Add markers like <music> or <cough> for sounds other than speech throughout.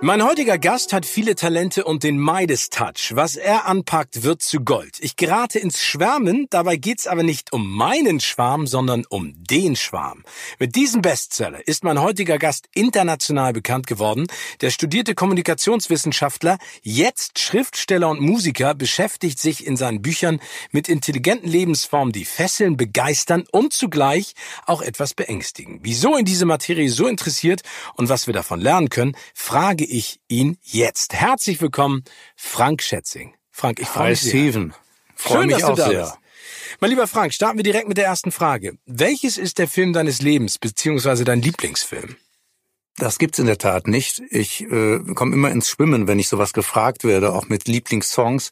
Mein heutiger Gast hat viele Talente und den Midas-Touch. Was er anpackt, wird zu Gold. Ich gerate ins Schwärmen, dabei geht's aber nicht um meinen Schwarm, sondern um den Schwarm. Mit diesem Bestseller ist mein heutiger Gast international bekannt geworden. Der studierte Kommunikationswissenschaftler, jetzt Schriftsteller und Musiker, beschäftigt sich in seinen Büchern mit intelligenten Lebensformen, die fesseln, begeistern und zugleich auch etwas beängstigen. Wieso in diese Materie so interessiert und was wir davon lernen können, frage ich ihn jetzt. Herzlich willkommen, Frank Schätzing. Frank, ich freue mich sehr. Steven. Freue Schön, mich dass du auch da sehr. bist. Mein lieber Frank, starten wir direkt mit der ersten Frage. Welches ist der Film deines Lebens, beziehungsweise dein Lieblingsfilm? Das gibt's in der Tat nicht. Ich äh, komme immer ins Schwimmen, wenn ich sowas gefragt werde, auch mit Lieblingssongs,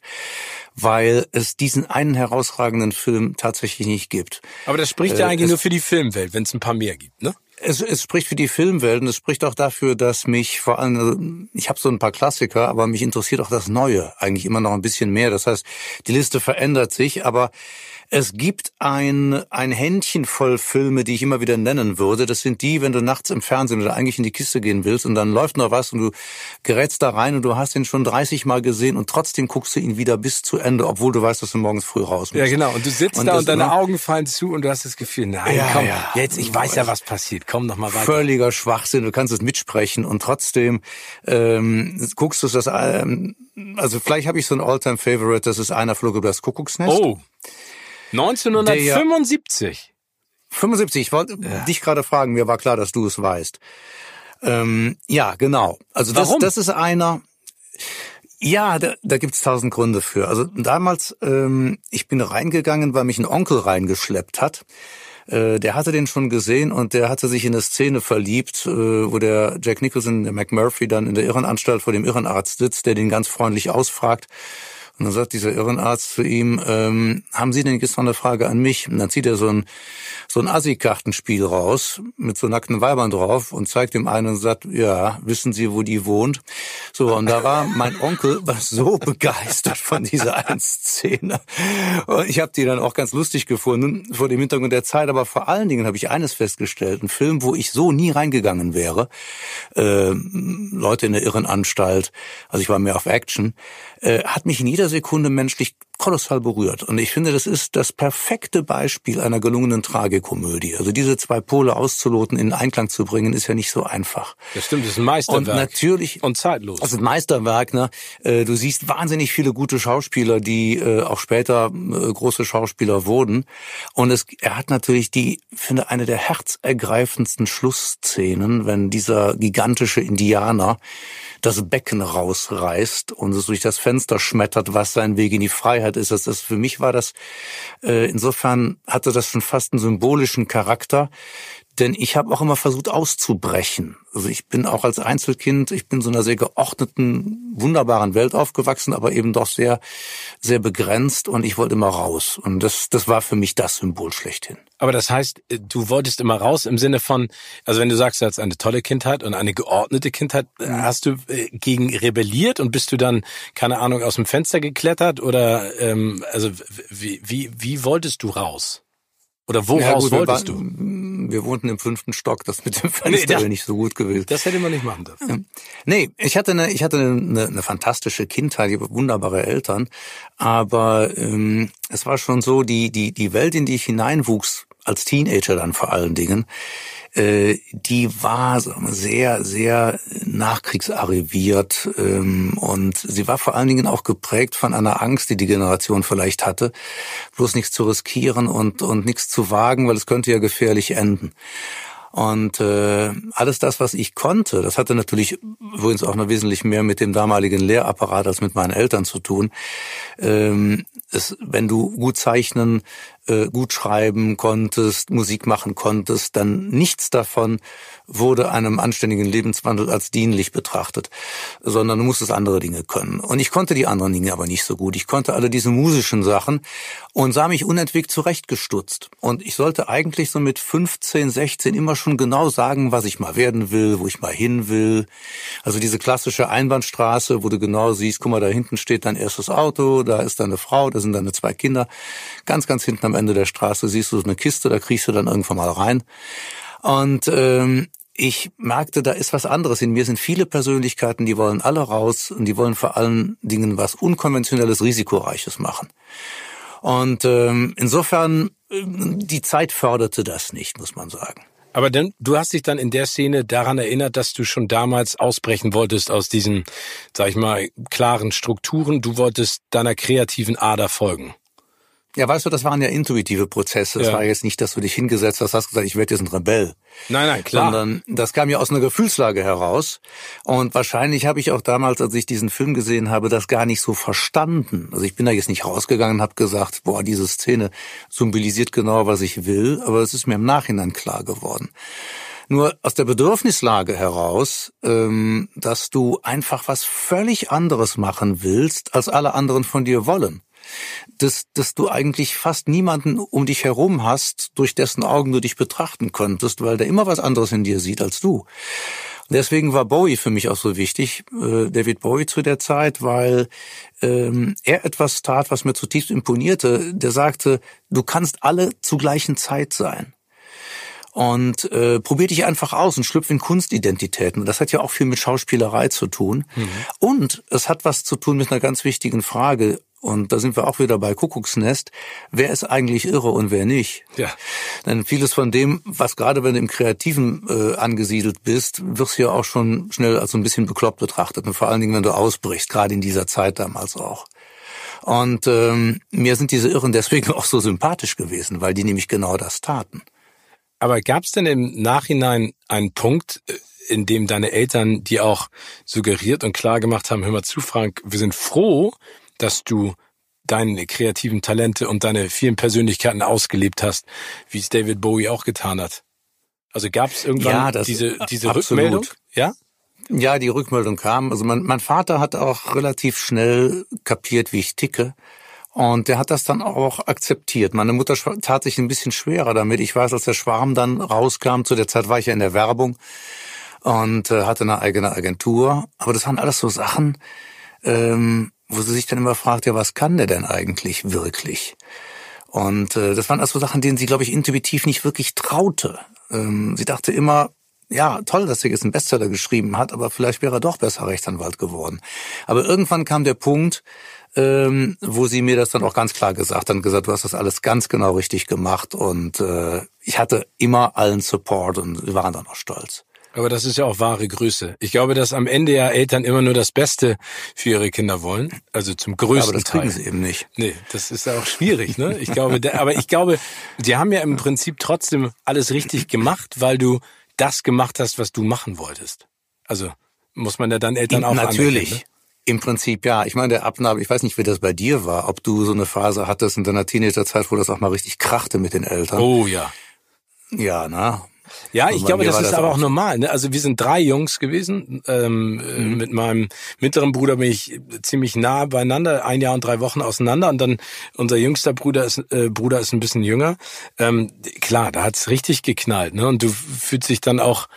weil es diesen einen herausragenden Film tatsächlich nicht gibt. Aber das spricht ja Äh, eigentlich es- nur für die Filmwelt, wenn es ein paar mehr gibt, ne? Es, es spricht für die Filmwelt und es spricht auch dafür, dass mich vor allem, ich habe so ein paar Klassiker, aber mich interessiert auch das Neue eigentlich immer noch ein bisschen mehr. Das heißt, die Liste verändert sich, aber es gibt ein, ein Händchen voll Filme, die ich immer wieder nennen würde. Das sind die, wenn du nachts im Fernsehen oder eigentlich in die Kiste gehen willst und dann läuft noch was und du gerätst da rein und du hast ihn schon 30 Mal gesehen und trotzdem guckst du ihn wieder bis zu Ende, obwohl du weißt, dass du morgens früh raus musst. Ja, genau. Und du sitzt Und da und deine ne? Augen fallen zu und du hast das Gefühl, nein, Ja, komm, ja. jetzt, ich weiß ja, was passiert. Komm noch mal weiter. völliger Schwachsinn. Du kannst es mitsprechen und trotzdem ähm, guckst du das. Ähm, also vielleicht habe ich so ein All-Time-Favorite. Das ist einer flog über das Kuckucksnest. Oh. 1975. 75. Ich wollte dich gerade fragen. Mir war klar, dass du es weißt. Ähm, ja, genau. Also das, Warum? das ist einer. Ja, da, da gibt's tausend Gründe für. Also damals, ähm, ich bin reingegangen, weil mich ein Onkel reingeschleppt hat. Äh, der hatte den schon gesehen und der hatte sich in eine Szene verliebt, äh, wo der Jack Nicholson, der McMurphy, dann in der Irrenanstalt vor dem Irrenarzt sitzt, der den ganz freundlich ausfragt. Und dann sagt dieser Irrenarzt zu ihm, ähm, haben Sie denn noch eine Frage an mich? Und dann zieht er so ein, so ein Assi-Kartenspiel raus mit so nackten Weibern drauf und zeigt dem einen und sagt, ja, wissen Sie, wo die wohnt? So, und da war mein Onkel war <laughs> so begeistert von dieser einen Szene. Und ich habe die dann auch ganz lustig gefunden vor dem Hintergrund der Zeit. Aber vor allen Dingen habe ich eines festgestellt, ein Film, wo ich so nie reingegangen wäre. Äh, Leute in der Irrenanstalt, also ich war mehr auf Action, äh, hat mich jeder Sekunde menschlich kolossal berührt. Und ich finde, das ist das perfekte Beispiel einer gelungenen Tragikomödie. Also diese zwei Pole auszuloten, in Einklang zu bringen, ist ja nicht so einfach. Das stimmt, das ist ein Meisterwerk. Und natürlich Und zeitlos. also ein Meisterwerk, ne? Äh, Du siehst wahnsinnig viele gute Schauspieler, die äh, auch später äh, große Schauspieler wurden. Und es, er hat natürlich die, finde eine der herzergreifendsten Schlussszenen, wenn dieser gigantische Indianer das Becken rausreißt und es durch das Fenster schmettert, was sein Weg in die Freiheit ist. Das, das für mich war das äh, insofern hatte das schon fast einen symbolischen Charakter, denn ich habe auch immer versucht auszubrechen. Also ich bin auch als Einzelkind, ich bin so einer sehr geordneten, wunderbaren Welt aufgewachsen, aber eben doch sehr, sehr begrenzt und ich wollte immer raus. Und das, das war für mich das Symbol schlechthin. Aber das heißt, äh, du wolltest immer raus im Sinne von, also wenn du sagst, du hast eine tolle Kindheit und eine geordnete Kindheit, äh, hast du äh, gegen rebelliert und bist du dann, keine Ahnung, aus dem Fenster geklettert oder ähm, also wie, wie, wie wolltest du raus? Oder woraus Ja, gut, wolltest du? Wir wohnten im fünften Stock, das mit dem Fenster wäre nicht so gut gewesen. Das hätte man nicht machen dürfen. Nee, ich hatte eine, ich hatte eine, eine fantastische Kindheit, ich habe wunderbare Eltern, aber ähm, es war schon so, die, die, die Welt, in die ich hineinwuchs, als Teenager dann vor allen Dingen, die war sehr, sehr nachkriegsarriviert ähm, und sie war vor allen Dingen auch geprägt von einer Angst, die die Generation vielleicht hatte, bloß nichts zu riskieren und, und nichts zu wagen, weil es könnte ja gefährlich enden. Und äh, alles das, was ich konnte, das hatte natürlich übrigens auch noch wesentlich mehr mit dem damaligen Lehrapparat als mit meinen Eltern zu tun. Ähm, es, wenn du gut zeichnen, äh, gut schreiben konntest, Musik machen konntest, dann nichts davon wurde einem anständigen Lebenswandel als dienlich betrachtet, sondern du musstest andere Dinge können. Und ich konnte die anderen Dinge aber nicht so gut. Ich konnte alle diese musischen Sachen und sah mich unentwegt zurechtgestutzt. Und ich sollte eigentlich so mit 15, 16 immer schon genau sagen, was ich mal werden will, wo ich mal hin will. Also diese klassische Einbahnstraße, wo du genau siehst, guck mal, da hinten steht dein erstes Auto, da ist deine Frau, da sind deine zwei Kinder. Ganz, ganz hinten am Ende der Straße siehst du so eine Kiste, da kriegst du dann irgendwann mal rein. Und ähm, ich merkte, da ist was anderes. In mir sind viele Persönlichkeiten, die wollen alle raus und die wollen vor allen Dingen was unkonventionelles, risikoreiches machen. Und ähm, insofern, die Zeit förderte das nicht, muss man sagen. Aber dann, du hast dich dann in der Szene daran erinnert, dass du schon damals ausbrechen wolltest aus diesen, sag ich mal, klaren Strukturen. Du wolltest deiner kreativen Ader folgen. Ja, weißt du, das waren ja intuitive Prozesse. Es ja. war jetzt nicht, dass du dich hingesetzt hast, hast gesagt, ich werde jetzt ein Rebell. Nein, nein, klar. Sondern das kam ja aus einer Gefühlslage heraus. Und wahrscheinlich habe ich auch damals, als ich diesen Film gesehen habe, das gar nicht so verstanden. Also ich bin da jetzt nicht rausgegangen und habe gesagt, boah, diese Szene symbolisiert genau, was ich will. Aber es ist mir im Nachhinein klar geworden. Nur aus der Bedürfnislage heraus, ähm, dass du einfach was völlig anderes machen willst, als alle anderen von dir wollen dass, dass du eigentlich fast niemanden um dich herum hast, durch dessen Augen du dich betrachten könntest, weil der immer was anderes in dir sieht als du. Deswegen war Bowie für mich auch so wichtig, äh, David Bowie zu der Zeit, weil ähm, er etwas tat, was mir zutiefst imponierte. Der sagte, du kannst alle zur gleichen Zeit sein und äh, probier dich einfach aus und schlüpf in Kunstidentitäten. Das hat ja auch viel mit Schauspielerei zu tun. Mhm. Und es hat was zu tun mit einer ganz wichtigen Frage. Und da sind wir auch wieder bei Kuckucksnest. Wer ist eigentlich irre und wer nicht? Ja. Denn vieles von dem, was gerade wenn du im Kreativen äh, angesiedelt bist, wirst du ja auch schon schnell als so ein bisschen bekloppt betrachtet. Und vor allen Dingen, wenn du ausbrichst, gerade in dieser Zeit damals auch. Und ähm, mir sind diese Irren deswegen <laughs> auch so sympathisch gewesen, weil die nämlich genau das taten. Aber gab es denn im Nachhinein einen Punkt, äh, in dem deine Eltern dir auch suggeriert und klar gemacht haben, hör mal zu, Frank, wir sind froh, dass du deine kreativen Talente und deine vielen Persönlichkeiten ausgelebt hast, wie es David Bowie auch getan hat. Also gab es irgendwann ja, das, diese, diese Rückmeldung? Ja? Ja, die Rückmeldung kam. Also mein, mein Vater hat auch relativ schnell kapiert, wie ich ticke. Und der hat das dann auch akzeptiert. Meine Mutter tat sich ein bisschen schwerer damit. Ich weiß, als der Schwarm dann rauskam, zu der Zeit war ich ja in der Werbung und äh, hatte eine eigene Agentur. Aber das waren alles so Sachen, ähm, wo sie sich dann immer fragt, ja, was kann der denn eigentlich wirklich? Und äh, das waren also Sachen, denen sie, glaube ich, intuitiv nicht wirklich traute. Ähm, sie dachte immer, ja, toll, dass er jetzt einen Bestseller geschrieben hat, aber vielleicht wäre er doch besser Rechtsanwalt geworden. Aber irgendwann kam der Punkt, ähm, wo sie mir das dann auch ganz klar gesagt hat, gesagt, du hast das alles ganz genau richtig gemacht und äh, ich hatte immer allen Support und wir waren dann auch stolz. Aber das ist ja auch wahre Größe. Ich glaube, dass am Ende ja Eltern immer nur das Beste für ihre Kinder wollen. Also zum größten Teil. aber das Teil. kriegen sie eben nicht. Nee, das ist ja auch schwierig, ne? Ich glaube, aber ich glaube, sie haben ja im Prinzip trotzdem alles richtig gemacht, weil du das gemacht hast, was du machen wolltest. Also muss man ja dann Eltern auch Natürlich. Ne? Im Prinzip ja. Ich meine, der Abnahme, ich weiß nicht, wie das bei dir war, ob du so eine Phase hattest in deiner Teenagerzeit, wo das auch mal richtig krachte mit den Eltern. Oh ja. Ja, na. Ja, ich glaube, das ist das aber auch normal. Ne? Also wir sind drei Jungs gewesen. Ähm, äh, mhm. Mit meinem mittleren Bruder bin ich ziemlich nah beieinander, ein Jahr und drei Wochen auseinander. Und dann unser jüngster Bruder ist äh, Bruder ist ein bisschen jünger. Ähm, klar, da hat's richtig geknallt. Ne? Und du fühlst dich dann auch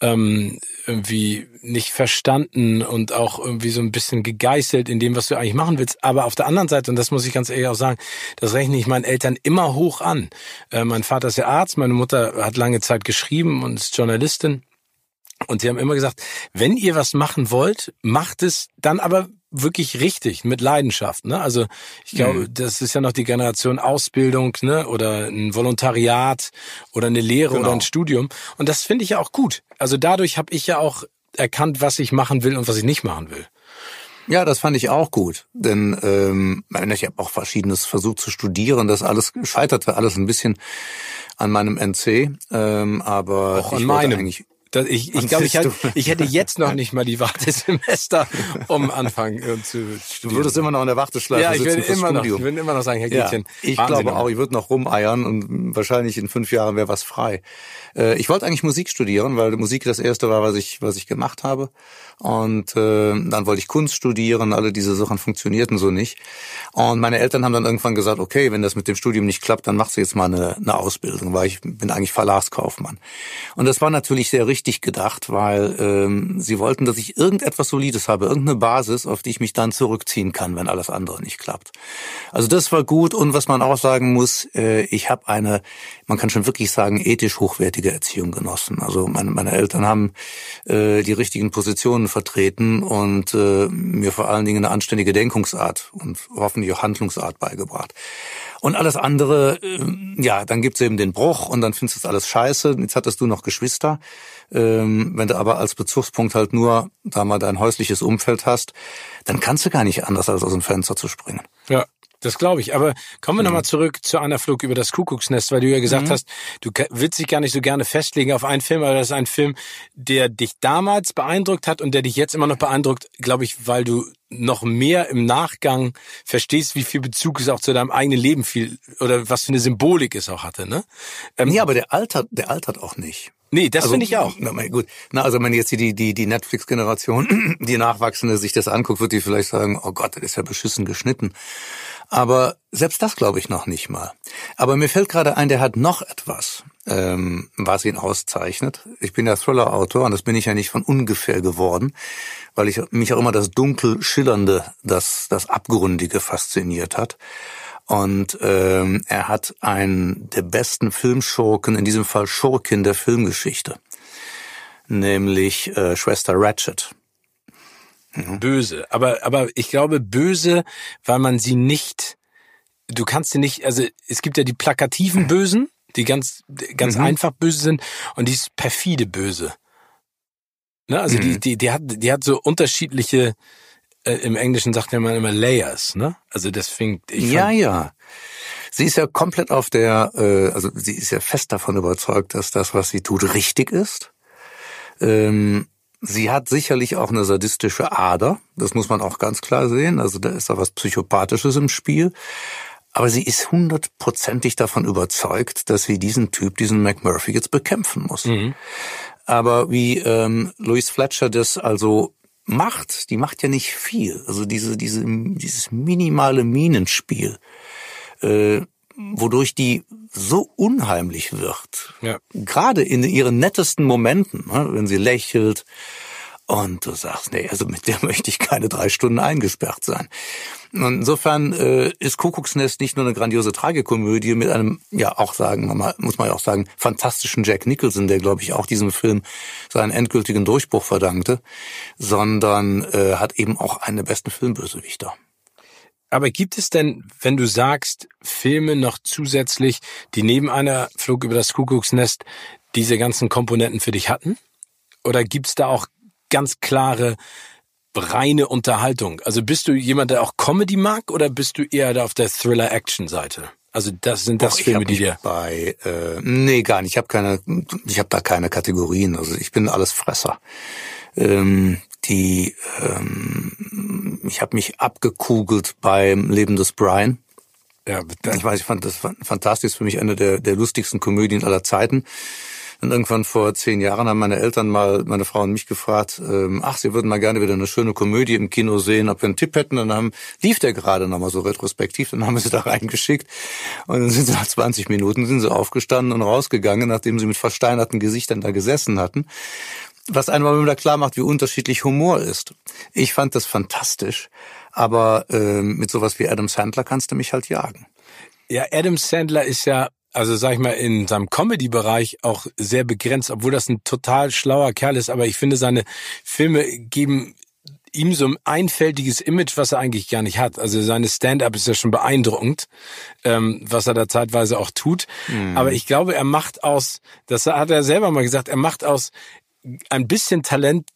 ähm, irgendwie nicht verstanden und auch irgendwie so ein bisschen gegeißelt in dem, was du eigentlich machen willst. Aber auf der anderen Seite, und das muss ich ganz ehrlich auch sagen, das rechne ich meinen Eltern immer hoch an. Äh, mein Vater ist ja Arzt, meine Mutter hat lange Zeit geschrieben und ist Journalistin. Und sie haben immer gesagt, wenn ihr was machen wollt, macht es dann aber wirklich richtig, mit Leidenschaft. Ne? Also ich glaube, mhm. das ist ja noch die Generation Ausbildung ne? oder ein Volontariat oder eine Lehre genau. oder ein Studium. Und das finde ich ja auch gut. Also dadurch habe ich ja auch erkannt, was ich machen will und was ich nicht machen will. Ja, das fand ich auch gut, denn ähm, ich habe auch verschiedenes versucht zu studieren. Das alles scheiterte alles ein bisschen an meinem NC, ähm, aber auch an meinem. Eigentlich das, ich ich glaube, ich, halt, ich hätte jetzt noch nicht mal die <laughs> Wartesemester, um anfangen äh, zu studieren. Du würdest immer noch in der Warteschleife ja, ich sitzen will immer noch, Ich würde immer noch sagen, Herr Gätchen. Ja, ich glaube auch, ich würde noch rumeiern und wahrscheinlich in fünf Jahren wäre was frei. Äh, ich wollte eigentlich Musik studieren, weil Musik das erste war, was ich, was ich gemacht habe. Und äh, dann wollte ich Kunst studieren, alle diese Sachen funktionierten so nicht. Und meine Eltern haben dann irgendwann gesagt, okay, wenn das mit dem Studium nicht klappt, dann machst du jetzt mal eine, eine Ausbildung, weil ich bin eigentlich Verlagskaufmann. Und das war natürlich sehr richtig gedacht, weil ähm, sie wollten, dass ich irgendetwas Solides habe, irgendeine Basis, auf die ich mich dann zurückziehen kann, wenn alles andere nicht klappt. Also das war gut und was man auch sagen muss, äh, ich habe eine, man kann schon wirklich sagen, ethisch hochwertige Erziehung genossen. Also meine, meine Eltern haben äh, die richtigen Positionen vertreten und äh, mir vor allen Dingen eine anständige Denkungsart und hoffentlich auch Handlungsart beigebracht. Und alles andere, äh, ja, dann gibt's eben den Bruch und dann findest du das alles scheiße. Jetzt hattest du noch Geschwister. Ähm, wenn du aber als Bezugspunkt halt nur da mal dein häusliches Umfeld hast, dann kannst du gar nicht anders, als aus dem Fenster zu springen. Ja. Das glaube ich. Aber kommen wir mhm. nochmal zurück zu einer Flug über das Kuckucksnest, weil du ja gesagt mhm. hast, du willst dich gar nicht so gerne festlegen auf einen Film, aber das ist ein Film, der dich damals beeindruckt hat und der dich jetzt immer noch beeindruckt, glaube ich, weil du noch mehr im Nachgang verstehst, wie viel Bezug es auch zu deinem eigenen Leben viel oder was für eine Symbolik es auch hatte, ne? Ähm, nee, aber der altert, der altert auch nicht. Nee, das also, finde ich auch. Na, gut. Na, also wenn jetzt die, die, die Netflix-Generation, <clears throat> die Nachwachsende sich das anguckt, wird die vielleicht sagen, oh Gott, das ist ja beschissen geschnitten. Aber selbst das glaube ich noch nicht mal. Aber mir fällt gerade ein, der hat noch etwas, ähm, was ihn auszeichnet. Ich bin ja Thriller-Autor und das bin ich ja nicht von ungefähr geworden, weil ich mich auch immer das dunkel schillernde, das das abgründige fasziniert hat. Und ähm, er hat einen der besten Filmschurken, in diesem Fall Schurkin der Filmgeschichte, nämlich äh, Schwester Ratchet. Mhm. Böse. Aber, aber ich glaube böse, weil man sie nicht, du kannst sie nicht, also es gibt ja die plakativen <laughs> Bösen, die ganz, ganz mhm. einfach böse sind und die ist perfide böse. Ne? Also mhm. die, die, die hat, die hat so unterschiedliche, äh, im Englischen sagt man immer Layers, ne? Also deswegen, ich Ja, ja. Sie ist ja komplett auf der, äh, also sie ist ja fest davon überzeugt, dass das, was sie tut, richtig ist. Ähm, Sie hat sicherlich auch eine sadistische Ader, das muss man auch ganz klar sehen. Also da ist da was Psychopathisches im Spiel. Aber sie ist hundertprozentig davon überzeugt, dass sie diesen Typ, diesen McMurphy jetzt bekämpfen muss. Mhm. Aber wie ähm, Louise Fletcher das also macht, die macht ja nicht viel. Also diese, diese, dieses minimale Minenspiel, äh, wodurch die so unheimlich wird. Ja. Gerade in ihren nettesten Momenten, ne, wenn sie lächelt und du sagst, nee, also mit der <laughs> möchte ich keine drei Stunden eingesperrt sein. Und insofern äh, ist Kuckucksnest nicht nur eine grandiose Tragikomödie mit einem, ja auch sagen, muss man ja auch sagen, fantastischen Jack Nicholson, der glaube ich auch diesem Film seinen endgültigen Durchbruch verdankte, sondern äh, hat eben auch einen der besten Filmbösewichter. Aber gibt es denn, wenn du sagst, Filme noch zusätzlich, die neben einer Flug über das Kuckucksnest diese ganzen Komponenten für dich hatten? Oder gibt's da auch ganz klare reine Unterhaltung? Also bist du jemand, der auch Comedy mag oder bist du eher da auf der Thriller-Action-Seite? Also das sind das Och, Filme, die dir bei äh, nee gar nicht. Ich habe keine, ich habe da keine Kategorien. Also ich bin alles Fresser. Ähm, die, ähm, ich habe mich abgekugelt beim Leben des Brian. Ja, ich weiß, ich fand das fantastisch, für mich eine der, der lustigsten Komödien aller Zeiten. Und irgendwann vor zehn Jahren haben meine Eltern mal, meine Frau und mich gefragt, ähm, ach, sie würden mal gerne wieder eine schöne Komödie im Kino sehen, ob wir einen Tipp hätten. dann haben, lief der gerade nochmal so retrospektiv, dann haben wir sie da <laughs> reingeschickt. Und dann sind sie nach 20 Minuten sind sie aufgestanden und rausgegangen, nachdem sie mit versteinerten Gesichtern da gesessen hatten was einem wieder klar macht, wie unterschiedlich Humor ist. Ich fand das fantastisch, aber äh, mit sowas wie Adam Sandler kannst du mich halt jagen. Ja, Adam Sandler ist ja, also sag ich mal, in seinem Comedy-Bereich auch sehr begrenzt, obwohl das ein total schlauer Kerl ist, aber ich finde, seine Filme geben ihm so ein einfältiges Image, was er eigentlich gar nicht hat. Also seine Stand-up ist ja schon beeindruckend, ähm, was er da zeitweise auch tut. Mhm. Aber ich glaube, er macht aus, das hat er selber mal gesagt, er macht aus ein bisschen Talent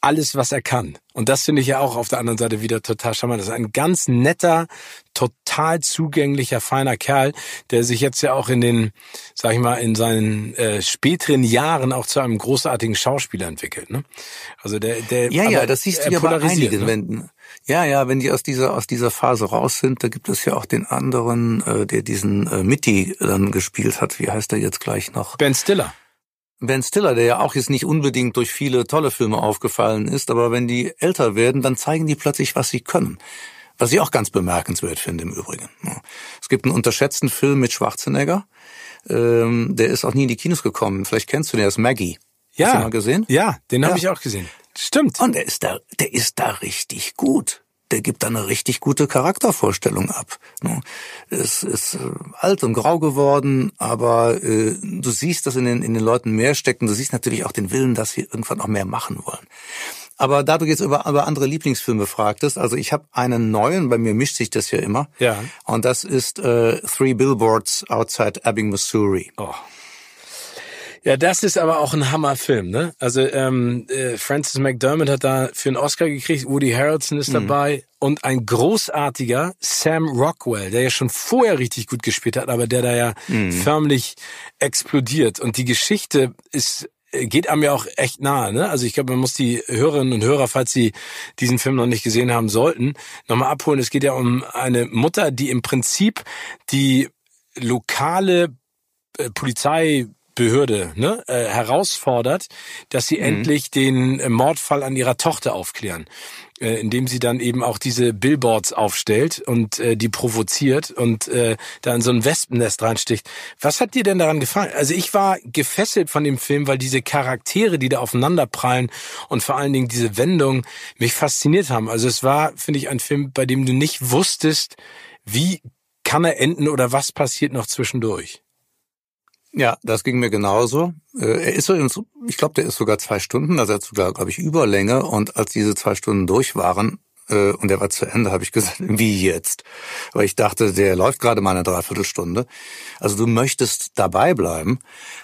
alles, was er kann. Und das finde ich ja auch auf der anderen Seite wieder total charmant. Das ist ein ganz netter, total zugänglicher, feiner Kerl, der sich jetzt ja auch in den, sag ich mal, in seinen äh, späteren Jahren auch zu einem großartigen Schauspieler entwickelt. Ne? Also der, der ja, ja, das siehst du ja bei einigen, ne? wenn, ja, ja, wenn die aus dieser aus dieser Phase raus sind, da gibt es ja auch den anderen, äh, der diesen äh, Mitty dann gespielt hat. Wie heißt er jetzt gleich noch? Ben Stiller. Ben Stiller, der ja auch jetzt nicht unbedingt durch viele tolle Filme aufgefallen ist, aber wenn die älter werden, dann zeigen die plötzlich, was sie können. Was ich auch ganz bemerkenswert finde im Übrigen. Es gibt einen unterschätzten Film mit Schwarzenegger, ähm, der ist auch nie in die Kinos gekommen. Vielleicht kennst du den, der ist Maggie. Ja. Hast du mal gesehen? Ja, den habe ja. ich auch gesehen. Stimmt. Und der ist da, der ist da richtig gut der gibt da eine richtig gute Charaktervorstellung ab. Ne? Es ist äh, alt und grau geworden, aber äh, du siehst, dass in den, in den Leuten mehr steckt und du siehst natürlich auch den Willen, dass sie irgendwann auch mehr machen wollen. Aber da du jetzt über, über andere Lieblingsfilme fragtest, also ich habe einen neuen, bei mir mischt sich das ja immer. Ja. Und das ist äh, Three Billboards Outside Ebbing, Missouri. Oh. Ja, das ist aber auch ein Hammerfilm, ne? Also ähm, äh, Francis McDermott hat da für einen Oscar gekriegt, Woody Harrelson ist mhm. dabei und ein großartiger Sam Rockwell, der ja schon vorher richtig gut gespielt hat, aber der da ja mhm. förmlich explodiert. Und die Geschichte ist äh, geht einem ja auch echt nahe. Ne? Also ich glaube, man muss die Hörerinnen und Hörer, falls sie diesen Film noch nicht gesehen haben sollten, nochmal abholen. Es geht ja um eine Mutter, die im Prinzip die lokale äh, Polizei Behörde ne, äh, herausfordert, dass sie mhm. endlich den äh, Mordfall an ihrer Tochter aufklären, äh, indem sie dann eben auch diese Billboards aufstellt und äh, die provoziert und äh, da in so ein Wespennest reinsticht. Was hat dir denn daran gefallen? Also ich war gefesselt von dem Film, weil diese Charaktere, die da aufeinanderprallen und vor allen Dingen diese Wendung mich fasziniert haben. Also es war, finde ich, ein Film, bei dem du nicht wusstest, wie kann er enden oder was passiert noch zwischendurch. Ja, das ging mir genauso. Äh, er ist so, ich glaube, der ist sogar zwei Stunden, also er hat sogar, glaube ich, Überlänge. Und als diese zwei Stunden durch waren äh, und er war zu Ende, habe ich gesagt, <laughs> wie jetzt? Weil ich dachte, der läuft gerade mal eine Dreiviertelstunde. Also du möchtest dabei bleiben.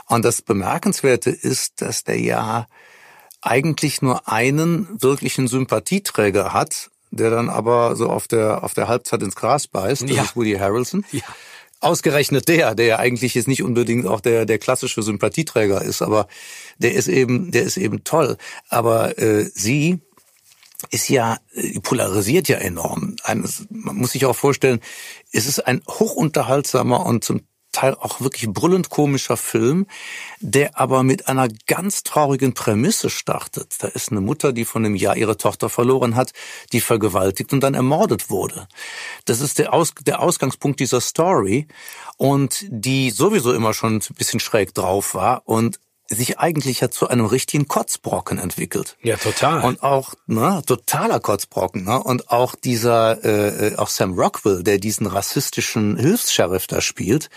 Und das Bemerkenswerte ist, dass der ja eigentlich nur einen wirklichen Sympathieträger hat, der dann aber so auf der auf der Halbzeit ins Gras beißt. Das ja. ist Woody Harrelson. Ja. Ausgerechnet der, der ja eigentlich jetzt nicht unbedingt auch der, der klassische Sympathieträger ist, aber der ist eben, der ist eben toll. Aber äh, sie ist ja, äh, polarisiert ja enorm. Eines, man muss sich auch vorstellen, es ist ein hochunterhaltsamer und zum Teil auch wirklich brüllend komischer Film, der aber mit einer ganz traurigen Prämisse startet. Da ist eine Mutter, die von einem Jahr ihre Tochter verloren hat, die vergewaltigt und dann ermordet wurde. Das ist der, Aus, der Ausgangspunkt dieser Story und die sowieso immer schon ein bisschen schräg drauf war und sich eigentlich ja zu einem richtigen Kotzbrocken entwickelt. Ja, total. Und auch, ne, totaler Kotzbrocken, ne? Und auch dieser, äh, äh, auch Sam Rockwell, der diesen rassistischen Hilfs-Sheriff da spielt,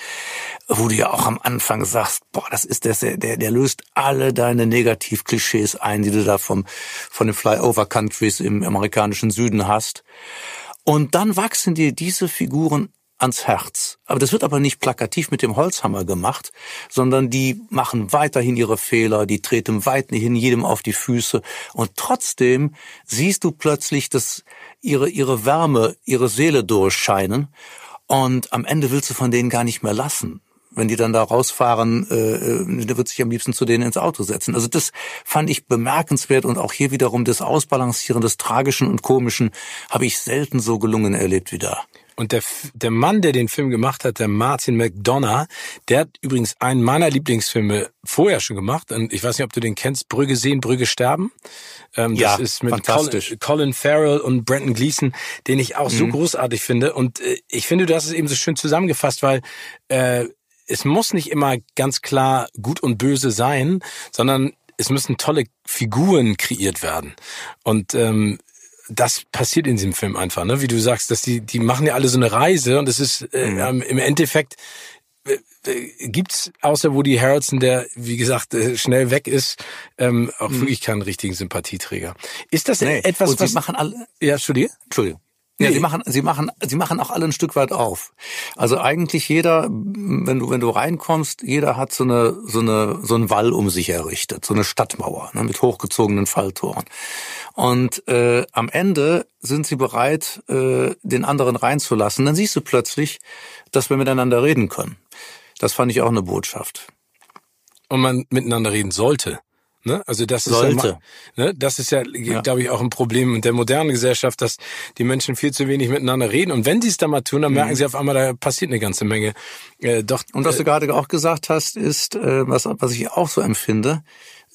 wo du ja auch am Anfang sagst, boah, das ist der, der, der löst alle deine Negativ-Klischees ein, die du da vom, von den Flyover-Countries im amerikanischen Süden hast. Und dann wachsen dir diese Figuren ans Herz. Aber das wird aber nicht plakativ mit dem Holzhammer gemacht, sondern die machen weiterhin ihre Fehler, die treten weiterhin jedem auf die Füße und trotzdem siehst du plötzlich, dass ihre, ihre Wärme, ihre Seele durchscheinen und am Ende willst du von denen gar nicht mehr lassen. Wenn die dann da rausfahren, äh, äh der wird sich am liebsten zu denen ins Auto setzen. Also das fand ich bemerkenswert und auch hier wiederum das Ausbalancieren des Tragischen und Komischen habe ich selten so gelungen erlebt wie da. Und der, der Mann, der den Film gemacht hat, der Martin McDonough, der hat übrigens einen meiner Lieblingsfilme vorher schon gemacht. Und ich weiß nicht, ob du den kennst, Brügge sehen, Brügge sterben. Ähm, ja, das ist mit Colin, Colin Farrell und Brandon Gleason, den ich auch mhm. so großartig finde. Und äh, ich finde, du hast es eben so schön zusammengefasst, weil äh, es muss nicht immer ganz klar gut und böse sein, sondern es müssen tolle Figuren kreiert werden. Und ähm, das passiert in diesem Film einfach, ne? Wie du sagst, dass die, die machen ja alle so eine Reise und es ist äh, mhm. im Endeffekt gibt's außer Woody Harrelson, der wie gesagt äh, schnell weg ist, ähm, auch mhm. wirklich keinen richtigen Sympathieträger. Ist das nee. etwas, Und was machen alle? Ja, studier. Entschuldigung. Ja, nee. sie machen, sie machen, sie machen auch alle ein Stück weit auf. Also eigentlich jeder, wenn du, wenn du reinkommst, jeder hat so eine, so eine, so einen Wall um sich errichtet, so eine Stadtmauer, ne, mit hochgezogenen Falltoren. Und äh, am Ende sind sie bereit, äh, den anderen reinzulassen. Dann siehst du plötzlich, dass wir miteinander reden können. Das fand ich auch eine Botschaft. Und man miteinander reden sollte. Ne? Also das ist Sollte. ja, ne? das ist ja, ja. glaube ich, auch ein Problem in der modernen Gesellschaft, dass die Menschen viel zu wenig miteinander reden. Und wenn sie es dann mal tun, dann merken mhm. sie auf einmal, da passiert eine ganze Menge. Äh, doch. Und was äh, du gerade auch gesagt hast, ist, äh, was, was ich auch so empfinde,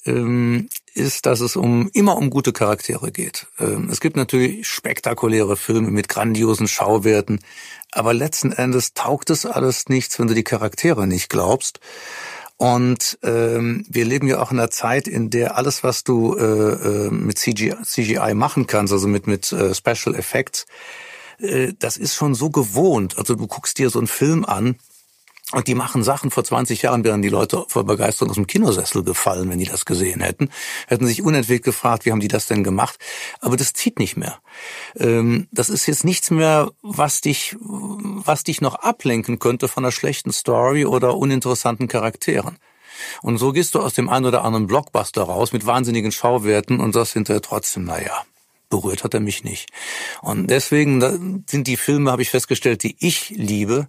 ähm, ist, dass es um immer um gute Charaktere geht. Ähm, es gibt natürlich spektakuläre Filme mit grandiosen Schauwerten, aber letzten Endes taugt es alles nichts, wenn du die Charaktere nicht glaubst. Und ähm, wir leben ja auch in einer Zeit, in der alles, was du äh, äh mit CGI, CGI machen kannst, also mit mit äh, Special Effects, äh, das ist schon so gewohnt. Also du guckst dir so einen Film an und die machen Sachen. Vor 20 Jahren wären die Leute vor Begeisterung aus dem Kinosessel gefallen, wenn die das gesehen hätten. Hätten sich unentwegt gefragt, wie haben die das denn gemacht? Aber das zieht nicht mehr. Ähm, das ist jetzt nichts mehr, was dich, was dich noch ablenken könnte von einer schlechten Story oder uninteressanten Charakteren. Und so gehst du aus dem einen oder anderen Blockbuster raus mit wahnsinnigen Schauwerten und sagst hinterher trotzdem, naja, berührt hat er mich nicht. Und deswegen sind die Filme, habe ich festgestellt, die ich liebe,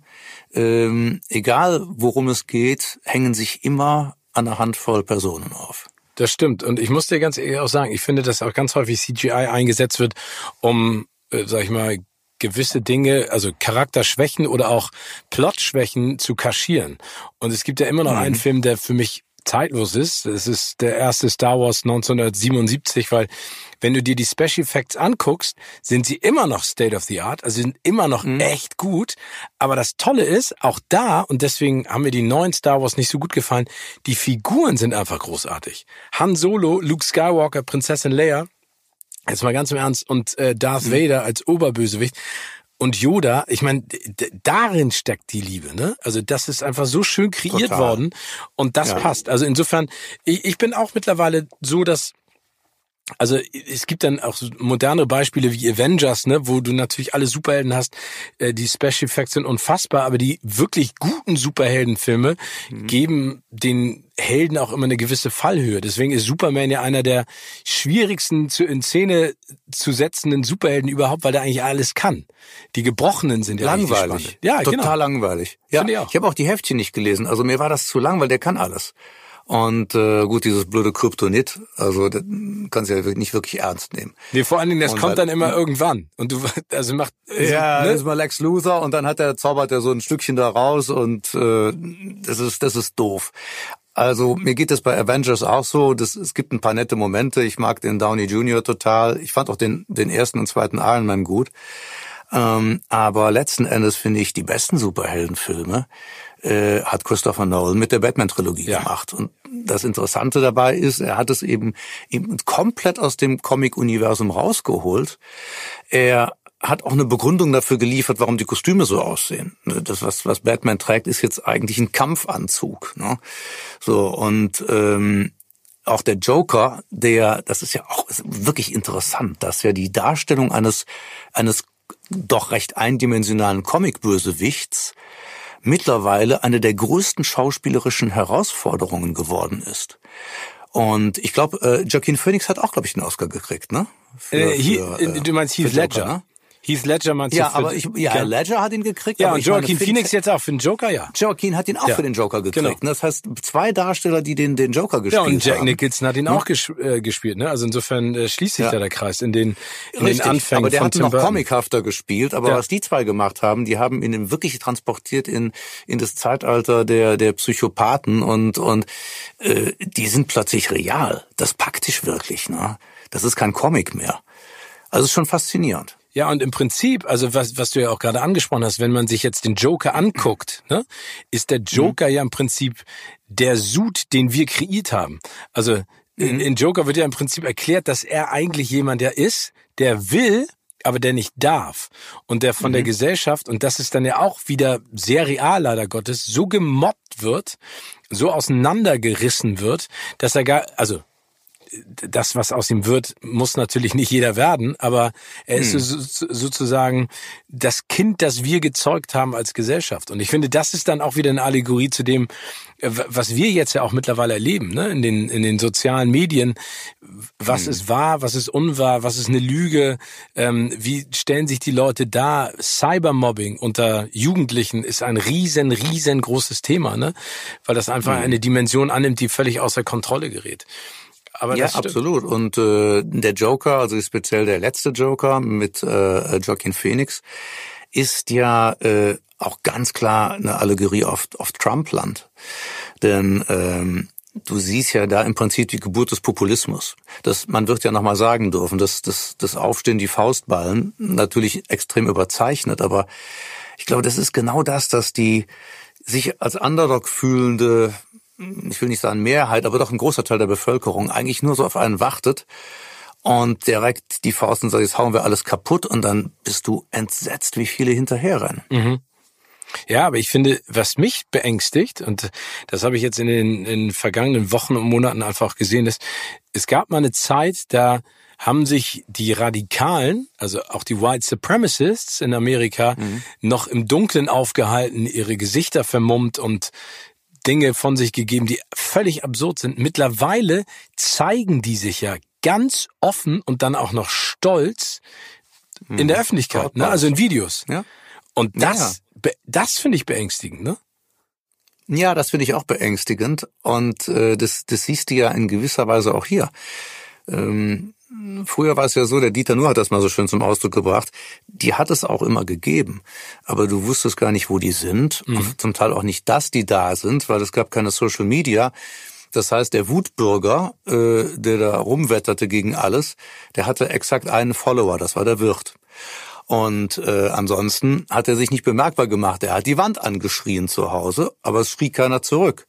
ähm, egal worum es geht, hängen sich immer an einer Handvoll Personen auf. Das stimmt. Und ich muss dir ganz ehrlich auch sagen, ich finde, dass auch ganz häufig CGI eingesetzt wird, um, äh, sag ich mal, gewisse Dinge, also Charakterschwächen oder auch Plotschwächen zu kaschieren. Und es gibt ja immer noch mhm. einen Film, der für mich zeitlos ist. Es ist der erste Star Wars 1977, weil wenn du dir die Special Effects anguckst, sind sie immer noch State of the Art, also sind immer noch mhm. echt gut. Aber das Tolle ist, auch da, und deswegen haben mir die neuen Star Wars nicht so gut gefallen, die Figuren sind einfach großartig. Han Solo, Luke Skywalker, Prinzessin Leia, Jetzt mal ganz im Ernst. Und äh, Darth mhm. Vader als Oberbösewicht. Und Yoda, ich meine, darin steckt die Liebe, ne? Also das ist einfach so schön kreiert Total. worden und das ja. passt. Also insofern, ich, ich bin auch mittlerweile so, dass also es gibt dann auch moderne Beispiele wie Avengers, ne, wo du natürlich alle Superhelden hast. Äh, die Special Effects sind unfassbar, aber die wirklich guten Superheldenfilme mhm. geben den Helden auch immer eine gewisse Fallhöhe. Deswegen ist Superman ja einer der schwierigsten zu, in Szene zu setzenden Superhelden überhaupt, weil der eigentlich alles kann. Die Gebrochenen sind ja langweilig. Ja, total genau. langweilig. Ja, ich, ich habe auch die Heftchen nicht gelesen. Also mir war das zu lang, weil der kann alles. Und äh, gut, dieses blöde Kryptonit, also das kannst du ja nicht wirklich ernst nehmen. Nee, vor allen Dingen, das und kommt dann immer irgendwann. Und du, <laughs> also macht... Also, ja, ne? das ist mal Lex Luthor und dann hat er, zaubert er so ein Stückchen da raus und äh, das ist, das ist doof. Also mir geht es bei Avengers auch so. Das, es gibt ein paar nette Momente. Ich mag den Downey Jr. total. Ich fand auch den, den ersten und zweiten Iron Man gut. Ähm, aber letzten Endes finde ich die besten Superheldenfilme äh, hat Christopher Nolan mit der Batman-Trilogie ja. gemacht. Und das Interessante dabei ist, er hat es eben, eben komplett aus dem Comic-Universum rausgeholt. Er hat auch eine Begründung dafür geliefert, warum die Kostüme so aussehen. Das, was, was Batman trägt, ist jetzt eigentlich ein Kampfanzug. Ne? So, und ähm, auch der Joker, der, das ist ja auch wirklich interessant, dass ja die Darstellung eines, eines doch recht eindimensionalen Comic-Bösewichts mittlerweile eine der größten schauspielerischen Herausforderungen geworden ist. Und ich glaube, äh, Joaquin Phoenix hat auch, glaube ich, einen Oscar gekriegt, ne? Für, äh, für, äh, du meinst Heath Ledger, Joker, ne? Heath Ledger meinst ja, aber ich, ja, Ledger hat ihn gekriegt. Ja, und Joaquin meine, Phoenix jetzt auch für den Joker, ja. Joaquin hat ihn auch ja. für den Joker gekriegt. Genau. Das heißt, zwei Darsteller, die den, den Joker gespielt haben. Ja, und Jack haben. Nicholson hat ihn hm? auch ges äh, gespielt. Ne? Also insofern äh, schließt sich ja. da der Kreis in den, in Richtig, den Anfängen aber der von hat Tim noch Burton. comichafter gespielt. Aber ja. was die zwei gemacht haben, die haben ihn wirklich transportiert in, in das Zeitalter der, der Psychopathen und, und äh, die sind plötzlich real. Das praktisch wirklich. Ne? Das ist kein Comic mehr. Also ist schon faszinierend. Ja, und im Prinzip, also was, was du ja auch gerade angesprochen hast, wenn man sich jetzt den Joker anguckt, ne, ist der Joker mhm. ja im Prinzip der Sud, den wir kreiert haben. Also in, mhm. in Joker wird ja im Prinzip erklärt, dass er eigentlich jemand der ist, der will, aber der nicht darf und der von mhm. der Gesellschaft, und das ist dann ja auch wieder sehr real leider Gottes, so gemobbt wird, so auseinandergerissen wird, dass er gar, also das, was aus ihm wird, muss natürlich nicht jeder werden, aber er ist hm. so, sozusagen das Kind, das wir gezeugt haben als Gesellschaft. Und ich finde, das ist dann auch wieder eine Allegorie zu dem, äh, was wir jetzt ja auch mittlerweile erleben, ne? in, den, in den sozialen Medien. Was hm. ist wahr, was ist unwahr, was ist eine Lüge, ähm, wie stellen sich die Leute da? Cybermobbing unter Jugendlichen ist ein riesen, riesengroßes Thema, ne? weil das einfach hm. eine Dimension annimmt, die völlig außer Kontrolle gerät. Aber ja, absolut. Und äh, der Joker, also speziell der letzte Joker mit äh, Joaquin Phoenix, ist ja äh, auch ganz klar eine Allegorie auf, auf Trumpland. Denn ähm, du siehst ja da im Prinzip die Geburt des Populismus. Das, man wird ja nochmal sagen dürfen, dass das, das Aufstehen, die Faustballen, natürlich extrem überzeichnet, aber ich glaube, das ist genau das, dass die sich als Underdog fühlende ich will nicht sagen Mehrheit, aber doch ein großer Teil der Bevölkerung eigentlich nur so auf einen wartet und direkt die Faust und sagt, jetzt hauen wir alles kaputt und dann bist du entsetzt, wie viele hinterherrennen. Mhm. Ja, aber ich finde, was mich beängstigt, und das habe ich jetzt in den, in den vergangenen Wochen und Monaten einfach gesehen, ist, es gab mal eine Zeit, da haben sich die Radikalen, also auch die White Supremacists in Amerika, mhm. noch im Dunkeln aufgehalten, ihre Gesichter vermummt und Dinge von sich gegeben, die völlig absurd sind. Mittlerweile zeigen die sich ja ganz offen und dann auch noch stolz in hm. der Öffentlichkeit, ne? also in Videos. Ja. Und das, ja. das finde ich beängstigend, ne? Ja, das finde ich auch beängstigend und äh, das, das siehst du ja in gewisser Weise auch hier. Ähm, Früher war es ja so, der Dieter Nuhr hat das mal so schön zum Ausdruck gebracht, die hat es auch immer gegeben, aber du wusstest gar nicht, wo die sind mhm. und zum Teil auch nicht, dass die da sind, weil es gab keine Social Media. Das heißt, der Wutbürger, äh, der da rumwetterte gegen alles, der hatte exakt einen Follower, das war der Wirt. Und äh, ansonsten hat er sich nicht bemerkbar gemacht. Er hat die Wand angeschrien zu Hause, aber es schrie keiner zurück.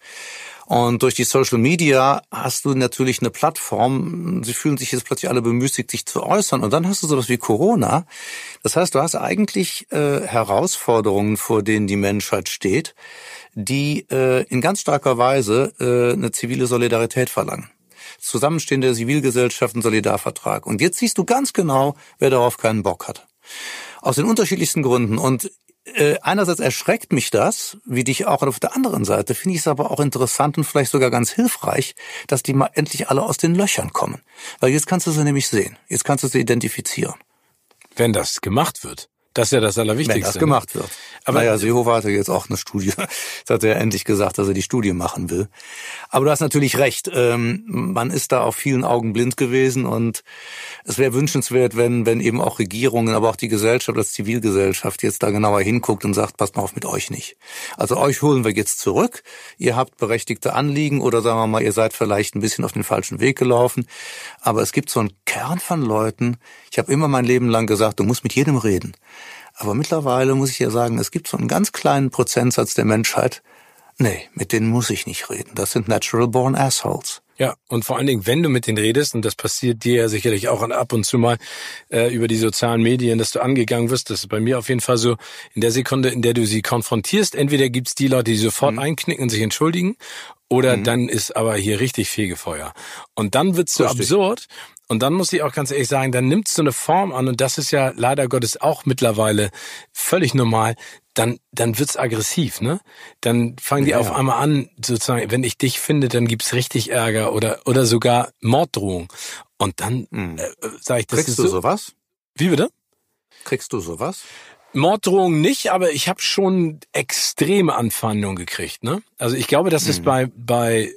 Und durch die Social Media hast du natürlich eine Plattform. Sie fühlen sich jetzt plötzlich alle bemüßigt, sich zu äußern. Und dann hast du sowas wie Corona. Das heißt, du hast eigentlich äh, Herausforderungen, vor denen die Menschheit steht, die äh, in ganz starker Weise äh, eine zivile Solidarität verlangen. Zusammenstehen der Zivilgesellschaft, ein Solidarvertrag. Und jetzt siehst du ganz genau, wer darauf keinen Bock hat. Aus den unterschiedlichsten Gründen. Und äh, einerseits erschreckt mich das, wie dich auch auf der anderen Seite finde ich es aber auch interessant und vielleicht sogar ganz hilfreich, dass die mal endlich alle aus den Löchern kommen. Weil jetzt kannst du sie nämlich sehen. Jetzt kannst du sie identifizieren. Wenn das gemacht wird. Das ist ja das Allerwichtigste. Wenn das gemacht wird. Aber naja, Seehofer hatte jetzt auch eine Studie. Jetzt hat er endlich gesagt, dass er die Studie machen will. Aber du hast natürlich recht. Ähm, man ist da auf vielen Augen blind gewesen und es wäre wünschenswert, wenn, wenn eben auch Regierungen, aber auch die Gesellschaft als Zivilgesellschaft jetzt da genauer hinguckt und sagt, passt mal auf mit euch nicht. Also euch holen wir jetzt zurück. Ihr habt berechtigte Anliegen oder sagen wir mal, ihr seid vielleicht ein bisschen auf den falschen Weg gelaufen. Aber es gibt so einen Kern von Leuten. Ich habe immer mein Leben lang gesagt, du musst mit jedem reden. Aber mittlerweile muss ich ja sagen, es gibt so einen ganz kleinen Prozentsatz der Menschheit. Nee, mit denen muss ich nicht reden. Das sind natural born assholes. Ja, und vor allen Dingen, wenn du mit denen redest, und das passiert dir ja sicherlich auch ab und zu mal äh, über die sozialen Medien, dass du angegangen wirst, das ist bei mir auf jeden Fall so, in der Sekunde, in der du sie konfrontierst, entweder gibt's die Leute, die sofort mhm. einknicken und sich entschuldigen, oder mhm. dann ist aber hier richtig Fegefeuer. Und dann wird's so richtig. absurd und dann muss ich auch ganz ehrlich sagen, dann nimmt so eine Form an und das ist ja leider Gottes auch mittlerweile völlig normal. Dann, dann wird's aggressiv, ne? Dann fangen die ja. auf einmal an, sozusagen, wenn ich dich finde, dann gibt's richtig Ärger oder, oder sogar Morddrohung. Und dann hm. äh, sage ich, das Kriegst ist du so, sowas? Wie bitte? Kriegst du sowas? Morddrohung nicht, aber ich habe schon extreme Anfeindungen gekriegt. Ne? Also ich glaube, dass es hm. bei bei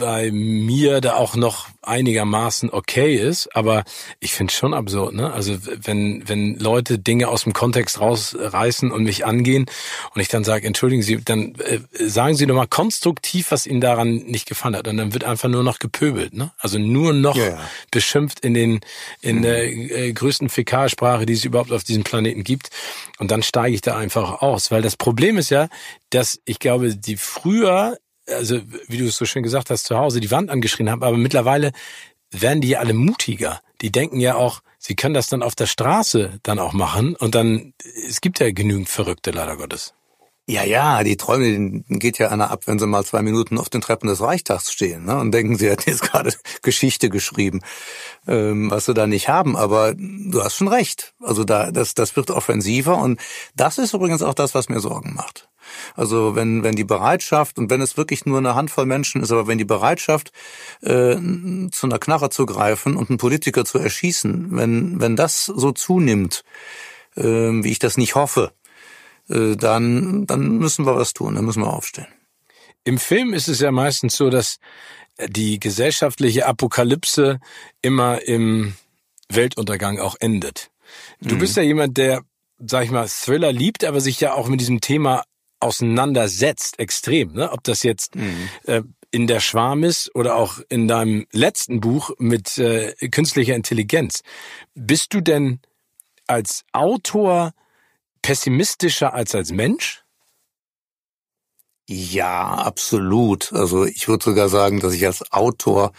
bei mir da auch noch einigermaßen okay ist, aber ich finde schon absurd, ne? Also wenn wenn Leute Dinge aus dem Kontext rausreißen und mich angehen und ich dann sage, entschuldigen Sie, dann äh, sagen Sie doch mal konstruktiv, was Ihnen daran nicht gefallen hat und dann wird einfach nur noch gepöbelt, ne? Also nur noch ja, ja. beschimpft in den in mhm. der äh, größten Fäkalsprache, die es überhaupt auf diesem Planeten gibt und dann steige ich da einfach aus, weil das Problem ist ja, dass ich glaube, die früher also wie du es so schön gesagt hast, zu Hause die Wand angeschrien haben, aber mittlerweile werden die alle mutiger. die denken ja auch, sie können das dann auf der Straße dann auch machen und dann, es gibt ja genügend Verrückte, leider Gottes. Ja, ja, die Träume denen geht ja einer ab, wenn sie mal zwei Minuten auf den Treppen des Reichstags stehen ne, und denken, sie hätten jetzt gerade <laughs> Geschichte geschrieben, ähm, was sie da nicht haben. Aber du hast schon recht. Also da, das, das wird offensiver und das ist übrigens auch das, was mir Sorgen macht. Also wenn, wenn die Bereitschaft, und wenn es wirklich nur eine Handvoll Menschen ist, aber wenn die Bereitschaft, äh, zu einer Knarre zu greifen und einen Politiker zu erschießen, wenn, wenn das so zunimmt, äh, wie ich das nicht hoffe, äh, dann, dann müssen wir was tun, dann müssen wir aufstehen. Im Film ist es ja meistens so, dass die gesellschaftliche Apokalypse immer im Weltuntergang auch endet. Du mhm. bist ja jemand, der, sag ich mal, Thriller liebt, aber sich ja auch mit diesem Thema auseinandersetzt, extrem. Ne? Ob das jetzt mhm. äh, in der Schwarm ist oder auch in deinem letzten Buch mit äh, künstlicher Intelligenz. Bist du denn als Autor pessimistischer als als Mensch? Ja, absolut. Also ich würde sogar sagen, dass ich als Autor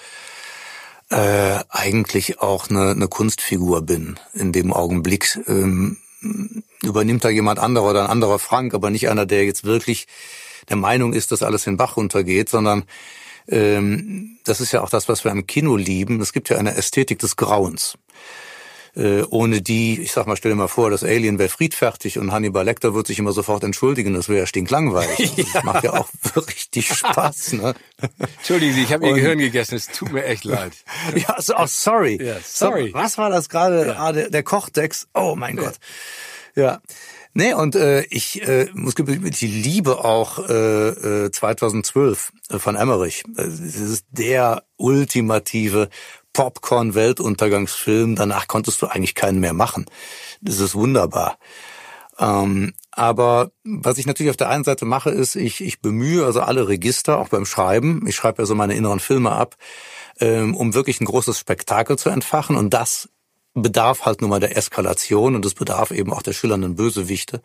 äh, eigentlich auch eine, eine Kunstfigur bin in dem Augenblick. Ähm, übernimmt da jemand anderer oder ein anderer Frank, aber nicht einer, der jetzt wirklich der Meinung ist, dass alles den Bach runtergeht, sondern ähm, das ist ja auch das, was wir im Kino lieben. Es gibt ja eine Ästhetik des Grauens. Äh, ohne die, ich sag mal, stell dir mal vor, das Alien wäre friedfertig und Hannibal Lecter wird sich immer sofort entschuldigen, das wäre ja stinklangweilig. <laughs> ja. Das macht ja auch richtig Spaß. Ne? Entschuldigen Sie, ich habe Ihr Gehirn gegessen, es tut mir echt leid. <laughs> ja, so, oh, sorry. Ja, sorry. So, was war das gerade? Ja. Ah, der, der Kochdex. Oh mein Gott. Ja. Nee, und äh, ich äh, muss ich liebe auch äh, äh, 2012 äh, von Emmerich. Das ist der ultimative Popcorn-Weltuntergangsfilm. Danach konntest du eigentlich keinen mehr machen. Das ist wunderbar. Ähm, aber was ich natürlich auf der einen Seite mache, ist, ich, ich bemühe also alle Register, auch beim Schreiben. Ich schreibe ja so meine inneren Filme ab, ähm, um wirklich ein großes Spektakel zu entfachen. Und das bedarf halt nun mal der Eskalation und es bedarf eben auch der schillernden Bösewichte.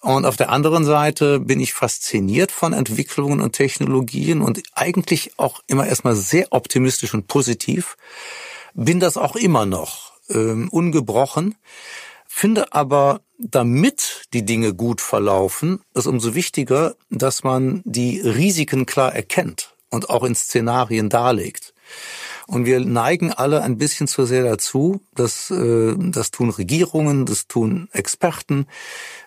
Und auf der anderen Seite bin ich fasziniert von Entwicklungen und Technologien und eigentlich auch immer erstmal sehr optimistisch und positiv. Bin das auch immer noch, ähm, ungebrochen. Finde aber, damit die Dinge gut verlaufen, ist umso wichtiger, dass man die Risiken klar erkennt und auch in Szenarien darlegt. Und wir neigen alle ein bisschen zu sehr dazu, das, äh, das tun Regierungen, das tun Experten,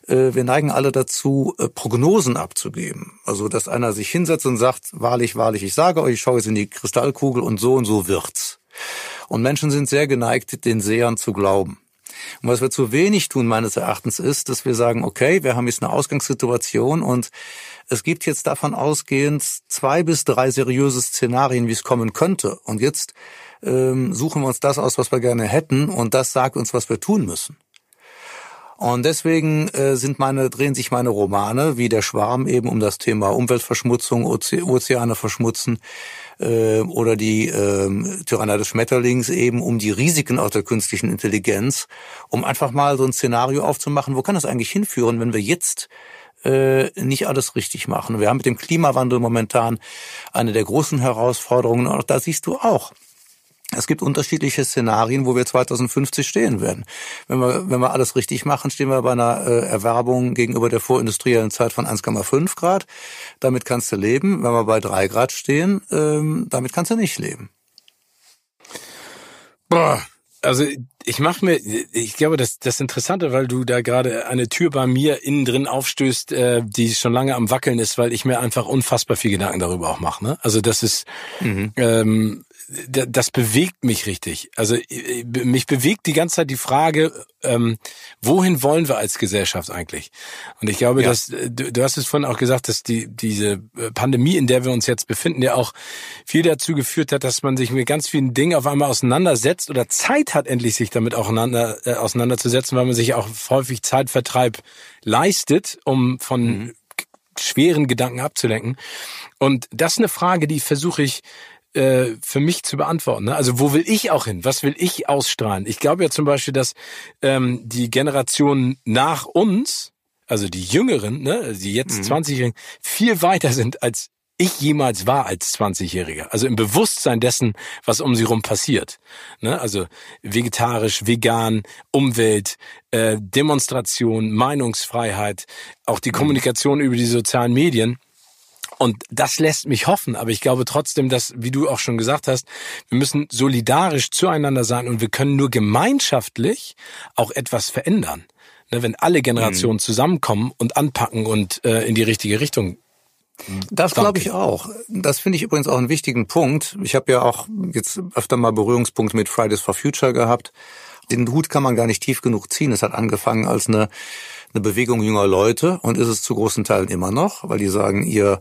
äh, wir neigen alle dazu, äh, Prognosen abzugeben. Also, dass einer sich hinsetzt und sagt, wahrlich, wahrlich, ich sage euch, ich schaue jetzt in die Kristallkugel und so und so wird's. Und Menschen sind sehr geneigt, den Sehern zu glauben. Und was wir zu wenig tun, meines Erachtens, ist, dass wir sagen, okay, wir haben jetzt eine Ausgangssituation und es gibt jetzt davon ausgehend zwei bis drei seriöse Szenarien, wie es kommen könnte. Und jetzt ähm, suchen wir uns das aus, was wir gerne hätten, und das sagt uns, was wir tun müssen. Und deswegen äh, sind meine, drehen sich meine Romane wie der Schwarm eben um das Thema Umweltverschmutzung, Oze Ozeane verschmutzen äh, oder die äh, Tyrannei des Schmetterlings eben um die Risiken auch der künstlichen Intelligenz, um einfach mal so ein Szenario aufzumachen, wo kann das eigentlich hinführen, wenn wir jetzt äh, nicht alles richtig machen. Wir haben mit dem Klimawandel momentan eine der großen Herausforderungen. Und da siehst du auch, es gibt unterschiedliche Szenarien, wo wir 2050 stehen werden. Wenn wir, wenn wir alles richtig machen, stehen wir bei einer äh, Erwerbung gegenüber der vorindustriellen Zeit von 1,5 Grad. Damit kannst du leben. Wenn wir bei 3 Grad stehen, ähm, damit kannst du nicht leben. Boah, also ich mache mir, ich glaube, das das Interessante, weil du da gerade eine Tür bei mir innen drin aufstößt, äh, die schon lange am wackeln ist, weil ich mir einfach unfassbar viel Gedanken darüber auch mache. Ne? Also das ist, mhm. ähm, das bewegt mich richtig. Also mich bewegt die ganze Zeit die Frage, ähm, wohin wollen wir als Gesellschaft eigentlich? Und ich glaube, ja. dass äh, du, du hast es vorhin auch gesagt, dass die diese äh, Pandemie, in der wir uns jetzt befinden, ja auch viel dazu geführt hat, dass man sich mit ganz vielen Dingen auf einmal auseinandersetzt oder Zeit hat, endlich sich damit auseinander, äh, auseinanderzusetzen, weil man sich auch häufig Zeitvertreib leistet, um von mhm. schweren Gedanken abzulenken. Und das ist eine Frage, die versuche ich äh, für mich zu beantworten. Ne? Also wo will ich auch hin? Was will ich ausstrahlen? Ich glaube ja zum Beispiel, dass ähm, die Generation nach uns, also die Jüngeren, ne, die jetzt mhm. 20-Jährigen, viel weiter sind als ich jemals war als 20-Jähriger. Also im Bewusstsein dessen, was um sie rum passiert. Ne? Also vegetarisch, vegan, Umwelt, äh, Demonstration, Meinungsfreiheit, auch die Kommunikation über die sozialen Medien. Und das lässt mich hoffen, aber ich glaube trotzdem, dass, wie du auch schon gesagt hast, wir müssen solidarisch zueinander sein und wir können nur gemeinschaftlich auch etwas verändern. Ne, wenn alle Generationen mhm. zusammenkommen und anpacken und äh, in die richtige Richtung das glaube ich auch. Das finde ich übrigens auch einen wichtigen Punkt. Ich habe ja auch jetzt öfter mal Berührungspunkte mit Fridays for Future gehabt. Den Hut kann man gar nicht tief genug ziehen. Es hat angefangen als eine eine Bewegung junger Leute und ist es zu großen Teilen immer noch, weil die sagen, ihr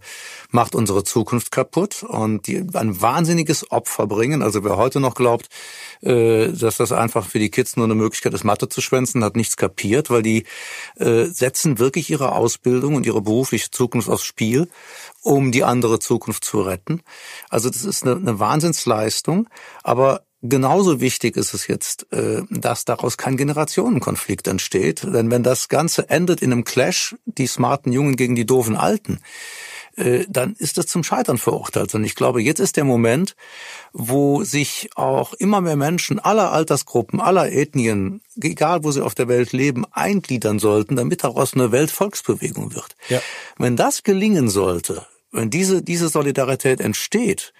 macht unsere Zukunft kaputt und die ein wahnsinniges Opfer bringen. Also wer heute noch glaubt, äh, dass das einfach für die Kids nur eine Möglichkeit ist, Mathe zu schwänzen, hat nichts kapiert, weil die äh, setzen wirklich ihre Ausbildung und ihre berufliche Zukunft aufs Spiel, um die andere Zukunft zu retten. Also das ist eine, eine Wahnsinnsleistung, aber Genauso wichtig ist es jetzt, äh, dass daraus kein Generationenkonflikt entsteht. Denn wenn das Ganze endet in einem Clash, die smarten Jungen gegen die doofen Alten, äh, dann ist das zum Scheitern verurteilt. Und ich glaube, jetzt ist der Moment, wo sich auch immer mehr Menschen aller Altersgruppen, aller Ethnien, egal wo sie auf der Welt leben, eingliedern sollten, damit daraus eine Weltvolksbewegung wird. Ja. Wenn das gelingen sollte, wenn diese, diese Solidarität entsteht,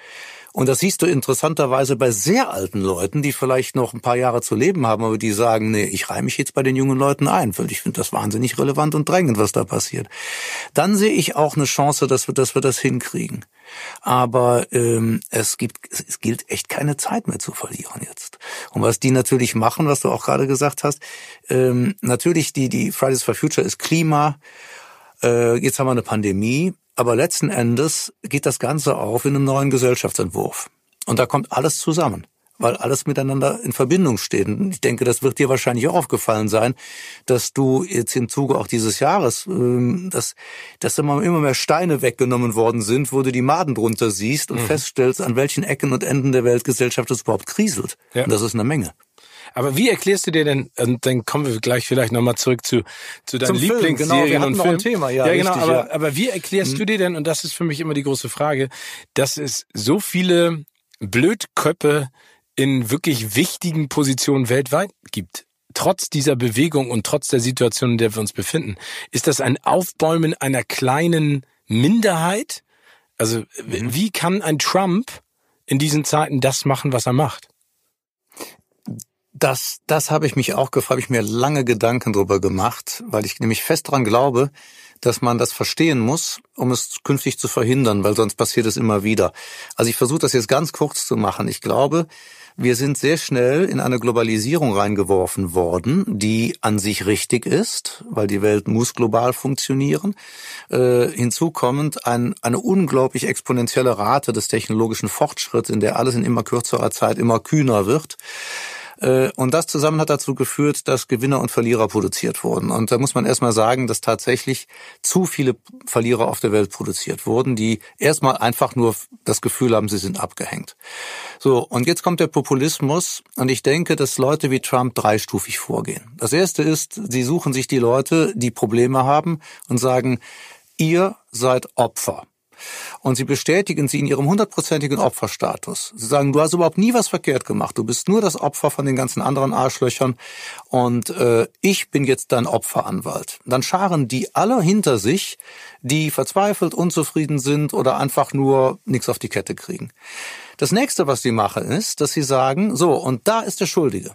und das siehst du interessanterweise bei sehr alten Leuten, die vielleicht noch ein paar Jahre zu leben haben, aber die sagen, nee, ich reihe mich jetzt bei den jungen Leuten ein, weil ich finde das wahnsinnig relevant und drängend, was da passiert. Dann sehe ich auch eine Chance, dass wir, dass wir das hinkriegen. Aber ähm, es gibt, es gilt echt keine Zeit mehr zu verlieren jetzt. Und was die natürlich machen, was du auch gerade gesagt hast, ähm, natürlich die die Fridays for Future ist Klima. Äh, jetzt haben wir eine Pandemie. Aber letzten Endes geht das Ganze auf in einem neuen Gesellschaftsentwurf. Und da kommt alles zusammen, weil alles miteinander in Verbindung steht. Und ich denke, das wird dir wahrscheinlich auch aufgefallen sein, dass du jetzt im Zuge auch dieses Jahres, ähm, dass, dass immer mehr Steine weggenommen worden sind, wo du die Maden drunter siehst und mhm. feststellst, an welchen Ecken und Enden der Weltgesellschaft es überhaupt kriselt. Ja. Und das ist eine Menge. Aber wie erklärst du dir denn, und dann kommen wir gleich vielleicht nochmal zurück zu, zu deinen Zum Lieblingsserien genau, und Filmen. Thema, ja, ja genau, richtig, aber, ja. aber wie erklärst mhm. du dir denn, und das ist für mich immer die große Frage, dass es so viele Blödköppe in wirklich wichtigen Positionen weltweit gibt? Trotz dieser Bewegung und trotz der Situation, in der wir uns befinden. Ist das ein Aufbäumen einer kleinen Minderheit? Also, mhm. wie kann ein Trump in diesen Zeiten das machen, was er macht? Das, das habe ich mich auch gefragt, habe ich mir lange Gedanken drüber gemacht, weil ich nämlich fest daran glaube, dass man das verstehen muss, um es künftig zu verhindern, weil sonst passiert es immer wieder. Also ich versuche das jetzt ganz kurz zu machen. Ich glaube, wir sind sehr schnell in eine Globalisierung reingeworfen worden, die an sich richtig ist, weil die Welt muss global funktionieren. Äh, hinzu kommend ein, eine unglaublich exponentielle Rate des technologischen Fortschritts, in der alles in immer kürzerer Zeit immer kühner wird. Äh, und das zusammen hat dazu geführt, dass Gewinner und Verlierer produziert wurden. Und da muss man erstmal sagen, dass tatsächlich zu viele Verlierer auf der Welt produziert wurden, die erstmal einfach nur das Gefühl haben, sie sind abgehängt. So, und jetzt kommt der Populismus und ich denke, dass Leute wie Trump dreistufig vorgehen. Das erste ist, sie suchen sich die Leute, die Probleme haben und sagen, ihr seid Opfer. Und sie bestätigen sie in ihrem hundertprozentigen Opferstatus. Sie sagen, du hast überhaupt nie was verkehrt gemacht. Du bist nur das Opfer von den ganzen anderen Arschlöchern. Und äh, ich bin jetzt dein Opferanwalt. Dann scharen die alle hinter sich, die verzweifelt, unzufrieden sind oder einfach nur nichts auf die Kette kriegen. Das nächste, was sie machen, ist, dass sie sagen, so, und da ist der Schuldige.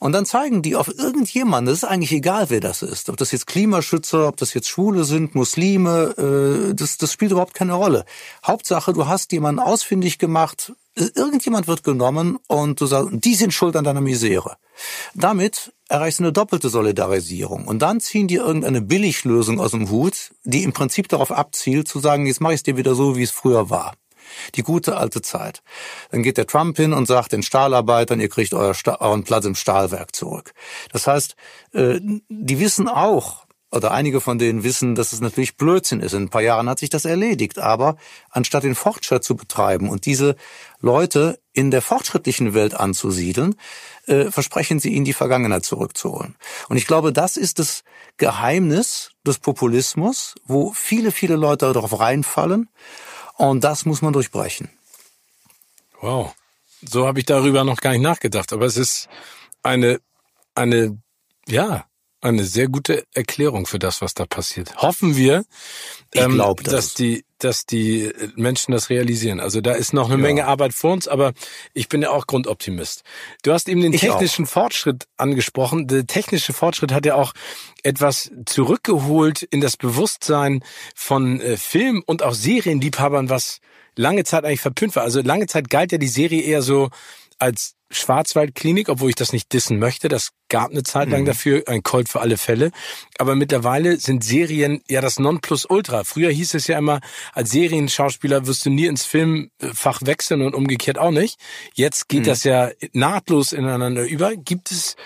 Und dann zeigen die auf irgendjemanden, das ist eigentlich egal, wer das ist. Ob das jetzt Klimaschützer, ob das jetzt Schwule sind, Muslime, äh, das, das spielt überhaupt keine Rolle. Hauptsache, du hast jemanden ausfindig gemacht, irgendjemand wird genommen und du sagst, die sind schuld an deiner Misere. Damit erreichst du eine doppelte Solidarisierung. Und dann ziehen die irgendeine Billiglösung aus dem Hut, die im Prinzip darauf abzielt, zu sagen, jetzt mache ich es dir wieder so, wie es früher war. Die gute alte Zeit. Dann geht der Trump hin und sagt den Stahlarbeitern, ihr kriegt euren Platz im Stahlwerk zurück. Das heißt, äh, die wissen auch, oder einige von denen wissen, dass es natürlich Blödsinn ist. In ein paar Jahren hat sich das erledigt. Aber anstatt den Fortschritt zu betreiben und diese Leute in der fortschrittlichen Welt anzusiedeln, äh, versprechen sie ihnen die Vergangenheit zurückzuholen. Und ich glaube, das ist das Geheimnis des Populismus, wo viele, viele Leute darauf reinfallen Und das muss man durchbrechen. Wow. So habe ich darüber noch gar nicht nachgedacht. Aber es ist eine, eine, ja, eine sehr gute Erklärung für das, was da passiert. Hoffen wir, ähm, dass die, dass die Menschen das realisieren. Also da ist noch eine ja. Menge Arbeit vor uns, aber ich bin ja auch Grundoptimist. Du hast eben den ich technischen auch. Fortschritt angesprochen. Der technische Fortschritt hat ja auch etwas zurückgeholt in das Bewusstsein von äh, Film- und auch Serienliebhabern, was lange Zeit eigentlich verpönt war. Also lange Zeit galt ja die Serie eher so als Schwarzwaldklinik, obwohl ich das nicht dissen möchte. Das gab eine Zeit lang mhm. dafür, ein Colt für alle Fälle. Aber mittlerweile sind Serien ja das Nonplusultra. Früher hieß es ja immer, als Serienschauspieler wirst du nie ins Filmfach wechseln und umgekehrt auch nicht. Jetzt geht mhm. das ja nahtlos ineinander über. Gibt es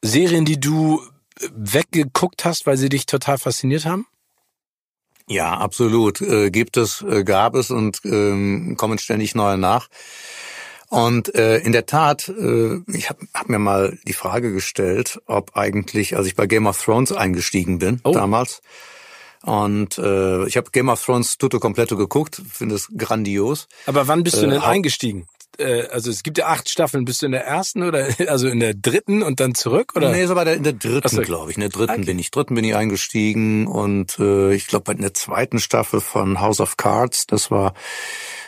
Serien, die du weggeguckt hast, weil sie dich total fasziniert haben? Ja, absolut. Äh, gibt es, äh, gab es und ähm, kommen ständig neue nach. Und äh, in der Tat, äh, ich habe hab mir mal die Frage gestellt, ob eigentlich, als ich bei Game of Thrones eingestiegen bin oh. damals, und äh, ich habe Game of Thrones tutto completo geguckt, finde es grandios. Aber wann bist du denn äh, eingestiegen? Äh, also es gibt ja acht Staffeln. Bist du in der ersten oder <laughs> also in der dritten und dann zurück? Oder? Nee, so war der in der dritten, so. glaube ich. In der dritten okay. bin ich. Dritten bin ich eingestiegen und äh, ich glaube in der zweiten Staffel von House of Cards, das war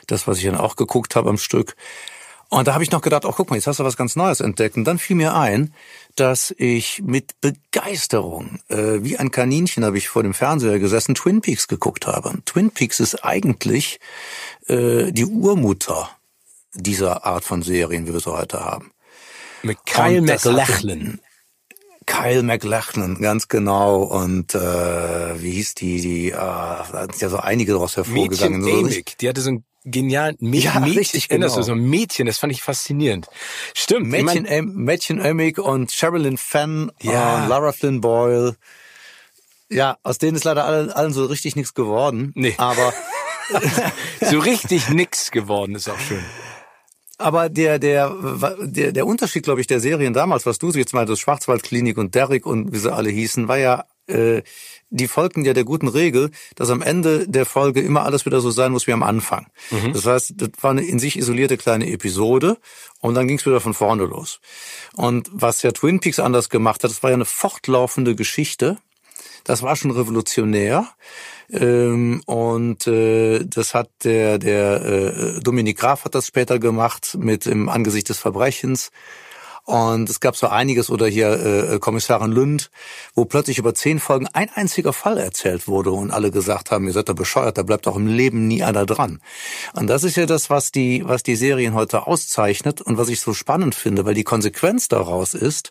das, was ich dann auch geguckt habe am Stück. Und da habe ich noch gedacht, oh guck mal, jetzt hast du was ganz Neues entdeckt. Und dann fiel mir ein, dass ich mit Begeisterung, äh, wie ein Kaninchen habe ich vor dem Fernseher gesessen, Twin Peaks geguckt habe. Und Twin Peaks ist eigentlich äh, die Urmutter dieser Art von Serien, wie wir sie heute haben. Mit Kyle MacLachlan. Kyle MacLachlan, ganz genau. Und äh, wie hieß die? Die äh, da sind ja so einige daraus hervorgegangen. Mädchen Amick, die hatte so ein genialen Mä ja, Mädchen, richtig, genau. so ein Mädchen, das fand ich faszinierend. Stimmt. Mädchen, ich mein, Mädchen Amick und Sherilyn Fenn ja. und Lara Flynn Boyle. Ja, aus denen ist leider allen, allen so richtig nichts geworden. Nee. Aber <laughs> so richtig nix geworden ist auch schön. Aber der, der, der, der Unterschied, glaube ich, der Serien damals, was du jetzt mal, das Schwarzwaldklinik und Derrick und wie sie alle hießen, war ja, äh, die folgten ja der guten Regel, dass am Ende der Folge immer alles wieder so sein muss wie am Anfang. Mhm. Das heißt, das war eine in sich isolierte kleine Episode und dann ging es wieder von vorne los. Und was ja Twin Peaks anders gemacht hat, das war ja eine fortlaufende Geschichte. Das war schon revolutionär. Ähm, und äh, das hat der, der äh, Dominik Graf hat das später gemacht mit im Angesicht des Verbrechens. Und es gab so einiges oder hier äh, Kommissarin Lünd, wo plötzlich über zehn Folgen ein einziger Fall erzählt wurde und alle gesagt haben, ihr seid da bescheuert, da bleibt auch im Leben nie einer dran. Und das ist ja das, was die, was die Serien heute auszeichnet und was ich so spannend finde, weil die Konsequenz daraus ist,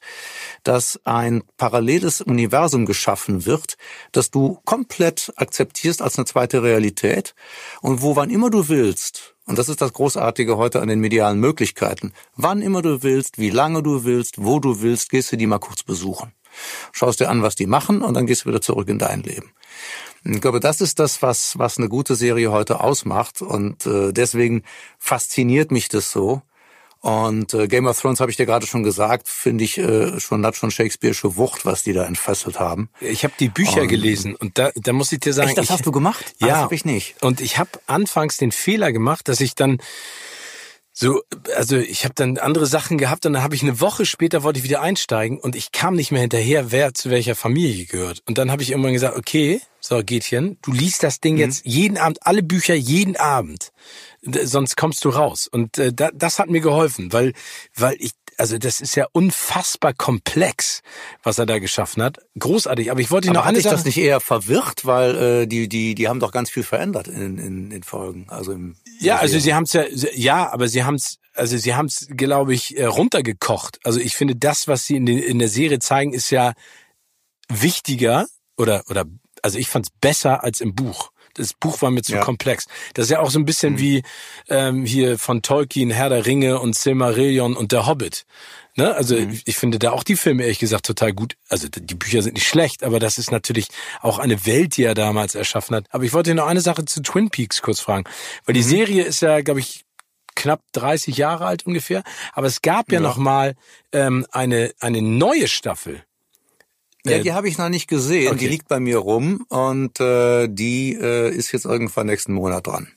dass ein paralleles Universum geschaffen wird, das du komplett akzeptierst als eine zweite Realität und wo wann immer du willst und das ist das Großartige heute an den medialen Möglichkeiten. Wann immer du willst, wie lange du willst, wo du willst, gehst du die mal kurz besuchen. Schaust dir an, was die machen und dann gehst du wieder zurück in dein Leben. Ich glaube, das ist das, was, was eine gute Serie heute ausmacht und äh, deswegen fasziniert mich das so, und äh, Game of Thrones habe ich dir gerade schon gesagt, finde ich äh, schon hat schon Shakespeare'sche Wucht, was die da entfesselt haben. Ich habe die Bücher und, gelesen und da, da muss ich dir sagen, echt, das ich, hast du gemacht? Ja, das habe ich nicht. Und ich habe anfangs den Fehler gemacht, dass ich dann so, also ich habe dann andere Sachen gehabt und dann habe ich eine Woche später wollte ich wieder einsteigen und ich kam nicht mehr hinterher, wer zu welcher Familie gehört. Und dann habe ich irgendwann gesagt, okay, so Gätchen, du liest das Ding mhm. jetzt jeden Abend, alle Bücher jeden Abend sonst kommst du raus. Und äh, da, das hat mir geholfen, weil, weil ich, also das ist ja unfassbar komplex, was er da geschaffen hat. Großartig. Aber ich wollte aber noch hatte ich das nicht eher verwirrt, weil äh, die, die, die haben doch ganz viel verändert in, in, in Folgen. Also im ja, also sie haben es ja, ja, aber sie haben es, also sie haben es, glaube ich, äh, runtergekocht. Also ich finde, das, was sie in, den, in der Serie zeigen, ist ja wichtiger oder oder also ich fand es besser als im Buch. Das Buch war mir zu ja. komplex. Das ist ja auch so ein bisschen mhm. wie ähm, hier von Tolkien, Herr der Ringe und Silmarillion und der Hobbit. Ne? Also mhm. ich finde da auch die Filme ehrlich gesagt total gut. Also die Bücher sind nicht schlecht, aber das ist natürlich auch eine Welt, die er damals erschaffen hat. Aber ich wollte noch eine Sache zu Twin Peaks kurz fragen, weil die mhm. Serie ist ja, glaube ich, knapp 30 Jahre alt ungefähr. Aber es gab ja, ja. noch mal ähm, eine eine neue Staffel. Ja, äh, die habe ich noch nicht gesehen. Okay. Die liegt bei mir rum und äh, die äh, ist jetzt irgendwann nächsten Monat dran.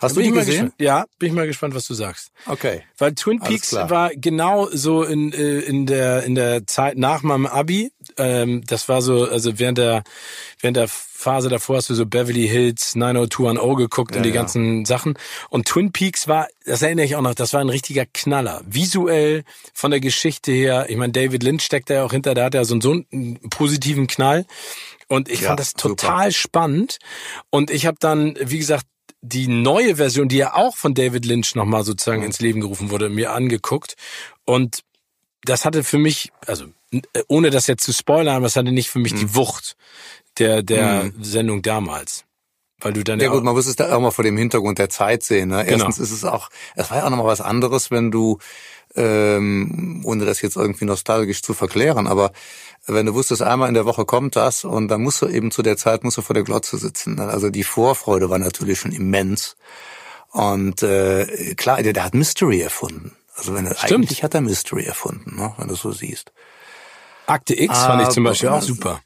Hast bin du die ich mal gesehen? gespannt. Ja, bin ich mal gespannt, was du sagst. Okay. Weil Twin Peaks war genau so in, äh, in der in der Zeit nach meinem Abi. Ähm, das war so, also während der während der Phase davor hast du so Beverly Hills 90210 geguckt und die ja. ganzen Sachen. Und Twin Peaks war, das erinnere ich auch noch, das war ein richtiger Knaller. Visuell, von der Geschichte her. Ich meine, David Lynch steckt da ja auch hinter, der hat ja so einen, so einen positiven Knall. Und ich Ja, fand das super. total spannend. Und ich habe dann, wie gesagt, die neue Version, die ja auch von David Lynch nochmal sozusagen ins Leben gerufen wurde, mir angeguckt. Und das hatte für mich, also ohne das jetzt zu spoilern, aber es hatte nicht für mich Mhm. die Wucht der, der Sendung damals. Weil du dann Ja ja, gut, man muss es da auch mal vor dem Hintergrund der Zeit sehen. Ne? Genau. Erstens ist es auch, es war ja auch nochmal was anderes, wenn du, ähm, ohne das jetzt irgendwie nostalgisch zu verklären, aber wenn du wusstest, einmal in der Woche kommt das und dann musst du eben zu der Zeit musst du vor der Glotze sitzen. ne? Also die Vorfreude war natürlich schon immens. Und äh, klar, der, der hat Mystery erfunden. Also wenn er, Stimmt. eigentlich hat er Mystery erfunden, ne? wenn du es so siehst. Akte X fand ich zum Beispiel auch super.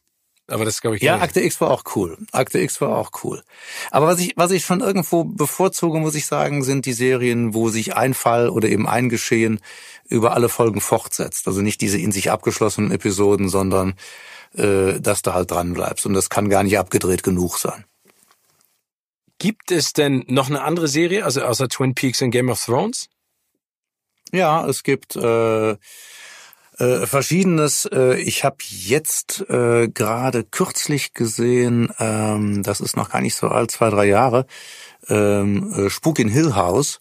Aber das glaube ich Ja. Akte X war auch cool. Akte X war auch cool. Aber was ich, was ich schon irgendwo bevorzuge, muss ich sagen, sind die Serien, wo sich ein Fall oder eben ein Geschehen über alle Folgen fortsetzt. Also nicht diese in sich abgeschlossenen Episoden, sondern äh, dass du halt dran bleibst. Und das kann gar nicht abgedreht genug sein. Gibt es denn noch eine andere Serie, also außer Twin Peaks und Game of Thrones? Ja, es gibt äh, äh, verschiedenes. Äh, ich habe jetzt äh, gerade kürzlich gesehen, ähm, das ist noch gar nicht so alt, zwei, drei Jahre, ähm, äh, Spuk in Hill House.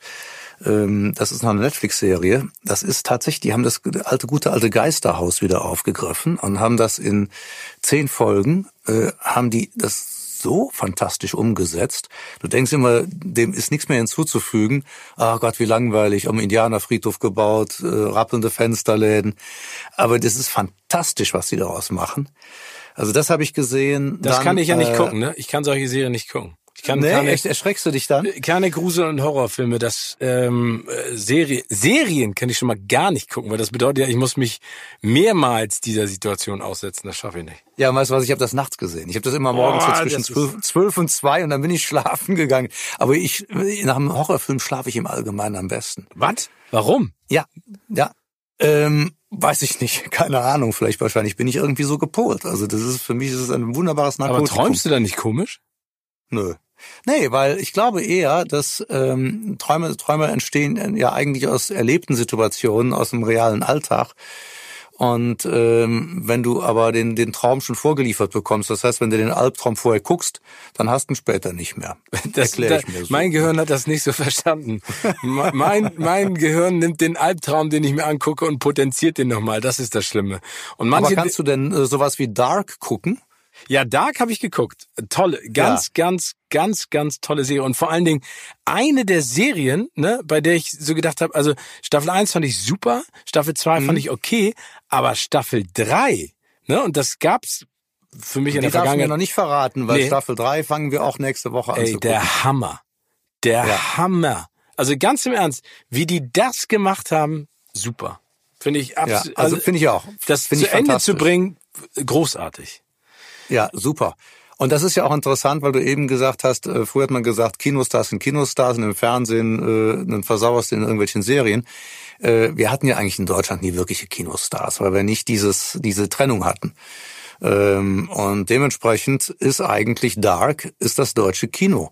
Ähm, das ist noch eine Netflix-Serie. Das ist tatsächlich, die haben das alte, gute alte Geisterhaus wieder aufgegriffen und haben das in zehn Folgen, äh, haben die das so fantastisch umgesetzt. Du denkst immer, dem ist nichts mehr hinzuzufügen. Ah Gott, wie langweilig, am Indianerfriedhof gebaut, äh, rappelnde Fensterläden. Aber das ist fantastisch, was sie daraus machen. Also das habe ich gesehen. Das Dann, kann ich ja nicht äh, gucken, ne? Ich kann solche Serien nicht gucken. Ich kann Nee, keine, echt, erschreckst du dich dann? keine Grusel- und Horrorfilme. Das ähm, äh, Serie, Serien kann ich schon mal gar nicht gucken, weil das bedeutet ja, ich muss mich mehrmals dieser Situation aussetzen. Das schaffe ich nicht. Ja, weißt du was, ich habe das nachts gesehen. Ich habe das immer morgens Boah, so zwischen das ist- zwölf, zwölf und zwei und dann bin ich <laughs> schlafen gegangen. Aber ich, nach einem Horrorfilm schlafe ich im Allgemeinen am besten. Was? Warum? Ja, ja. Ähm, weiß ich nicht, <laughs> keine Ahnung. Vielleicht wahrscheinlich bin ich irgendwie so gepolt. Also das ist für mich ist es ein wunderbares Aber Narkotikum. träumst du da nicht komisch? Nö. Nee, weil ich glaube eher, dass ähm, Träume, Träume entstehen äh, ja eigentlich aus erlebten Situationen, aus dem realen Alltag. Und ähm, wenn du aber den, den Traum schon vorgeliefert bekommst, das heißt, wenn du den Albtraum vorher guckst, dann hast du ihn später nicht mehr. <laughs> Das, Erkläre ich da- mir so. Mein Gehirn hat das nicht so <laughs> verstanden. Me- mein, mein Gehirn nimmt den Albtraum, den ich mir angucke, und potenziert den nochmal. Das ist das Schlimme. Und aber manche, kannst du denn äh, sowas wie Dark gucken? Ja, Dark habe ich geguckt. Tolle, ganz, ganz, ganz, ganz tolle Serie. Und vor allen Dingen eine der Serien, ne, bei der ich so gedacht habe, also Staffel 1 fand ich super, Staffel 2 Mhm. fand ich okay, aber Staffel 3, ne, und das gab's für mich in Die der Vergangenheit. noch nicht verraten, weil Nee. Staffel 3 fangen wir auch nächste Woche an Ey, der Hammer. Der Ja. Hammer. Also ganz im Ernst, wie die das gemacht haben, super. Finde ich ja, absolut. also finde ich auch. das Finde zu ich Ende zu bringen, großartig. Ja, super. Und das ist ja auch interessant, weil du eben gesagt hast, äh, früher hat man gesagt, Kinostars sind Kinostars und im Fernsehen äh, dann versauerst du in irgendwelchen Serien. Äh, wir hatten ja eigentlich in Deutschland nie wirkliche Kinostars, weil wir nicht dieses diese Trennung hatten. Ähm, und dementsprechend ist eigentlich Dark ist das deutsche Kino.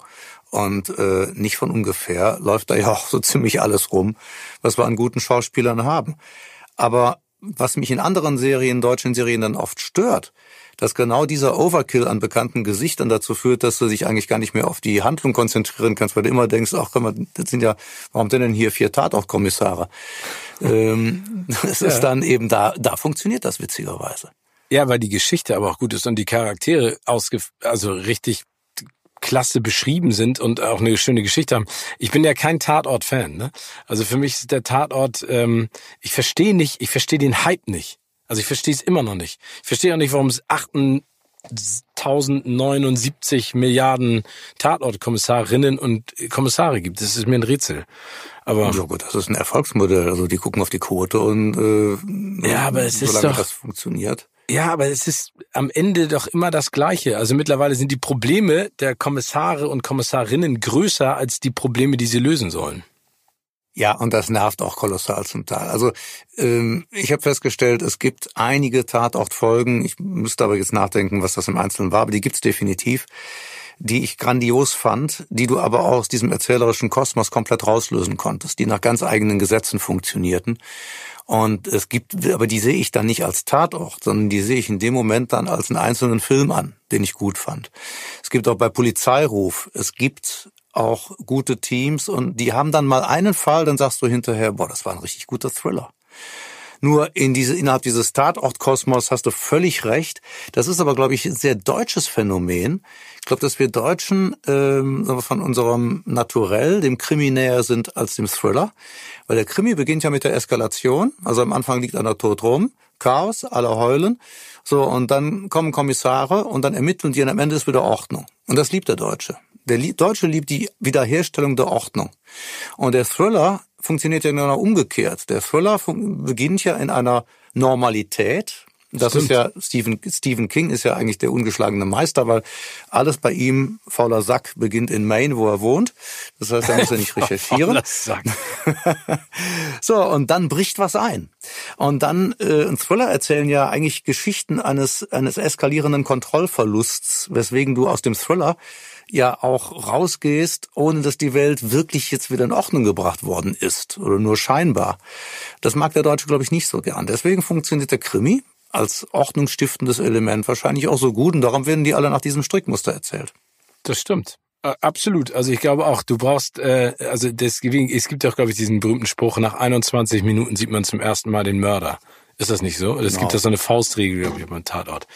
Und äh, nicht von ungefähr läuft da ja auch so ziemlich alles rum, was wir an guten Schauspielern haben. Aber was mich in anderen Serien, deutschen Serien dann oft stört, dass genau dieser Overkill an bekannten Gesichtern dazu führt, dass du dich eigentlich gar nicht mehr auf die Handlung konzentrieren kannst, weil du immer denkst, ach komm das sind ja, warum denn denn hier vier Tatortkommissare? ähm, <laughs> das ist dann eben da, da funktioniert das witzigerweise. Ja, weil die Geschichte aber auch gut ist und die Charaktere ausge also richtig klasse beschrieben sind und auch eine schöne Geschichte haben. Ich bin ja kein Tatort-Fan. Ne? Also für mich ist der Tatort, ähm, ich verstehe nicht, ich verstehe den Hype nicht. Also ich verstehe es immer noch nicht. Ich verstehe auch nicht, warum es 8079 Milliarden Tatortkommissarinnen und Kommissare gibt. Das ist mir ein Rätsel. Aber Ja gut, das ist ein Erfolgsmodell. Also die gucken auf die Quote und äh, Ja, aber es ist doch- das funktioniert. Ja, aber es ist, am Ende doch immer das Gleiche. Also mittlerweile sind die Probleme der Kommissare und Kommissarinnen größer als die Probleme, die sie lösen sollen. Ja, und das nervt auch kolossal zum Teil. Also ähm, ich habe festgestellt, es gibt einige Tatortfolgen, ich müsste aber jetzt nachdenken, was das im Einzelnen war, aber die gibt's definitiv, die ich grandios fand, die du aber auch aus diesem erzählerischen Kosmos komplett rauslösen konntest, die nach ganz eigenen Gesetzen funktionierten. Und es gibt, aber die sehe ich dann nicht als Tatort, sondern die sehe ich in dem Moment dann als einen einzelnen Film an, den ich gut fand. Es gibt auch bei Polizeiruf, es gibt auch gute Teams und die haben dann mal einen Fall, dann sagst du hinterher, boah, das war ein richtig guter Thriller. Nur in diese, innerhalb dieses Tatortkosmos hast du völlig recht. Das ist aber, glaube ich, ein sehr deutsches Phänomen. Ich glaube, dass wir Deutschen ähm, von unserem Naturell dem Krimi näher sind als dem Thriller. Weil der Krimi beginnt ja mit der Eskalation. Also am Anfang liegt einer tot rum, Chaos, alle heulen. So, und dann kommen Kommissare und dann ermitteln die und am Ende ist wieder Ordnung. Und das liebt der Deutsche. Der Deutsche liebt die Wiederherstellung der Ordnung. Und der Thriller funktioniert ja nur umgekehrt. Der Thriller beginnt ja in einer Normalität. Das Stimmt. ist ja Stephen, Stephen King ist ja eigentlich der ungeschlagene Meister, weil alles bei ihm, fauler Sack, beginnt in Maine, wo er wohnt. Das heißt, er muss ja nicht <laughs> recherchieren. Sack. <laughs> so, und dann bricht was ein. Und dann, äh, und Thriller erzählen ja eigentlich Geschichten eines, eines eskalierenden Kontrollverlusts, weswegen du aus dem Thriller ja auch rausgehst, ohne dass die Welt wirklich jetzt wieder in Ordnung gebracht worden ist oder nur scheinbar. Das mag der Deutsche, glaube ich, nicht so gern. Deswegen funktioniert der Krimi als ordnungsstiftendes Element wahrscheinlich auch so gut und darum werden die alle nach diesem Strickmuster erzählt. Das stimmt. Absolut. Also ich glaube auch, du brauchst, äh, also deswegen, es gibt ja auch, glaube ich, diesen berühmten Spruch, nach 21 Minuten sieht man zum ersten Mal den Mörder. Ist das nicht so? Es genau. gibt da so eine Faustregel, glaube ich, beim Tatort.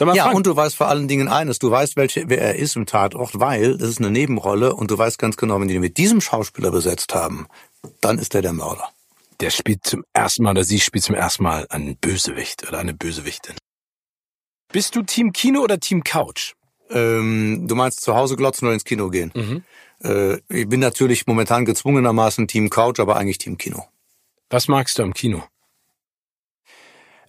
Mal, ja, Frank, und du weißt vor allen Dingen eines, du weißt, welche, wer er ist im Tatort, weil das ist eine Nebenrolle und du weißt ganz genau, wenn die mit diesem Schauspieler besetzt haben, dann ist er der Mörder. Der spielt zum ersten Mal oder sie spielt zum ersten Mal einen Bösewicht oder eine Bösewichtin. Bist du Team Kino oder Team Couch? Ähm, du meinst zu Hause glotzen oder ins Kino gehen? Mhm. Äh, ich bin natürlich momentan gezwungenermaßen Team Couch, aber eigentlich Team Kino. Was magst du am Kino?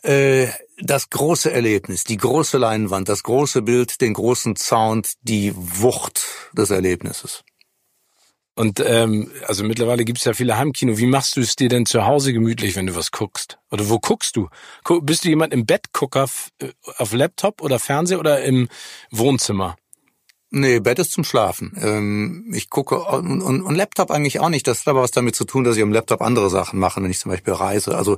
Äh, das große Erlebnis, die große Leinwand, das große Bild, den großen Sound, die Wucht des Erlebnisses. Und ähm, also mittlerweile gibt's ja viele Heimkino. Wie machst du es dir denn zu Hause gemütlich, wenn du was guckst? Oder wo guckst du? Bist du jemand im Bettgucker äh, auf Laptop oder Fernseher oder im Wohnzimmer? Nee, Bett ist zum Schlafen. Ähm, ich gucke und, und, und Laptop eigentlich auch nicht. Das hat aber was damit zu tun, dass ich am Laptop andere Sachen mache, wenn ich zum Beispiel reise. Also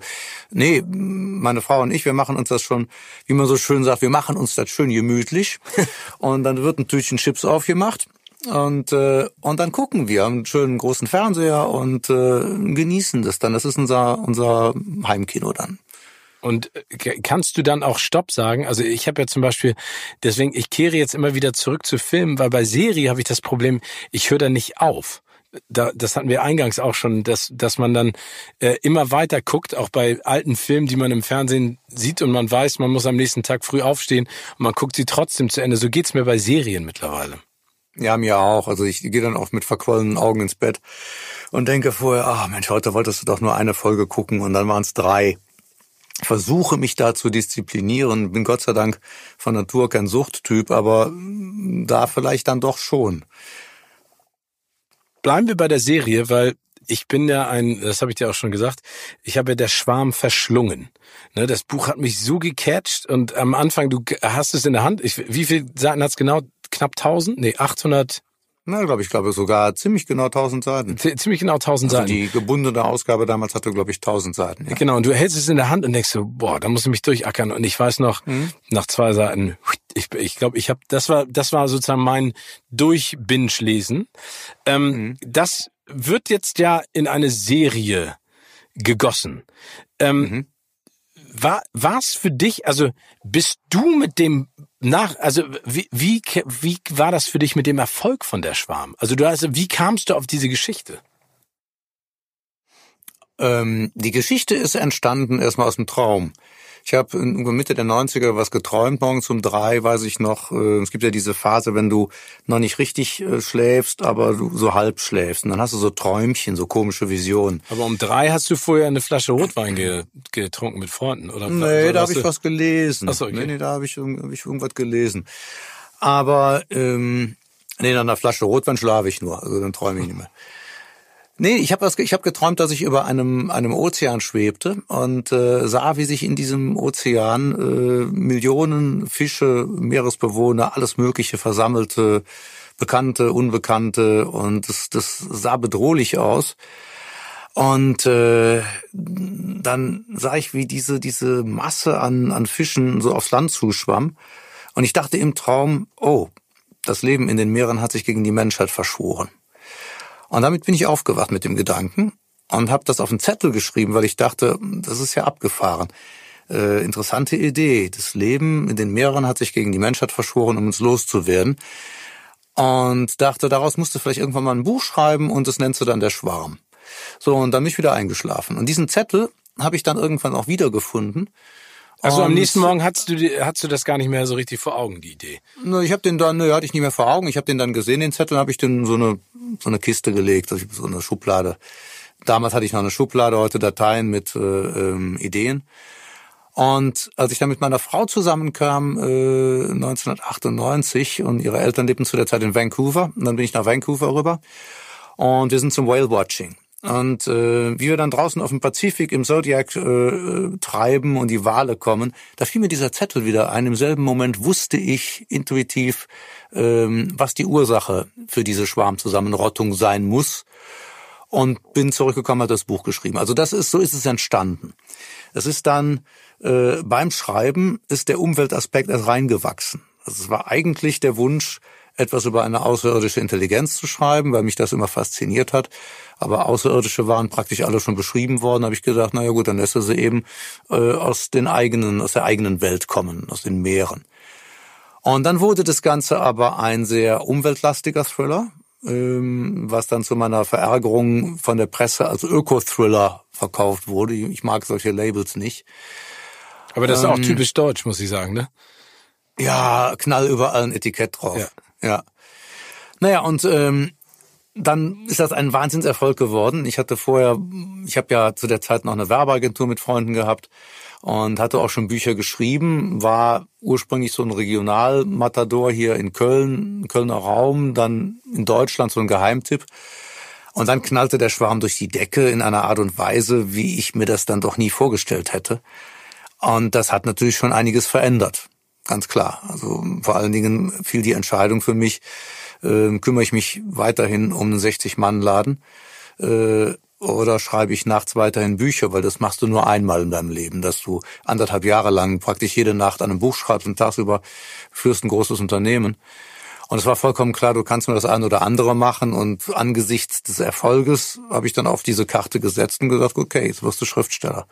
nee, meine Frau und ich, wir machen uns das schon, wie man so schön sagt, wir machen uns das schön gemütlich. <laughs> und dann wird ein Tütchen Chips aufgemacht und äh, und dann gucken wir einen schönen großen Fernseher und äh, genießen das dann. Das ist unser unser Heimkino dann. Und äh, kannst du dann auch Stopp sagen? Also ich habe ja zum Beispiel, deswegen, ich kehre jetzt immer wieder zurück zu Filmen, weil bei Serie habe ich das Problem, ich höre da nicht auf. Da, das hatten wir eingangs auch schon, dass, dass man dann äh, immer weiter guckt, auch bei alten Filmen, die man im Fernsehen sieht und man weiß, man muss am nächsten Tag früh aufstehen und man guckt sie trotzdem zu Ende. So geht's mir bei Serien mittlerweile. Ja, mir auch. Also ich gehe dann auch mit verquollenen Augen ins Bett und denke vorher, ach Mensch, heute wolltest du doch nur eine Folge gucken und dann waren es drei versuche mich da zu disziplinieren, bin Gott sei Dank von Natur kein Suchttyp, aber da vielleicht dann doch schon. Bleiben wir bei der Serie, weil ich bin ja ein, das habe ich dir auch schon gesagt, ich habe ja der Schwarm verschlungen. Ne, das Buch hat mich so gecatcht und am Anfang, du hast es in der Hand. Ich, wie viele Seiten hat es genau? Knapp 1000? Nee, 800. Na, glaube ich, glaube sogar ziemlich genau 1000 Seiten. Z ziemlich genau 1000 also Seiten. Die gebundene Ausgabe damals hatte, glaube ich, 1000 Seiten. Ja. Genau, und du hältst es in der Hand und denkst so, boah, da musst du mich durchackern. Und ich weiß noch, mhm. nach zwei Seiten, ich glaube, ich, glaub, ich habe, das war, das war sozusagen mein Durchbinge-Lesen. Ähm, mhm. Das wird jetzt ja in eine Serie gegossen. Ähm, mhm war war's für dich, also bist du mit dem nach, also wie, wie, wie war das für dich mit dem Erfolg von der Schwarm? Also du also wie kamst du auf diese Geschichte? Ähm, die Geschichte ist entstanden erstmal aus dem Traum. Ich habe in Mitte der 90er was geträumt, morgens um drei, weiß ich noch. Äh, es gibt ja diese Phase, wenn du noch nicht richtig äh, schläfst, aber du so halb schläfst. Und dann hast du so Träumchen, so komische Visionen. Aber um drei hast du vorher eine Flasche Rotwein getrunken mit Freunden, oder? Nee, da habe ich was gelesen. Ach so, okay. Nee, nee, da habe ich, hab ich irgendwas gelesen. Aber ähm, nee, nach einer Flasche Rotwein schlafe ich nur, also dann träume ich nicht mehr. Nee, ich habe hab geträumt, dass ich über einem, einem Ozean schwebte und äh, sah, wie sich in diesem Ozean äh, Millionen Fische, Meeresbewohner, alles Mögliche versammelte, Bekannte, Unbekannte und das, das sah bedrohlich aus. Und äh, dann sah ich, wie diese, diese Masse an, an Fischen so aufs Land zuschwamm. Und ich dachte im Traum, oh, das Leben in den Meeren hat sich gegen die Menschheit verschworen. Und damit bin ich aufgewacht mit dem Gedanken und habe das auf einen Zettel geschrieben, weil ich dachte, das ist ja abgefahren. Äh, interessante Idee. Das Leben in den Meeren hat sich gegen die Menschheit verschworen, um uns loszuwerden. Und dachte, daraus musst du vielleicht irgendwann mal ein Buch schreiben und das nennst du dann der Schwarm. So, und dann bin ich wieder eingeschlafen. Und diesen Zettel habe ich dann irgendwann auch wiedergefunden also am nächsten Morgen hattest du, hattest du das gar nicht mehr so richtig vor Augen, die Idee? Ne, ich habe den dann, ne, hatte ich nicht mehr vor Augen. Ich habe den dann gesehen, den Zettel, habe ich den so eine so eine Kiste gelegt, also so eine Schublade. Damals hatte ich noch eine Schublade, heute Dateien mit äh, ähm, Ideen. Und als ich dann mit meiner Frau zusammenkam, äh, 1998, und ihre Eltern lebten zu der Zeit in Vancouver, und dann bin ich nach Vancouver rüber, und wir sind zum Whale Watching. Und äh, wie wir dann draußen auf dem Pazifik im Zodiac äh, treiben und die Wale kommen, da fiel mir dieser Zettel wieder ein. Im selben Moment wusste ich intuitiv, ähm, was die Ursache für diese Schwarmzusammenrottung sein muss und bin zurückgekommen, hat das Buch geschrieben. Also das ist so ist es entstanden. Es ist dann äh, beim Schreiben ist der Umweltaspekt erst reingewachsen. Also es war eigentlich der Wunsch, etwas über eine außerirdische Intelligenz zu schreiben, weil mich das immer fasziniert hat. Aber Außerirdische waren praktisch alle schon beschrieben worden. habe ich gedacht, na ja gut, dann lässt er sie eben äh, aus den eigenen, aus der eigenen Welt kommen, aus den Meeren. Und dann wurde das Ganze aber ein sehr umweltlastiger Thriller, ähm, was dann zu meiner Verärgerung von der Presse als Öko-Thriller verkauft wurde. Ich mag solche Labels nicht. Aber das ist ähm, auch typisch deutsch, muss ich sagen, ne? Ja, knall überall ein Etikett drauf. Ja. Ja. Naja, und ähm, dann ist das ein Wahnsinnserfolg geworden. Ich hatte vorher, ich habe ja zu der Zeit noch eine Werbeagentur mit Freunden gehabt und hatte auch schon Bücher geschrieben, war ursprünglich so ein Regionalmatador hier in Köln, Kölner Raum, dann in Deutschland so ein Geheimtipp. Und dann knallte der Schwarm durch die Decke in einer Art und Weise, wie ich mir das dann doch nie vorgestellt hätte. Und das hat natürlich schon einiges verändert. Ganz klar. Also vor allen Dingen fiel die Entscheidung für mich, äh, kümmere ich mich weiterhin um einen 60-Mann-Laden äh, oder schreibe ich nachts weiterhin Bücher, weil das machst du nur einmal in deinem Leben, dass du anderthalb Jahre lang praktisch jede Nacht an einem Buch schreibst und tagsüber führst ein großes Unternehmen. Und es war vollkommen klar, du kannst nur das eine oder andere machen. Und angesichts des Erfolges habe ich dann auf diese Karte gesetzt und gesagt, okay, jetzt wirst du Schriftsteller.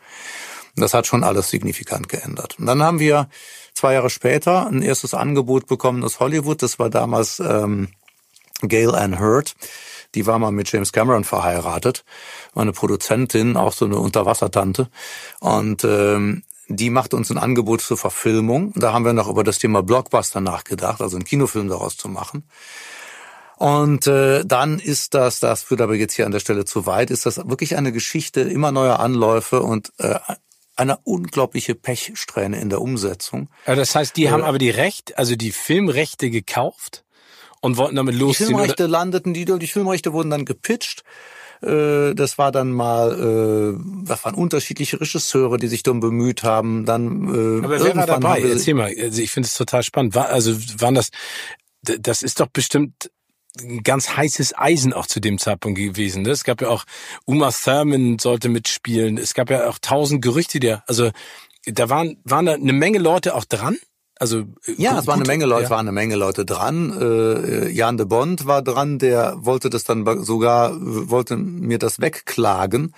Und das hat schon alles signifikant geändert. Und dann haben wir zwei Jahre später ein erstes Angebot bekommen aus Hollywood. Das war damals ähm, Gail Ann Hurd. Die war mal mit James Cameron verheiratet, war eine Produzentin, auch so eine Unterwassertante. Und ähm, die macht uns ein Angebot zur Verfilmung. Da haben wir noch über das Thema Blockbuster nachgedacht, also einen Kinofilm daraus zu machen. Und äh, dann ist das, das führt aber jetzt hier an der Stelle zu weit, ist das wirklich eine Geschichte immer neuer Anläufe und äh, eine unglaubliche Pechsträhne in der Umsetzung. Ja, das heißt, die äh, haben aber die Recht, also die Filmrechte gekauft und wollten damit losziehen. Die Filmrechte oder? landeten, die, die Filmrechte wurden dann gepitcht. Äh, das war dann mal, äh, das waren unterschiedliche Regisseure, die sich darum bemüht haben. Dann, äh, Aber wer war dabei? Erzähl mal. Also ich finde es total spannend. War, also waren das, das ist doch bestimmt ein ganz heißes Eisen auch zu dem Zeitpunkt gewesen. Ne? Es gab ja auch Uma Thurman sollte mitspielen. Es gab ja auch tausend Gerüchte, der, also da waren waren da eine Menge Leute auch dran. Also äh, ja, es waren eine Menge Leute, ja. waren eine Menge Leute dran. Äh, Jan de Bond war dran, der wollte das dann sogar wollte mir das wegklagen,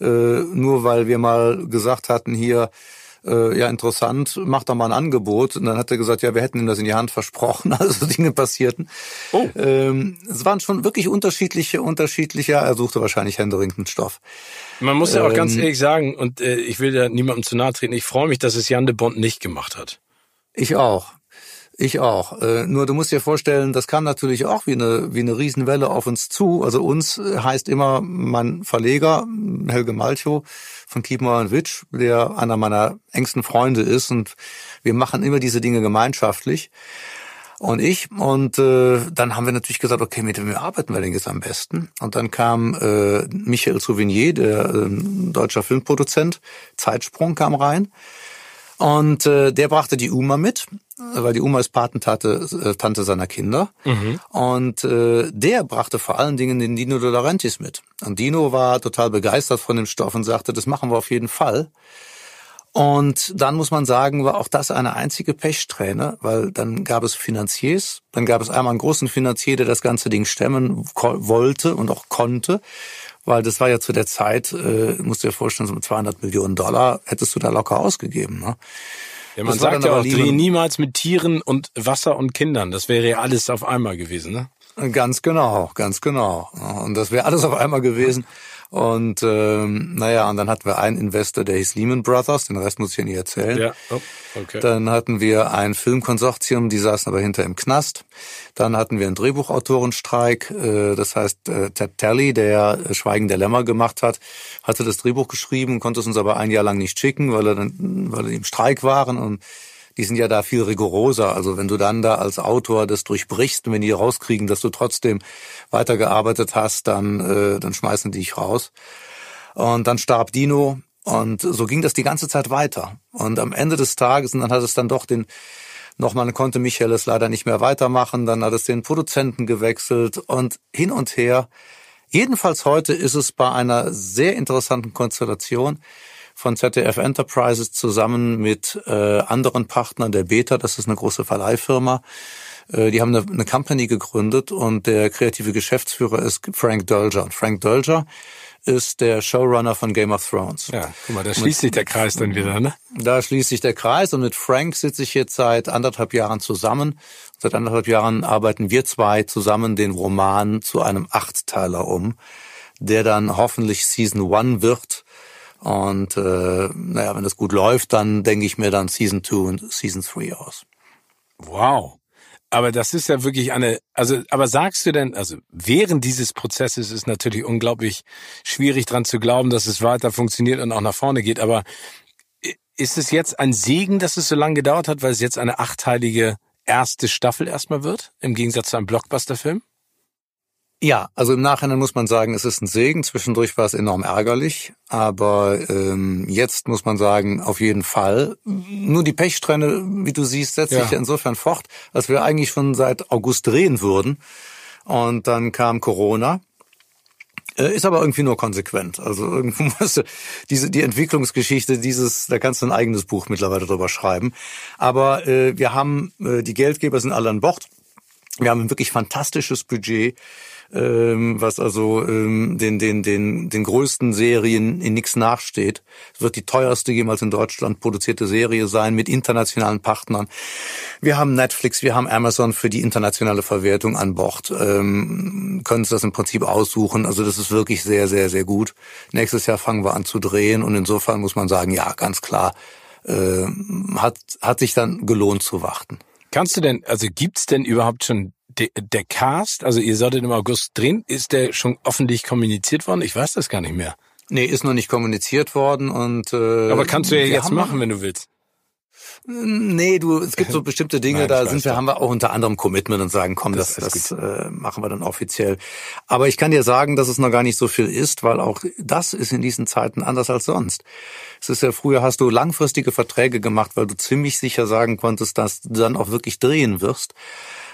äh, nur weil wir mal gesagt hatten hier äh, ja interessant, macht doch mal ein Angebot. Und dann hat er gesagt, ja, wir hätten ihm das in die Hand versprochen, <laughs> also Dinge passierten. Oh. Ähm, es waren schon wirklich unterschiedliche, unterschiedliche, er suchte wahrscheinlich händeringend Stoff. Man muss ja auch ähm, ganz ehrlich sagen, und äh, ich will ja niemandem zu nahe treten, ich freue mich, dass es Jan de Bond nicht gemacht hat. Ich auch. Ich auch. Äh, nur du musst dir vorstellen, das kam natürlich auch wie eine, wie eine Riesenwelle auf uns zu. Also uns heißt immer mein Verleger, Helge Malchow von Keep Witch, der einer meiner engsten Freunde ist und wir machen immer diese Dinge gemeinschaftlich. Und ich, und äh, dann haben wir natürlich gesagt, okay, mit wem arbeiten wir denn jetzt am besten? Und dann kam äh, Michael Souvignier, der äh, deutscher Filmproduzent, Zeitsprung kam rein. Und äh, der brachte die Uma mit, weil die Uma ist Patentante äh, Tante seiner Kinder. Mhm. Und äh, der brachte vor allen Dingen den Dino De Laurentiis mit. Und Dino war total begeistert von dem Stoff und sagte, das machen wir auf jeden Fall. Und dann muss man sagen, war auch das eine einzige Pechsträhne, weil dann gab es Finanziers, dann gab es einmal einen großen Finanzier, der das ganze Ding stemmen wollte und auch konnte weil das war ja zu der Zeit, äh, musst du dir vorstellen, so mit 200 Millionen Dollar hättest du da locker ausgegeben. Ne? Ja, man das sagt ja auch, dreh niemals mit Tieren und Wasser und Kindern. Das wäre ja alles auf einmal gewesen, ne? Ganz genau, ganz genau. Und das wäre alles auf einmal gewesen. Und ähm, naja, und dann hatten wir einen Investor, der hieß Lehman Brothers, den Rest muss ich ja nicht erzählen. Ja. Oh, okay. Dann hatten wir ein Filmkonsortium, die saßen aber hinter im Knast. Dann hatten wir einen Drehbuchautorenstreik, äh, das heißt äh, Ted Talley, der Schweigen der Lämmer gemacht hat, hatte das Drehbuch geschrieben, konnte es uns aber ein Jahr lang nicht schicken, weil er dann, weil er im Streik waren und die sind ja da viel rigoroser. Also wenn du dann da als Autor das durchbrichst und wenn die rauskriegen, dass du trotzdem weitergearbeitet hast, dann, äh, dann schmeißen die dich raus. Und dann starb Dino und so ging das die ganze Zeit weiter. Und am Ende des Tages, und dann hat es dann doch den, nochmal konnte Michael es leider nicht mehr weitermachen, dann hat es den Produzenten gewechselt und hin und her. Jedenfalls heute ist es bei einer sehr interessanten Konstellation von ZDF Enterprises zusammen mit äh, anderen Partnern der Beta, das ist eine große Verleihfirma. Äh, die haben eine, eine Company gegründet und der kreative Geschäftsführer ist Frank Dolger. Und Frank Dolger ist der Showrunner von Game of Thrones. Ja, guck mal, da schließt sich der Kreis dann wieder, ne? Da schließt sich der Kreis und mit Frank sitze ich jetzt seit anderthalb Jahren zusammen. Seit anderthalb Jahren arbeiten wir zwei zusammen den Roman zu einem Achtteiler um, der dann hoffentlich Season One wird und äh, naja, wenn das gut läuft, dann denke ich mir dann Season 2 und Season 3 aus. Wow. Aber das ist ja wirklich eine, also, aber sagst du denn, also während dieses Prozesses ist natürlich unglaublich schwierig dran zu glauben, dass es weiter funktioniert und auch nach vorne geht, aber ist es jetzt ein Segen, dass es so lange gedauert hat, weil es jetzt eine achteilige erste Staffel erstmal wird, im Gegensatz zu einem Blockbuster-Film? Ja, also im Nachhinein muss man sagen, es ist ein Segen. Zwischendurch war es enorm ärgerlich, aber ähm, jetzt muss man sagen, auf jeden Fall. Nur die Pechsträhne, wie du siehst, setzt ja. sich ja insofern fort, als wir eigentlich schon seit August drehen würden. Und dann kam Corona. Äh, ist aber irgendwie nur konsequent. Also irgendwo <laughs> musst du diese die Entwicklungsgeschichte dieses, da kannst du ein eigenes Buch mittlerweile drüber schreiben. Aber äh, wir haben äh, die Geldgeber sind alle an Bord. Wir haben ein wirklich fantastisches Budget ähm, was also ähm, den, den, den, den größten Serien in nichts nachsteht. Es wird die teuerste jemals in Deutschland produzierte Serie sein mit internationalen Partnern. Wir haben Netflix, wir haben Amazon für die internationale Verwertung an Bord. Ähm, können uns das im Prinzip aussuchen. Also das ist wirklich sehr, sehr, sehr gut. Nächstes Jahr fangen wir an zu drehen und insofern muss man sagen, ja, ganz klar, äh, hat, hat sich dann gelohnt zu warten. Kannst du denn, also gibt's denn überhaupt schon de, der Cast, also ihr solltet im August drehen, ist der schon öffentlich kommuniziert worden? Ich weiß das gar nicht mehr. Nee, ist noch nicht kommuniziert worden und äh, Aber kannst du ja jetzt machen, wenn du willst. Nee, du, es gibt so <laughs> bestimmte Dinge, Nein, da sind wir, haben wir auch unter anderem Commitment und sagen, komm, das, das, das äh, machen wir dann offiziell. Aber ich kann dir sagen, dass es noch gar nicht so viel ist, weil auch das ist in diesen Zeiten anders als sonst. Es ist ja früher hast du langfristige Verträge gemacht, weil du ziemlich sicher sagen konntest, dass du dann auch wirklich drehen wirst.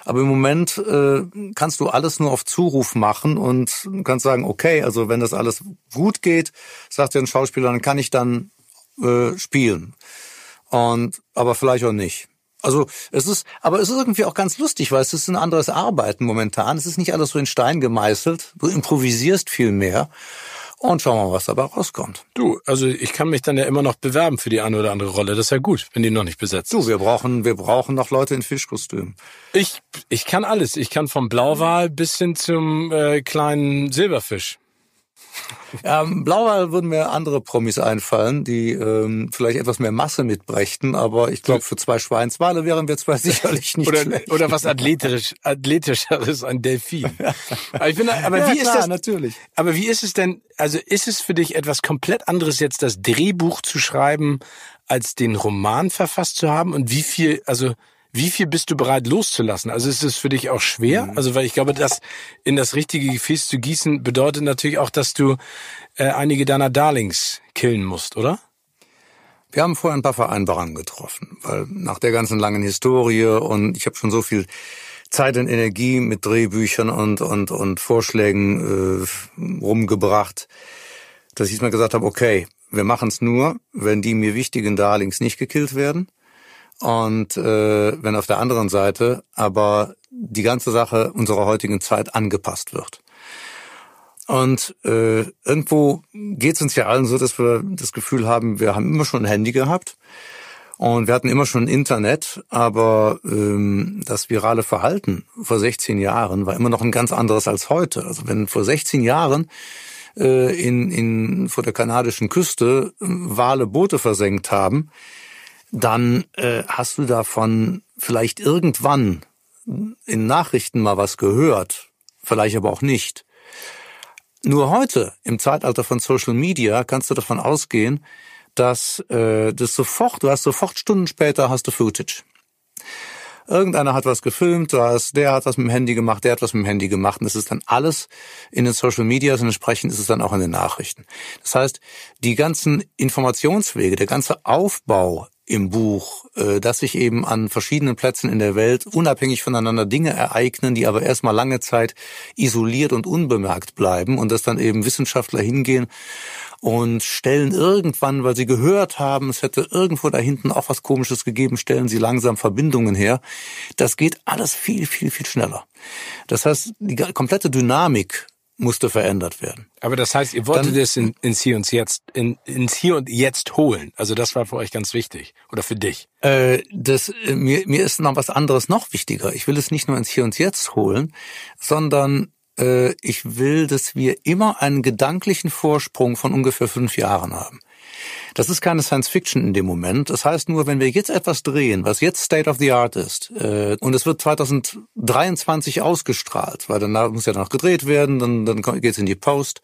Aber im Moment äh, kannst du alles nur auf Zuruf machen und kannst sagen, okay, also wenn das alles gut geht, sagt dir ein Schauspieler, dann kann ich dann äh, spielen. Und aber vielleicht auch nicht. Also es ist, aber es ist irgendwie auch ganz lustig, weil es ist ein anderes Arbeiten momentan. Es ist nicht alles so in Stein gemeißelt. Du improvisierst viel mehr. Und schauen wir mal, was dabei rauskommt. Du, also ich kann mich dann ja immer noch bewerben für die eine oder andere Rolle. Das ist ja gut, wenn die noch nicht besetzt. Du, wir brauchen, wir brauchen noch Leute in Fischkostümen. Ich, ich kann alles. Ich kann vom Blauwal bis hin zum äh, kleinen Silberfisch. Ähm, Blauwal würden mir andere Promis einfallen, die ähm, vielleicht etwas mehr Masse mitbrächten, aber ich glaube, für zwei Schweinswale wären wir zwar <laughs> sicherlich nicht oder, schlecht. Oder was athletisch, athletischeres, ein Delfin. Aber, ich finde, aber ja, wie klar, ist das? natürlich. Aber wie ist es denn, also ist es für dich etwas komplett anderes jetzt, das Drehbuch zu schreiben, als den Roman verfasst zu haben? Und wie viel, also wie viel bist du bereit loszulassen? Also ist es für dich auch schwer? Mhm. Also weil ich glaube, das in das richtige Gefäß zu gießen bedeutet natürlich auch, dass du äh, einige deiner Darlings killen musst, oder? Wir haben vorher ein paar Vereinbarungen getroffen, weil nach der ganzen langen Historie und ich habe schon so viel Zeit und Energie mit Drehbüchern und und und Vorschlägen äh, rumgebracht, dass ich mal gesagt habe, okay, wir machen es nur, wenn die mir wichtigen Darlings nicht gekillt werden und äh, wenn auf der anderen Seite aber die ganze Sache unserer heutigen Zeit angepasst wird. Und äh, irgendwo geht es uns ja allen so, dass wir das Gefühl haben, wir haben immer schon ein Handy gehabt und wir hatten immer schon Internet, aber ähm, das virale Verhalten vor 16 Jahren war immer noch ein ganz anderes als heute. Also wenn vor 16 Jahren äh, in, in vor der kanadischen Küste äh, Wale Boote versenkt haben, dann äh, hast du davon vielleicht irgendwann in Nachrichten mal was gehört, vielleicht aber auch nicht. Nur heute, im Zeitalter von Social Media, kannst du davon ausgehen, dass äh, das sofort, du hast sofort Stunden später hast du Footage. Irgendeiner hat was gefilmt, du hast, der hat was mit dem Handy gemacht, der hat was mit dem Handy gemacht und das ist dann alles in den Social Medias und entsprechend ist es dann auch in den Nachrichten. Das heißt, die ganzen Informationswege, der ganze Aufbau im Buch, äh, dass sich eben an verschiedenen Plätzen in der Welt unabhängig voneinander Dinge ereignen, die aber erstmal lange Zeit isoliert und unbemerkt bleiben und dass dann eben Wissenschaftler hingehen und stellen irgendwann, weil sie gehört haben, es hätte irgendwo da hinten auch was Komisches gegeben, stellen sie langsam Verbindungen her. Das geht alles viel, viel, viel schneller. Das heißt, die komplette Dynamik musste verändert werden. Aber das heißt, ihr wolltet es in, ins Hier und Jetzt, in, ins Hier und Jetzt holen. Also das war für euch ganz wichtig. Oder für dich. Äh, das, äh, mir, mir ist noch was anderes noch wichtiger. Ich will es nicht nur ins Hier und Jetzt holen, sondern äh, ich will, dass wir immer einen gedanklichen Vorsprung von ungefähr fünf Jahren haben. Das ist keine Science Fiction in dem Moment. Das heißt nur, wenn wir jetzt etwas drehen, was jetzt State of the Art ist, äh, und es wird 2023 ausgestrahlt, weil dann muss ja noch gedreht werden, dann, dann geht's in die Post,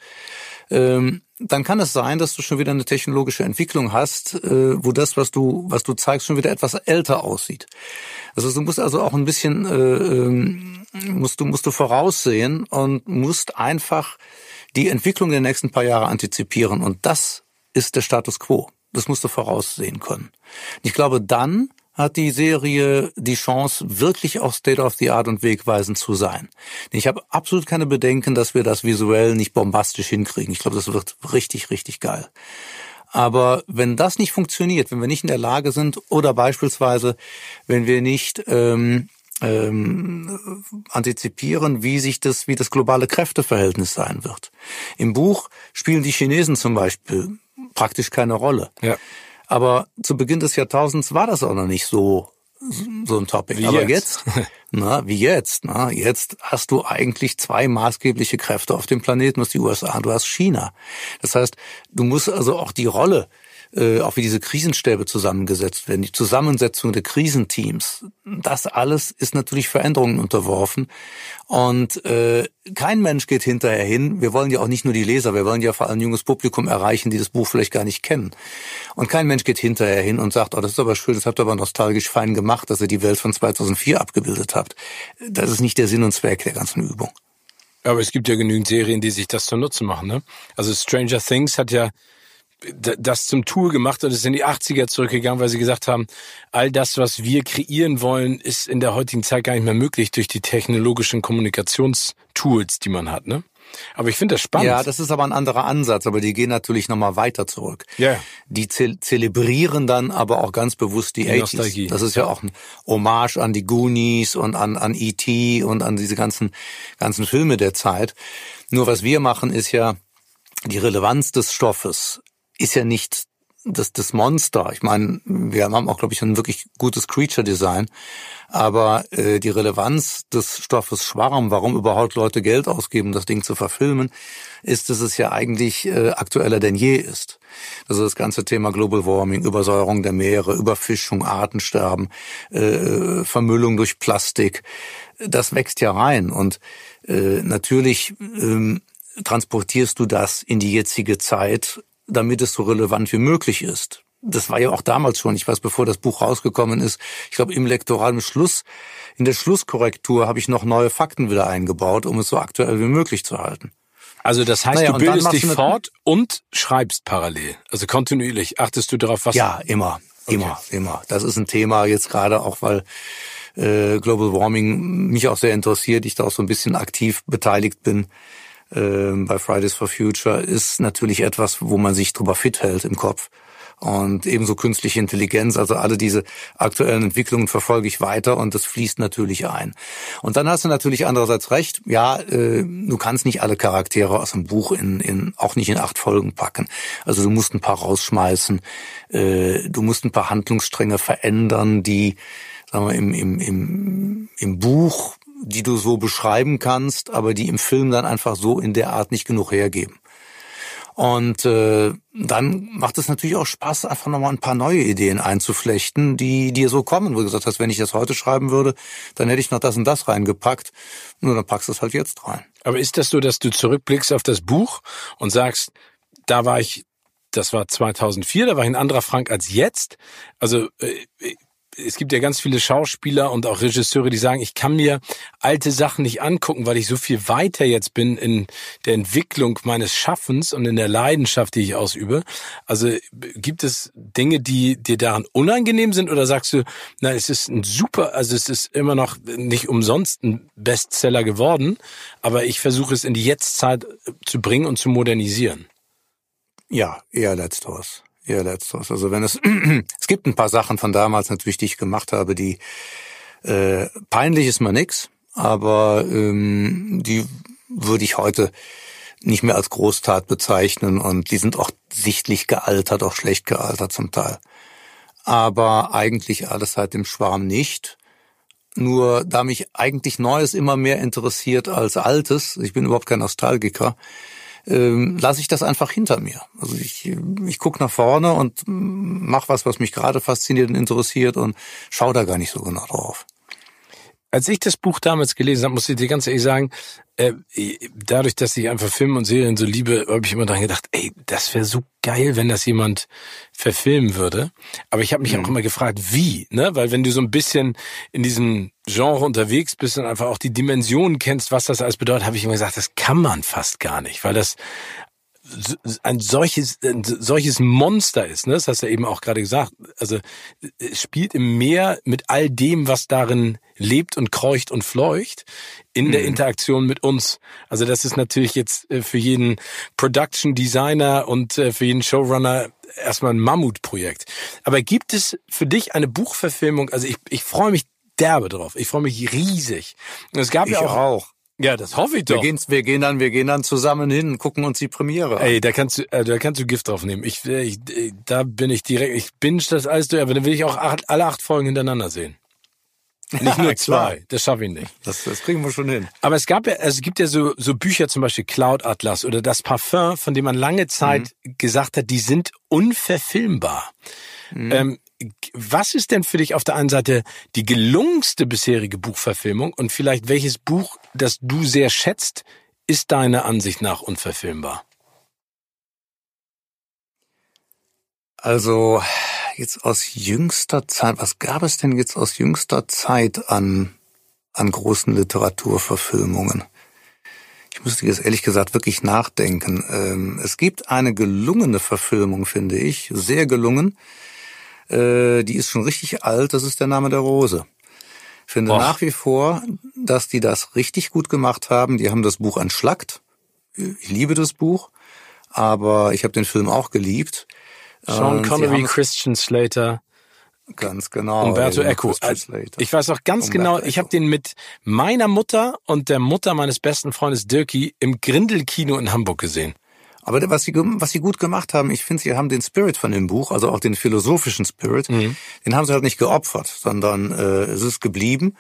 ähm, dann kann es sein, dass du schon wieder eine technologische Entwicklung hast, äh, wo das, was du, was du zeigst, schon wieder etwas älter aussieht. Also du musst also auch ein bisschen, äh, ähm, musst du, musst du voraussehen und musst einfach die Entwicklung der nächsten paar Jahre antizipieren. Und das ist der Status quo. Das musst du voraussehen können. Ich glaube, dann hat die Serie die Chance, wirklich auch State of the Art und wegweisend zu sein. Ich habe absolut keine Bedenken, dass wir das visuell nicht bombastisch hinkriegen. Ich glaube, das wird richtig, richtig geil. Aber wenn das nicht funktioniert, wenn wir nicht in der Lage sind oder beispielsweise, wenn wir nicht ähm, ähm, antizipieren, wie sich das, wie das globale Kräfteverhältnis sein wird. Im Buch spielen die Chinesen zum Beispiel praktisch keine Rolle. Ja. Aber zu Beginn des Jahrtausends war das auch noch nicht so so ein Topic. Wie Aber jetzt, jetzt <laughs> na, wie jetzt, na, jetzt hast du eigentlich zwei maßgebliche Kräfte auf dem Planeten, du hast die USA, du hast China. Das heißt, du musst also auch die Rolle äh, auch wie diese Krisenstäbe zusammengesetzt werden, die Zusammensetzung der Krisenteams, das alles ist natürlich Veränderungen unterworfen. Und äh, kein Mensch geht hinterher hin. Wir wollen ja auch nicht nur die Leser, wir wollen ja vor allem ein junges Publikum erreichen, die das Buch vielleicht gar nicht kennen. Und kein Mensch geht hinterher hin und sagt, oh, das ist aber schön, das habt ihr aber nostalgisch fein gemacht, dass ihr die Welt von 2004 abgebildet habt. Das ist nicht der Sinn und Zweck der ganzen Übung. Aber es gibt ja genügend Serien, die sich das zunutze machen. Ne? Also Stranger Things hat ja das zum Tool gemacht und ist in die 80er zurückgegangen, weil sie gesagt haben, all das, was wir kreieren wollen, ist in der heutigen Zeit gar nicht mehr möglich durch die technologischen Kommunikationstools, die man hat, ne? Aber ich finde das spannend. Ja, das ist aber ein anderer Ansatz, aber die gehen natürlich nochmal weiter zurück. Ja. Die ze zelebrieren dann aber auch ganz bewusst die, die 80s. Nostalgie. Das ist ja auch ein Hommage an die Goonies und an, an E.T. und an diese ganzen, ganzen Filme der Zeit. Nur was wir machen ist ja, die Relevanz des Stoffes ist ja nicht das, das Monster. Ich meine, wir haben auch, glaube ich, ein wirklich gutes Creature-Design. Aber äh, die Relevanz des Stoffes Schwarm, warum überhaupt Leute Geld ausgeben, das Ding zu verfilmen, ist, dass es ja eigentlich äh, aktueller denn je ist. Also das ganze Thema Global Warming, Übersäuerung der Meere, Überfischung, Artensterben, äh, Vermüllung durch Plastik, das wächst ja rein. Und äh, natürlich ähm, transportierst du das in die jetzige Zeit damit es so relevant wie möglich ist. Das war ja auch damals schon, ich weiß, bevor das Buch rausgekommen ist, ich glaube im lektoralen Schluss, in der Schlusskorrektur habe ich noch neue Fakten wieder eingebaut, um es so aktuell wie möglich zu halten. Also das heißt, naja, du bildest dich fort und schreibst parallel, also kontinuierlich. Achtest du darauf, was? Ja, immer, okay. immer, immer. Das ist ein Thema jetzt gerade auch, weil äh, Global Warming mich auch sehr interessiert, ich da auch so ein bisschen aktiv beteiligt bin äh, bei Fridays for Future, ist natürlich etwas, wo man sich drüber fit hält im Kopf. Und ebenso künstliche Intelligenz, also alle diese aktuellen Entwicklungen verfolge ich weiter und das fließt natürlich ein. Und dann hast du natürlich andererseits recht, ja, äh, du kannst nicht alle Charaktere aus dem Buch in, in auch nicht in acht Folgen packen. Also du musst ein paar rausschmeißen, äh, du musst ein paar Handlungsstränge verändern, die sagen wir, im, im, im, im Buch die du so beschreiben kannst, aber die im Film dann einfach so in der Art nicht genug hergeben. Und äh, dann macht es natürlich auch Spaß, einfach nochmal ein paar neue Ideen einzuflechten, die dir so kommen, wo du gesagt hast, wenn ich das heute schreiben würde, dann hätte ich noch das und das reingepackt. Nur dann packst du es halt jetzt rein. Aber ist das so, dass du zurückblickst auf das Buch und sagst, da war ich, das war 2004, da war ich ein anderer Frank als jetzt? Also äh, es gibt ja ganz viele Schauspieler und auch Regisseure, die sagen, ich kann mir alte Sachen nicht angucken, weil ich so viel weiter jetzt bin in der Entwicklung meines Schaffens und in der Leidenschaft, die ich ausübe. Also gibt es Dinge, die dir daran unangenehm sind oder sagst du, nein, es ist ein super, also es ist immer noch nicht umsonst ein Bestseller geworden, aber ich versuche es in die Jetztzeit zu bringen und zu modernisieren. Ja, eher letzteres. Ja, letzteres. Also wenn es, <clears throat> es gibt ein paar Sachen von damals natürlich, die ich gemacht habe, die äh, peinlich ist mal nix, aber ähm, die würde ich heute nicht mehr als Großtat bezeichnen und die sind auch sichtlich gealtert, auch schlecht gealtert zum Teil. Aber eigentlich alles seit dem Schwarm nicht. Nur da mich eigentlich Neues immer mehr interessiert als Altes, ich bin überhaupt kein Nostalgiker, ähm, lasse ich das einfach hinter mir. Also ich, ich gucke nach vorne und mache was, was mich gerade fasziniert und interessiert und schaue da gar nicht so genau drauf. Als ich das Buch damals gelesen habe, muss ich dir ganz ehrlich sagen, äh, dadurch, dass ich einfach Filme und Serien so liebe, habe ich immer dran gedacht, ey, das wäre so geil, wenn das jemand verfilmen würde. Aber ich habe mich mhm. auch immer gefragt, wie, ne? Weil wenn du so ein bisschen in diesem Genre unterwegs bist und einfach auch die Dimensionen kennst, was das alles bedeutet, habe ich immer gesagt, das kann man fast gar nicht, weil das ein solches, ein solches Monster ist, ne? Das hast du ja eben auch gerade gesagt. Also es spielt im Meer mit all dem, was darin lebt und kreucht und fleucht, in mhm. der Interaktion mit uns. Also das ist natürlich jetzt äh, für jeden Production Designer und äh, für jeden Showrunner erstmal ein Mammutprojekt. Aber gibt es für dich eine Buchverfilmung? Also ich, ich freue mich derbe drauf. Ich freue mich riesig. es gab ich ja auch, auch ja, das hoffe ich doch. Wir gehen, wir gehen dann, wir gehen dann zusammen hin, und gucken uns die Premiere an. Ey, da kannst du, äh, da kannst du Gift drauf nehmen. Ich, äh, ich, äh, da bin ich direkt, ich binge das alles durch, aber dann will ich auch acht, alle acht Folgen hintereinander sehen. Nicht nur <laughs> zwei, das schaffe ich nicht. Das, das kriegen wir schon hin. Aber es gab ja, also es gibt ja so, so Bücher, zum Beispiel Cloud Atlas oder das Parfum, von dem man lange Zeit mhm. gesagt hat, die sind unverfilmbar. Mhm. Ähm, was ist denn für dich auf der einen Seite die gelungenste bisherige Buchverfilmung und vielleicht welches Buch, das du sehr schätzt, ist deiner Ansicht nach unverfilmbar? Also jetzt aus jüngster Zeit, was gab es denn jetzt aus jüngster Zeit an, an großen Literaturverfilmungen? Ich müsste jetzt ehrlich gesagt wirklich nachdenken. Ähm, es gibt eine gelungene Verfilmung, finde ich, sehr gelungen äh, die ist schon richtig alt, das ist der Name der Rose. Ich finde Och. nach wie vor, dass die das richtig gut gemacht haben. Die haben das Buch entschlackt. Ich liebe das Buch, aber ich habe den Film auch geliebt. Sean Connery, Christian Slater. Ganz genau. Umberto Eco. Ich weiß auch ganz Umberto genau, ich habe den mit meiner Mutter und der Mutter meines besten Freundes Dirkie im Grindelkino in Hamburg gesehen. Aber was sie, was sie gut gemacht haben, ich finde, sie haben den Spirit von dem Buch, also auch den philosophischen Spirit, mhm. den haben sie halt nicht geopfert, sondern äh, es ist geblieben.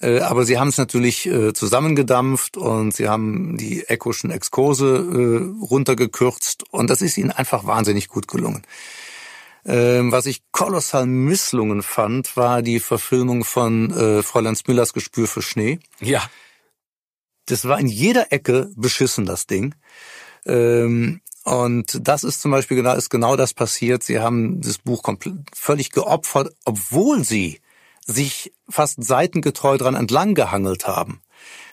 Äh, aber sie haben es natürlich äh, zusammengedampft und sie haben die Ecoschen Exkurse äh, runtergekürzt und das ist ihnen einfach wahnsinnig gut gelungen. Ähm, was ich kolossal misslungen fand, war die Verfilmung von äh, Fräulein Smillers Gespür für Schnee. Ja. Das war in jeder Ecke beschissen, das Ding. Ähm, und das ist zum Beispiel genau, ist genau das passiert. Sie haben das Buch völlig geopfert, obwohl sie sich fast seitengetreu dran entlang gehangelt haben.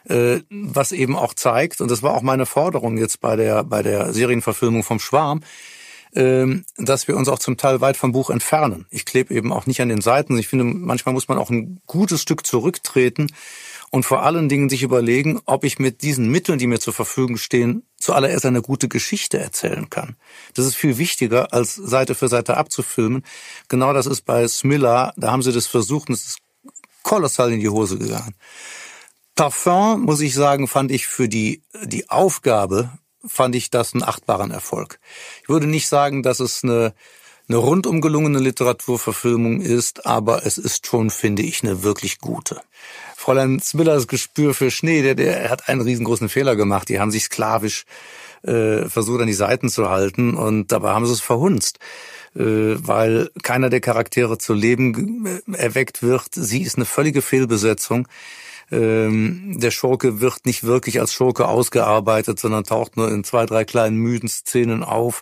Äh, was eben auch zeigt, und das war auch meine Forderung jetzt bei der, bei der Serienverfilmung vom Schwarm, ähm, dass wir uns auch zum Teil weit vom Buch entfernen. Ich klebe eben auch nicht an den Seiten. Ich finde, manchmal muss man auch ein gutes Stück zurücktreten und vor allen Dingen sich überlegen, ob ich mit diesen Mitteln, die mir zur Verfügung stehen, zuallererst eine gute Geschichte erzählen kann. Das ist viel wichtiger, als Seite für Seite abzufilmen. Genau das ist bei Smilla, da haben sie das versucht und es ist kolossal in die Hose gegangen. Parfum, muss ich sagen, fand ich für die, die Aufgabe, fand ich das einen achtbaren Erfolg. Ich würde nicht sagen, dass es eine eine rundum gelungene Literaturverfilmung ist, aber es ist schon, finde ich, eine wirklich gute. Fräulein Smillers Gespür für Schnee, der, der hat einen riesengroßen Fehler gemacht. Die haben sich sklavisch äh, versucht, an die Seiten zu halten und dabei haben sie es verhunzt. Äh, weil keiner der Charaktere zu Leben äh, erweckt wird. Sie ist eine völlige Fehlbesetzung. Ähm, der Schurke wird nicht wirklich als Schurke ausgearbeitet, sondern taucht nur in zwei, drei kleinen müden Szenen auf.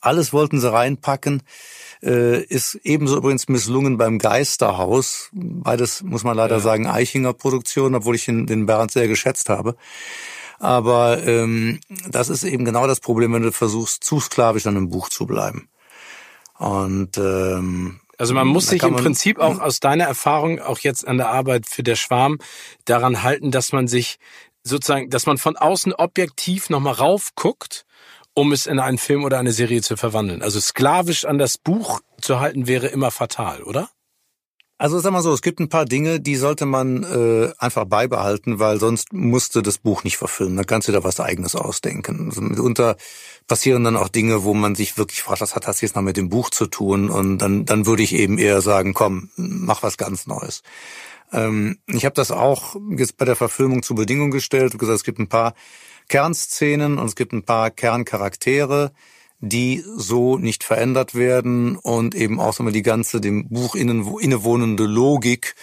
Alles wollten sie reinpacken. Äh, ist ebenso übrigens misslungen beim Geisterhaus. Beides muss man leider ja. sagen Eichinger Produktion, obwohl ich den, den Bernd sehr geschätzt habe. Aber ähm, das ist eben genau das Problem, wenn du versuchst, zu sklavisch an einem Buch zu bleiben. Und ähm, also man muss sich im Prinzip auch aus deiner Erfahrung, auch jetzt an der Arbeit für der Schwarm, daran halten, dass man sich sozusagen, dass man von außen objektiv nochmal raufguckt, um es in einen Film oder eine Serie zu verwandeln. Also sklavisch an das Buch zu halten wäre immer fatal, oder? Also sag mal so, es gibt ein paar Dinge, die sollte man äh, einfach beibehalten, weil sonst musste das Buch nicht verfilmen. Da kannst du da was eigenes ausdenken. Also mitunter passieren dann auch Dinge, wo man sich wirklich fragt, was hat das jetzt noch mit dem Buch zu tun? Und dann, dann würde ich eben eher sagen, komm, mach was ganz Neues. Ähm, ich habe das auch jetzt bei der Verfilmung zur Bedingung gestellt. gesagt, es gibt ein paar Kernszenen und es gibt ein paar Kerncharaktere die so nicht verändert werden und eben auch so mal die ganze dem Buch innewohnende Logik,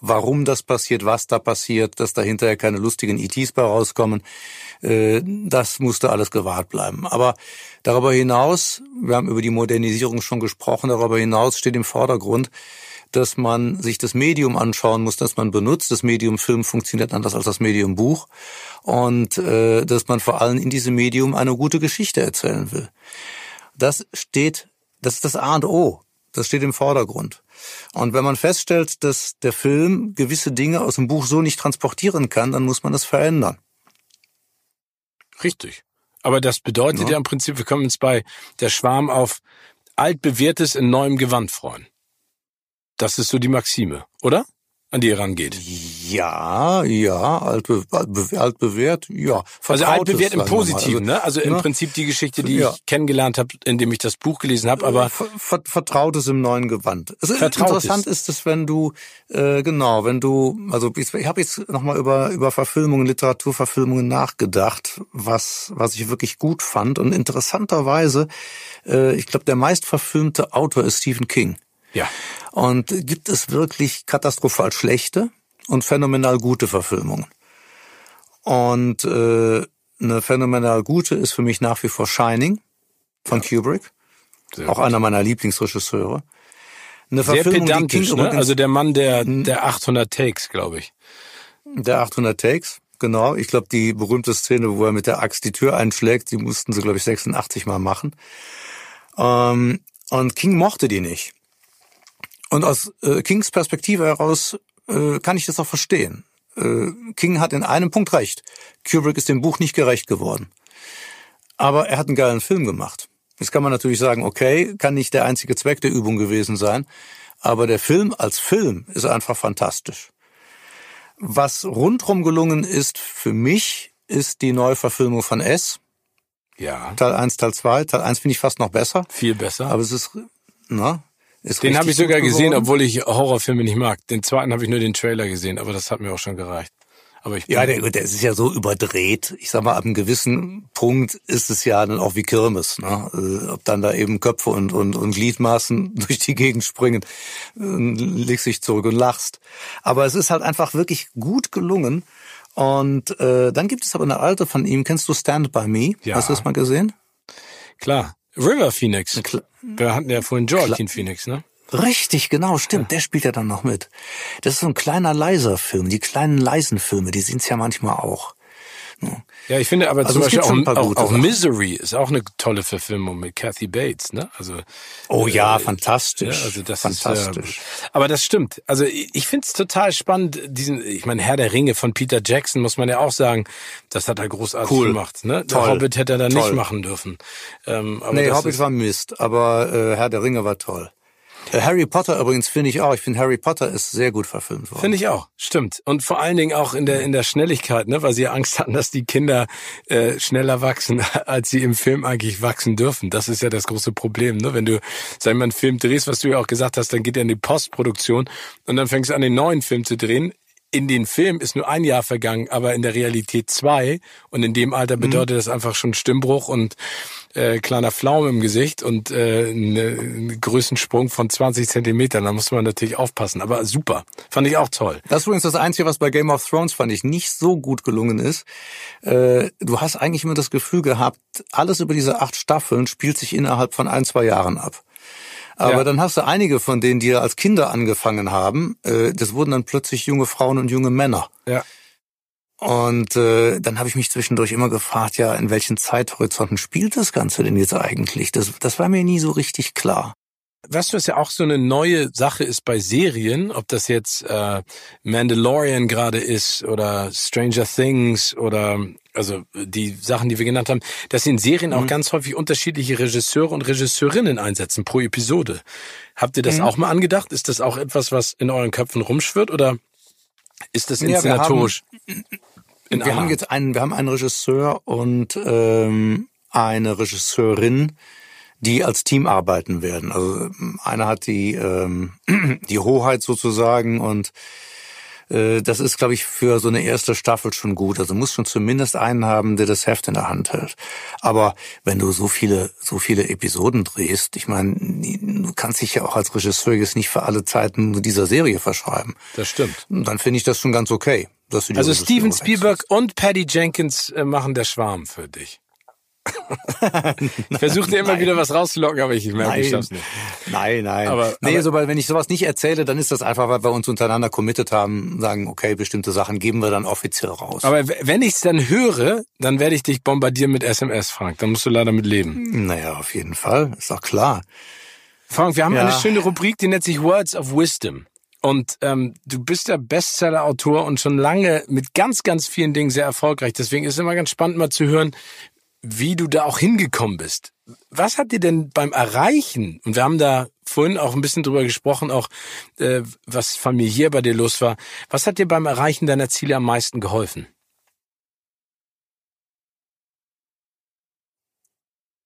warum das passiert, was da passiert, dass da hinterher keine lustigen ETs bei rauskommen, äh, das musste alles gewahrt bleiben. Aber darüber hinaus, wir haben über die Modernisierung schon gesprochen, darüber hinaus steht im Vordergrund, dass man sich das Medium anschauen muss, das man benutzt. Das Medium Film funktioniert anders als das Medium Buch. Und äh, dass man vor allem in diesem Medium eine gute Geschichte erzählen will. Das steht, das ist das A und O. Das steht im Vordergrund. Und wenn man feststellt, dass der Film gewisse Dinge aus dem Buch so nicht transportieren kann, dann muss man das verändern. Richtig. Aber das bedeutet ja, ja im Prinzip, wir können uns bei der Schwarm auf altbewährtes in neuem Gewand freuen. Das ist so die Maxime, oder? An die ihr rangeht. Ja, ja, altbe altbewährt, ja. Also altbewährt im Positiven, also, ne? Also im ne? Prinzip die Geschichte, die ja. ich kennengelernt habe, indem ich das Buch gelesen habe, aber Ver Vertrautes im neuen Gewand. Also interessant ist es, wenn du äh, genau, wenn du, also ich, ich habe jetzt nochmal über über Verfilmungen, Literaturverfilmungen nachgedacht, was was ich wirklich gut fand und interessanterweise, äh, ich glaube, der meistverfilmte Autor ist Stephen King. Ja. Und gibt es wirklich katastrophal schlechte und phänomenal gute Verfilmungen. Und äh, eine phänomenal gute ist für mich nach wie vor Shining von ja. Kubrick. Sehr auch gut. einer meiner Lieblingsregisseure. Eine Sehr pedantisch, ne? Also der Mann der, der 800 Takes, glaube ich. Der 800 Takes, genau. Ich glaube, die berühmte Szene, wo er mit der Axt die Tür einschlägt, die mussten sie, glaube ich, 86 Mal machen. Ähm, und King mochte die nicht. Und aus äh, Kings Perspektive heraus äh, kann ich das auch verstehen. Äh, King hat in einem Punkt recht. Kubrick ist dem Buch nicht gerecht geworden. Aber er hat einen geilen Film gemacht. Jetzt kann man natürlich sagen, okay, kann nicht der einzige Zweck der Übung gewesen sein. Aber der Film als Film ist einfach fantastisch. Was rundrum gelungen ist für mich, ist die Neuverfilmung von S. Ja. Teil 1, Teil 2. Teil 1 finde ich fast noch besser. Viel besser. Aber es ist, na, ist den habe ich sogar gesehen, obwohl ich Horrorfilme nicht mag. Den zweiten habe ich nur den Trailer gesehen, aber das hat mir auch schon gereicht. Aber ich Ja, der, der ist ja so überdreht. Ich sag mal, ab einem gewissen Punkt ist es ja dann auch wie Kirmes. Ne? Äh, Ob dann da eben Köpfe und, und, und Gliedmaßen <laughs> durch die Gegend springen, äh, legst dich zurück und lachst. Aber es ist halt einfach wirklich gut gelungen. Und äh, dann gibt es aber eine alte von ihm. Kennst du Stand By Me? Ja. Hast du das mal gesehen? klar. River Phoenix. Kla- Wir hatten ja vorhin Joaquin Phoenix, ne? Richtig, genau, stimmt. Der spielt ja dann noch mit. Das ist so ein kleiner leiser Film. Die kleinen leisen Filme, die sind's ja manchmal auch. Ja, ich finde aber Also zum Beispiel auch, auch, auch. Misery ist auch eine tolle Verfilmung mit Kathy Bates, ne? Also Oh ja, äh, fantastisch. Ja, also das fantastisch. Ist, äh, aber das stimmt. Also ich, ich finde es total spannend, diesen, ich meine, Herr der Ringe von Peter Jackson, muss man ja auch sagen, das hat er großartig Cool. gemacht. Ne? Der Toll. Hobbit hätte er da nicht machen dürfen. Ähm, aber nee, Hobbit ist, war Mist, aber äh, Herr der Ringe war toll. Äh, Harry Potter übrigens finde ich auch. Ich finde Harry Potter ist sehr gut verfilmt worden. Finde ich auch, stimmt. Und vor allen Dingen auch in der in der Schnelligkeit, ne, weil sie Angst hatten, dass die Kinder äh, schneller wachsen, <laughs> als sie im Film eigentlich wachsen dürfen. Das ist ja das große Problem, ne? Wenn du, sag ich mal, einen Film drehst, was du ja auch gesagt hast, dann geht er in die Postproduktion und dann fängst du an, den neuen Film zu drehen. In den Film ist nur ein Jahr vergangen, aber in der Realität zwei. Und in dem Alter bedeutet das einfach schon Stimmbruch und äh, kleiner Flaum im Gesicht und äh, ne, einen Größensprung von 20 Zentimetern. Da muss man natürlich aufpassen. Aber super. Fand ich auch toll. Das ist übrigens das Einzige, was bei Game of Thrones fand ich nicht so gut gelungen ist. Äh, du hast eigentlich immer das Gefühl gehabt, alles über diese acht Staffeln spielt sich innerhalb von ein, zwei Jahren ab. Aber Ja. dann hast du einige von denen, die ja als Kinder angefangen haben, äh, das wurden dann plötzlich junge Frauen und junge Männer. Ja. Und äh, dann habe ich mich zwischendurch immer gefragt, ja, in welchen Zeithorizonten spielt das Ganze denn jetzt eigentlich? Das, das war mir nie so richtig klar. Weißt du, was ja auch so eine neue Sache ist bei Serien, ob das jetzt äh, Mandalorian gerade ist oder Stranger Things oder also die Sachen, die wir genannt haben, dass in Serien auch ganz häufig unterschiedliche Regisseure und Regisseurinnen einsetzen pro Episode. Habt ihr das auch mal angedacht? Ist das auch etwas, was in euren Köpfen rumschwirrt oder ist das Ja, wir inszenatorisch? <clears throat> in wir haben jetzt einen, wir haben einen Regisseur und ähm, eine Regisseurin, die als Team arbeiten werden. Also ähm, einer hat die ähm, <clears throat> die Hoheit sozusagen und äh, das ist, glaube ich, für so eine erste Staffel schon gut. Also du musst schon zumindest einen haben, der das Heft in der Hand hält. Aber wenn du so viele, so viele Episoden drehst, ich meine, du kannst dich ja auch als Regisseur jetzt nicht für alle Zeiten dieser Serie verschreiben. Das stimmt. Dann finde ich das schon ganz okay. Also Steven. Spielberg und Patty Jenkins äh, machen der Schwarm für dich. <laughs> ich versuche dir immer Nein. wieder was rauszulocken, aber ich merke, ich Nein, schaff's nicht. nein, nein. Aber- nee, aber- sobald, wenn ich sowas nicht erzähle, dann ist das einfach, weil wir uns untereinander committed haben, sagen, okay, bestimmte Sachen geben wir dann offiziell raus. Aber wenn ich's dann höre, dann werde ich dich bombardieren mit SMS, Frank. Dann musst du leider mit leben. naja, auf jeden Fall, ist doch klar. Frank, wir haben Ja. eine schöne Rubrik, die nennt sich Words of Wisdom. Und ähm, du bist ja Bestseller-Autor und schon lange mit ganz, ganz vielen Dingen sehr erfolgreich. Deswegen ist es immer ganz spannend, mal zu hören, wie du da auch hingekommen bist. Was hat dir denn beim Erreichen, und wir haben da vorhin auch ein bisschen drüber gesprochen, auch äh, was familiär bei dir los war, was hat dir beim Erreichen deiner Ziele am meisten geholfen?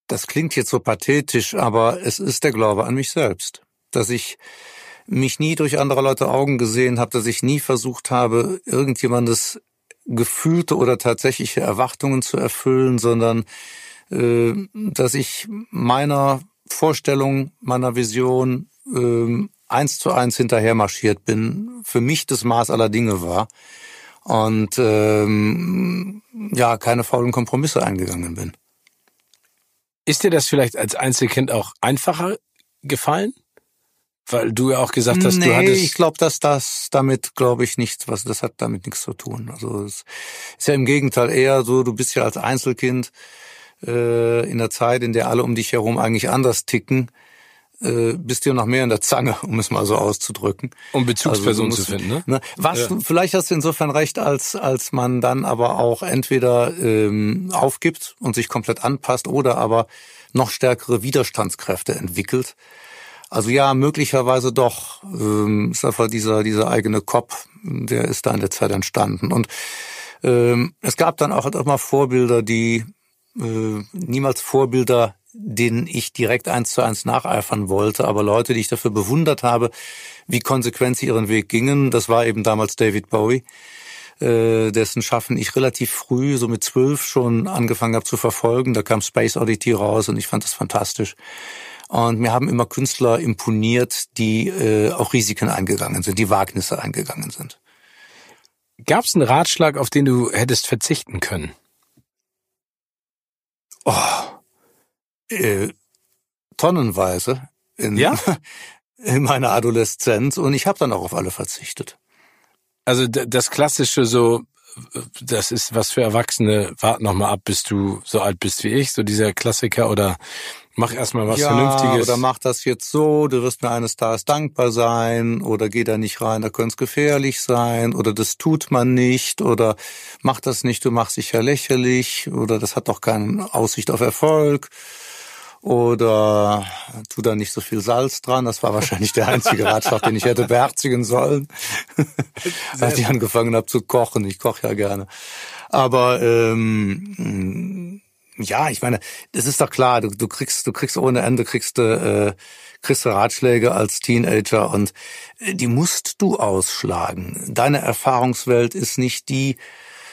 Das klingt jetzt so pathetisch, aber es ist der Glaube an mich selbst. Dass ich mich nie durch andere Leute Augen gesehen habe, dass ich nie versucht habe, irgendjemandes gefühlte oder tatsächliche Erwartungen zu erfüllen, sondern äh, dass ich meiner Vorstellung, meiner Vision äh, eins zu eins hinterher marschiert bin, für mich das Maß aller Dinge war und ähm, ja keine faulen Kompromisse eingegangen bin. Ist dir das vielleicht als Einzelkind auch einfacher gefallen? Weil du ja auch gesagt hast, nee, du hattest. ich glaube, dass das damit, glaube ich, nichts, was das hat damit nichts zu tun. Also es ist ja im Gegenteil eher so, du bist ja als Einzelkind äh, in der Zeit, in der alle um dich herum eigentlich anders ticken, äh, bist du noch mehr in der Zange, um es mal so auszudrücken. um Bezugspersonen Also zu finden, ne? Was Ja. vielleicht hast du insofern recht, als als man dann aber auch entweder ähm, aufgibt und sich komplett anpasst oder aber noch stärkere Widerstandskräfte entwickelt. Also ja, möglicherweise doch. Ähm, ist einfach dieser dieser eigene Kopf, der ist da in der Zeit entstanden und ähm, es gab dann auch mal Vorbilder, die äh, niemals Vorbilder, denen ich direkt eins zu eins nacheifern wollte, aber Leute, die ich dafür bewundert habe, wie konsequent sie ihren Weg gingen. Das war eben damals David Bowie, äh, dessen Schaffen ich relativ früh, so mit zwölf schon angefangen habe zu verfolgen. Da kam Space Oddity raus und ich fand das fantastisch. Und mir haben immer Künstler imponiert, die äh, auch Risiken eingegangen sind, die Wagnisse eingegangen sind. Gab es einen Ratschlag, auf den du hättest verzichten können? Oh, äh, tonnenweise in, ja? <laughs> in meiner Adoleszenz und ich habe dann auch auf alle verzichtet. Also das klassische so, das ist was für Erwachsene, wart noch mal ab, bis du so alt bist wie ich, so dieser Klassiker oder mach erstmal was ja, Vernünftiges. Oder mach das jetzt so, du wirst mir eines Tages dankbar sein, oder geh da nicht rein, da könnte es gefährlich sein, oder das tut man nicht, oder mach das nicht, du machst dich ja lächerlich, oder das hat doch keine Aussicht auf Erfolg oder tu da nicht so viel Salz dran. Das war wahrscheinlich der einzige Ratschlag, den ich hätte beherzigen sollen, <laughs> als ich angefangen habe zu kochen. Ich koche ja gerne. Aber ähm, ja, ich meine, das ist doch klar. Du, du kriegst, du kriegst ohne Ende kriegst du äh, kriegst Ratschläge als Teenager und äh, die musst du ausschlagen. Deine Erfahrungswelt ist nicht die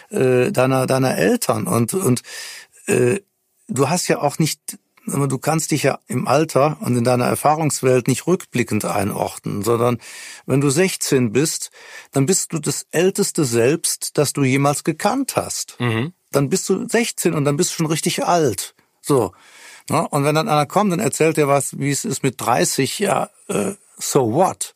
äh, deiner deiner Eltern und und äh, du hast ja auch nicht du kannst dich ja im Alter und in deiner Erfahrungswelt nicht rückblickend einordnen, sondern wenn du 16 bist, dann bist du das älteste Selbst, das du jemals gekannt hast. Mhm. Dann bist du 16 und dann bist du schon richtig alt. So. Ja, und wenn dann einer kommt und erzählt dir was, wie es ist mit 30, ja, äh, so what?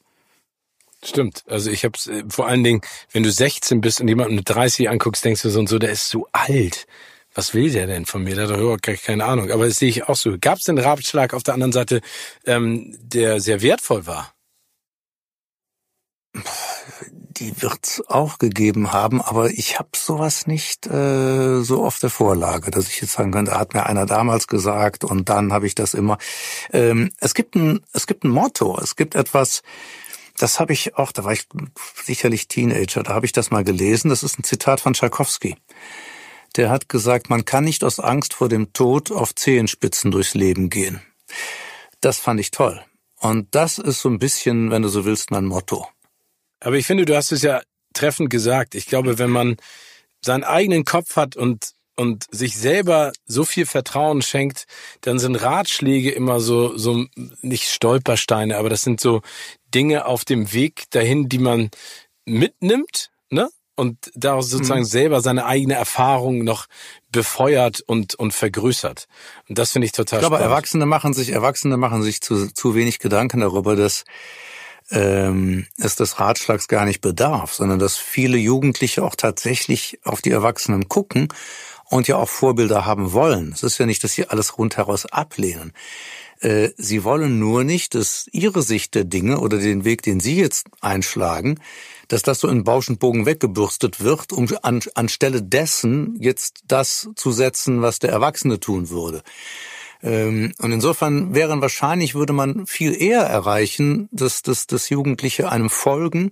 Stimmt. Also ich habe äh, vor allen Dingen, wenn du 16 bist und jemanden mit 30 anguckst, denkst du so und so, der ist so alt was will der denn von mir? Der hat doch überhaupt keine Ahnung. Aber das sehe ich auch so. Gab es denn Ratschlag auf der anderen Seite, ähm, der sehr wertvoll war? Die wird's auch gegeben haben, aber ich habe sowas nicht äh, so auf der Vorlage, dass ich jetzt sagen könnte, hat mir einer damals gesagt und dann habe ich das immer. Ähm, es gibt ein, es gibt ein Motto, es gibt etwas, das habe ich auch, da war ich sicherlich Teenager, da habe ich das mal gelesen. Das ist ein Zitat von Tschaikowski der hat gesagt, man kann nicht aus Angst vor dem Tod auf Zehenspitzen durchs Leben gehen. Das fand ich toll. Und das ist so ein bisschen, wenn du so willst, mein Motto. Aber ich finde, du hast es ja treffend gesagt. Ich glaube, wenn man seinen eigenen Kopf hat und und sich selber so viel Vertrauen schenkt, dann sind Ratschläge immer so so nicht Stolpersteine, aber das sind so Dinge auf dem Weg dahin, die man mitnimmt? Und daraus sozusagen mhm. selber seine eigene Erfahrung noch befeuert und und vergrößert. Und das finde ich total ich glaube, spannend. Erwachsene machen sich Erwachsene machen sich zu zu wenig Gedanken darüber, dass ähm, es des Ratschlags gar nicht bedarf, sondern dass viele Jugendliche auch tatsächlich auf die Erwachsenen gucken und ja auch Vorbilder haben wollen. Es ist ja nicht, dass sie alles rundheraus ablehnen. Äh, sie wollen nur nicht, dass ihre Sicht der Dinge oder den Weg, den sie jetzt einschlagen, dass das so in Bausch und Bogen weggebürstet wird, um an, anstelle dessen jetzt das zu setzen, was der Erwachsene tun würde. Ähm, und insofern wären wahrscheinlich, würde man viel eher erreichen, dass, dass, dass Jugendliche einem folgen,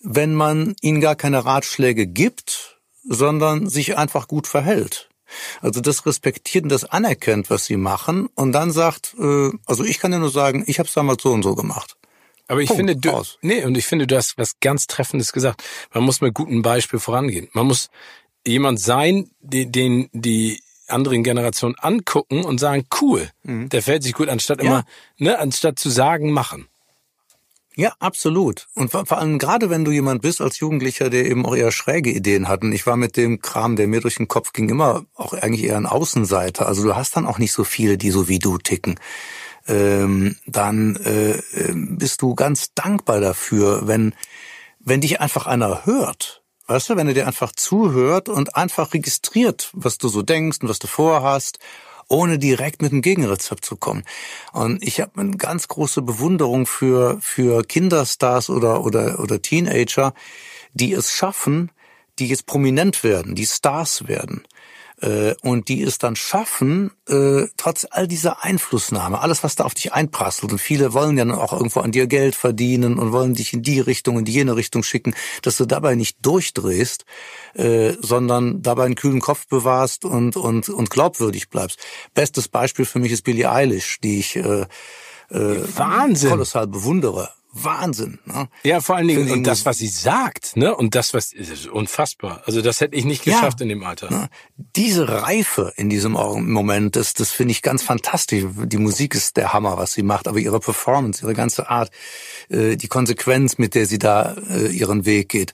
wenn man ihnen gar keine Ratschläge gibt, sondern sich einfach gut verhält. Also das respektiert und das anerkennt, was sie machen und dann sagt, äh, also ich kann ja nur sagen, ich habe es damals so und so gemacht. Aber ich Punkt, finde, du, raus. nee, und ich finde, du hast was ganz Treffendes gesagt. Man muss mit gutem Beispiel vorangehen. Man muss jemand sein, den, den die anderen Generationen angucken und sagen, cool, mhm. der fällt sich gut, anstatt ja. immer, ne, anstatt zu sagen, machen. Ja, absolut. Und vor, vor allem gerade wenn du jemand bist als Jugendlicher, der eben auch eher schräge Ideen hat. Und ich war mit dem Kram, der mir durch den Kopf ging, immer auch eigentlich eher ein Außenseiter. Also du hast dann auch nicht so viele, die so wie du ticken ähm, dann äh, ähm, bist du ganz dankbar dafür, wenn, wenn dich einfach einer hört. Weißt du, wenn er dir einfach zuhört und einfach registriert, was du so denkst und was du vorhast, ohne direkt mit einem Gegenrezept zu kommen. Und ich habe eine ganz große Bewunderung für, für Kinderstars oder, oder, oder Teenager, die es schaffen, die jetzt prominent werden, die Stars werden Äh, und die es dann schaffen, äh, trotz all dieser Einflussnahme, alles, was da auf dich einprasselt, und viele wollen ja dann auch irgendwo an dir Geld verdienen und wollen dich in die Richtung, in die jene Richtung schicken, dass du dabei nicht durchdrehst, äh, sondern dabei einen kühlen Kopf bewahrst und, und, und glaubwürdig bleibst. Bestes Beispiel für mich ist Billie Eilish, die ich äh, äh, Wahnsinn. kolossal bewundere. Wahnsinn. Ne? Ja, vor allen Dingen, und das, was sie sagt, ne, und das, was, ist unfassbar. Also das hätte ich nicht Ja. geschafft in dem Alter. Ne? Diese Reife in diesem Moment, das, das finde ich ganz fantastisch. Die Musik ist der Hammer, was sie macht, aber ihre Performance, ihre ganze Art, äh, die Konsequenz, mit der sie da äh, ihren Weg geht.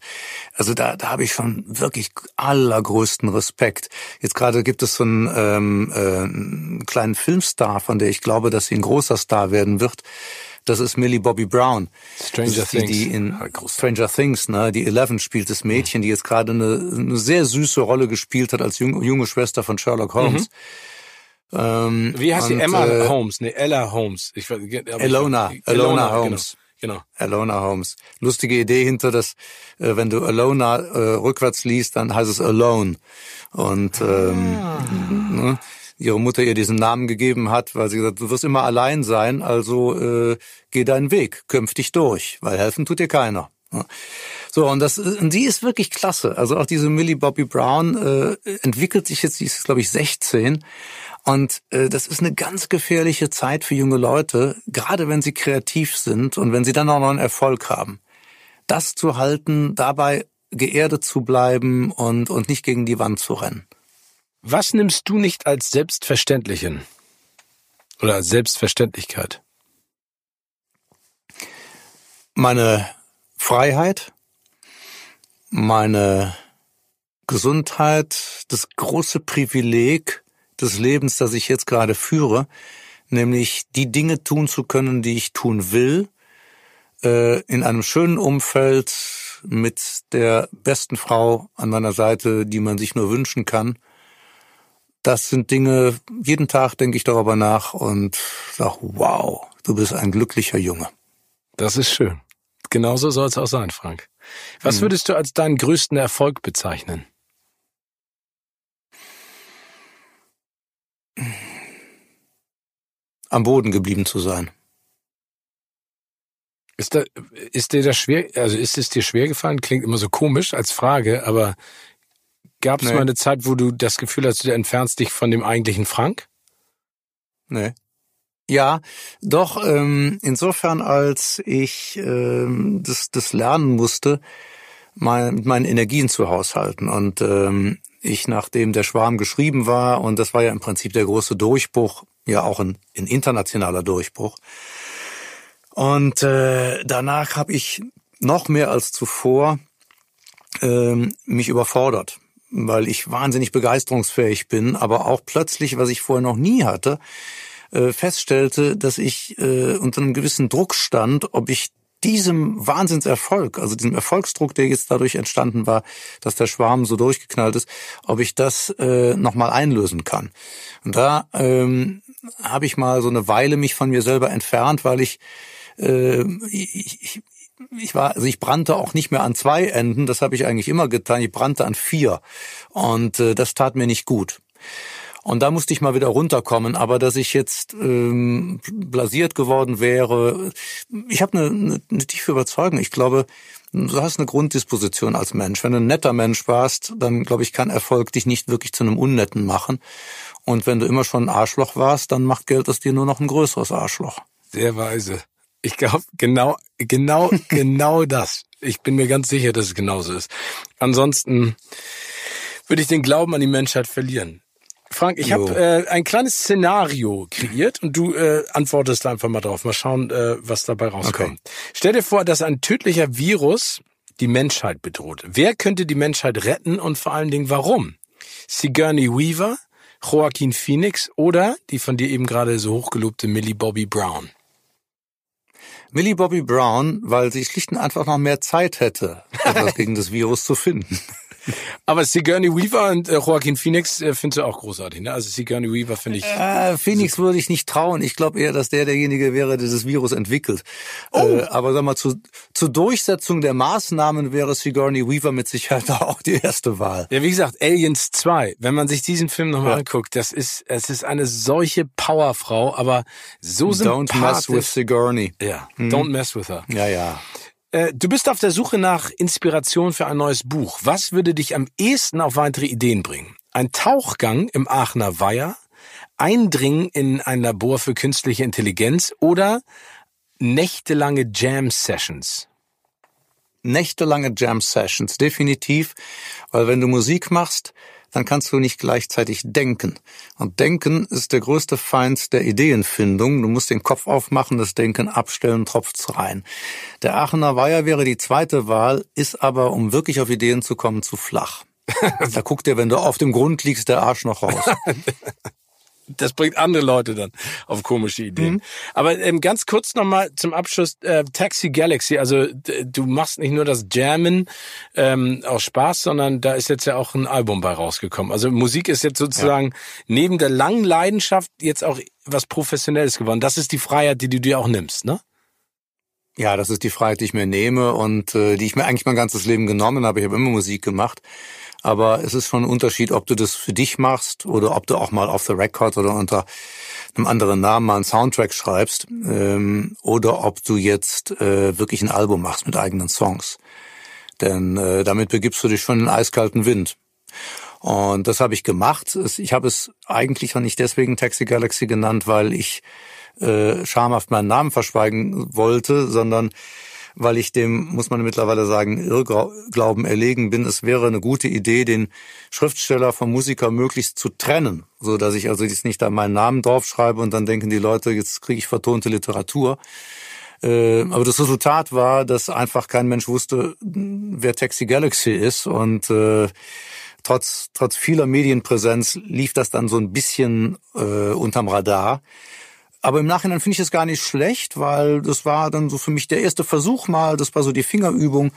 Also da, da habe ich schon wirklich allergrößten Respekt. Jetzt gerade gibt es so einen, ähm, äh, einen kleinen Filmstar, von der ich glaube, dass sie ein großer Star werden wird. Das ist Millie Bobby Brown. Stranger die, Things. Die in großartig. Stranger Things, ne, die Eleven spielt das Mädchen, die jetzt gerade eine, eine sehr süße Rolle gespielt hat als junge, junge Schwester von Sherlock Holmes. Ähm, Wie heißt sie? und, Emma äh, Holmes, ne, Ella Holmes. Ich, weiß- aber Elona, ich, Elona Holmes. Genau. genau. Alona Holmes. Lustige Idee hinter das, äh, wenn du Alona äh, rückwärts liest, dann heißt es Alone. Und ähm, ne, ihre Mutter ihr diesen Namen gegeben hat, weil sie gesagt, du wirst immer allein sein, also äh, geh deinen Weg, dich durch, weil helfen tut dir keiner. So, und das und sie ist wirklich klasse. Also auch diese Millie Bobby Brown äh, entwickelt sich jetzt, die ist glaube ich 16 und äh, das ist eine ganz gefährliche Zeit für junge Leute, gerade wenn sie kreativ sind und wenn sie dann auch noch einen Erfolg haben. Das zu halten, dabei geerdet zu bleiben und, und nicht gegen die Wand zu rennen. Was nimmst du nicht als selbstverständlich hin? Oder als Selbstverständlichkeit? Meine Freiheit, meine Gesundheit, das große Privileg des Lebens, das ich jetzt gerade führe, nämlich die Dinge tun zu können, die ich tun will, äh, in einem schönen Umfeld mit der besten Frau an meiner Seite, die man sich nur wünschen kann. Das sind Dinge, jeden Tag denke ich darüber nach und sage, wow, du bist ein glücklicher Junge. Das ist schön. Genauso soll es auch sein, Frank. Was würdest du als deinen größten Erfolg bezeichnen? Am Boden geblieben zu sein. Ist, da, ist dir das schwer, also ist es dir schwer gefallen? Klingt immer so komisch als Frage, aber gab es Nee. mal eine Zeit, wo du das Gefühl hast, du entfernst dich von dem eigentlichen Frank? Nee. Ja, doch, ähm, insofern, als ich ähm, das, das lernen musste, mein, mit meinen Energien zu haushalten. Und ähm, ich, nachdem der Schwarm geschrieben war, und das war ja im Prinzip der große Durchbruch, ja auch ein, ein internationaler Durchbruch. Und äh, danach habe ich noch mehr als zuvor ähm, mich überfordert, weil ich wahnsinnig begeisterungsfähig bin, aber auch plötzlich, was ich vorher noch nie hatte, äh, feststellte, dass ich äh, unter einem gewissen Druck stand, ob ich diesem Wahnsinnserfolg, also diesem Erfolgsdruck, der jetzt dadurch entstanden war, dass der Schwarm so durchgeknallt ist, ob ich das äh, nochmal einlösen kann. Und da ähm, habe ich mal so eine Weile mich von mir selber entfernt, weil ich äh, ich, ich, ich war, also ich brannte auch nicht mehr an zwei Enden, das habe ich eigentlich immer getan, ich brannte an vier. Und äh, das tat mir nicht gut. Und da musste ich mal wieder runterkommen. Aber dass ich jetzt ähm, blasiert geworden wäre, ich habe eine, eine, eine tiefe Überzeugung. Ich glaube, du hast eine Grunddisposition als Mensch. Wenn du ein netter Mensch warst, dann glaube ich, kann Erfolg dich nicht wirklich zu einem Unnetten machen. Und wenn du immer schon ein Arschloch warst, dann macht Geld aus dir nur noch ein größeres Arschloch. Sehr weise. Ich glaube, genau, genau, <laughs> genau das. Ich bin mir ganz sicher, dass es genauso ist. Ansonsten würde ich den Glauben an die Menschheit verlieren. Frank, ich habe äh, ein kleines Szenario kreiert und du äh, antwortest da einfach mal drauf. Mal schauen, äh, was dabei rauskommt. Stell dir vor, dass ein tödlicher Virus die Menschheit bedroht. Wer könnte die Menschheit retten und vor allen Dingen warum? Sigourney Weaver, Joaquin Phoenix oder die von dir eben gerade so hochgelobte Millie Bobby Brown? Millie Bobby Brown, weil sie schlicht und einfach noch mehr Zeit hätte, etwas <laughs> gegen das Virus zu finden. Aber Sigourney Weaver und äh, Joaquin Phoenix äh, findest du auch großartig, ne? Also Sigourney Weaver finde ich. Äh, Phoenix super. würde ich nicht trauen. Ich glaube eher, dass der derjenige wäre, der das Virus entwickelt. Oh. Äh, aber sag mal, zu, zur Durchsetzung der Maßnahmen wäre Sigourney Weaver mit Sicherheit <laughs> auch die erste Wahl. Ja, wie gesagt, Aliens 2, wenn man sich diesen Film nochmal ja. anguckt, das ist, es ist eine solche Powerfrau, aber so sympathisch. Don't mess with Sigourney. Ja, hm. don't mess with her. Ja, ja. Äh, du bist auf der Suche nach Inspiration für ein neues Buch. Was würde dich am ehesten auf weitere Ideen bringen? Ein Tauchgang im Aachener Weiher, Eindringen in ein Labor für künstliche Intelligenz oder nächtelange Jam-Sessions? Nächtelange Jam-Sessions, definitiv, weil wenn du Musik machst, dann kannst du nicht gleichzeitig denken. Und Denken ist der größte Feind der Ideenfindung. Du musst den Kopf aufmachen, das Denken abstellen, tropft's rein. Der Aachener Weiher wäre die zweite Wahl, ist aber, um wirklich auf Ideen zu kommen, zu flach. <laughs> da guckt dir, wenn du auf dem Grund liegst, der Arsch noch raus. <laughs> das bringt andere Leute dann auf komische Ideen. Mhm. Aber ähm, ganz kurz nochmal zum Abschluss äh, Taxi Galaxy. Also du machst nicht nur das Jammen ähm, aus Spaß, sondern da ist jetzt ja auch ein Album bei rausgekommen. Also Musik ist jetzt sozusagen ja. neben der langen Leidenschaft jetzt auch was Professionelles geworden. Das ist die Freiheit, die du dir auch nimmst, ne? Ja, das ist die Freiheit, die ich mir nehme und äh, die ich mir eigentlich mein ganzes Leben genommen habe. Ich habe immer Musik gemacht. Aber es ist schon ein Unterschied, ob du das für dich machst oder ob du auch mal auf the record oder unter einem anderen Namen mal einen Soundtrack schreibst ähm, oder ob du jetzt äh, wirklich ein Album machst mit eigenen Songs. Denn äh, damit begibst du dich schon in den eiskalten Wind. Und das habe ich gemacht. Ich habe es eigentlich auch nicht deswegen Taxi Galaxy genannt, weil ich äh, schamhaft meinen Namen verschweigen wollte, sondern weil ich dem, muss man mittlerweile sagen, Irrglauben erlegen bin. Es wäre eine gute Idee, den Schriftsteller vom Musiker möglichst zu trennen, so dass ich also jetzt nicht da meinen Namen draufschreibe und dann denken die Leute, jetzt kriege ich vertonte Literatur. Äh, aber das Resultat war, dass einfach kein Mensch wusste, wer Taxi Galaxy ist und äh, trotz trotz vieler Medienpräsenz lief das dann so ein bisschen äh, unterm Radar. Aber im Nachhinein finde ich es gar nicht schlecht, weil das war dann so für mich der erste Versuch mal, das war so die Fingerübung,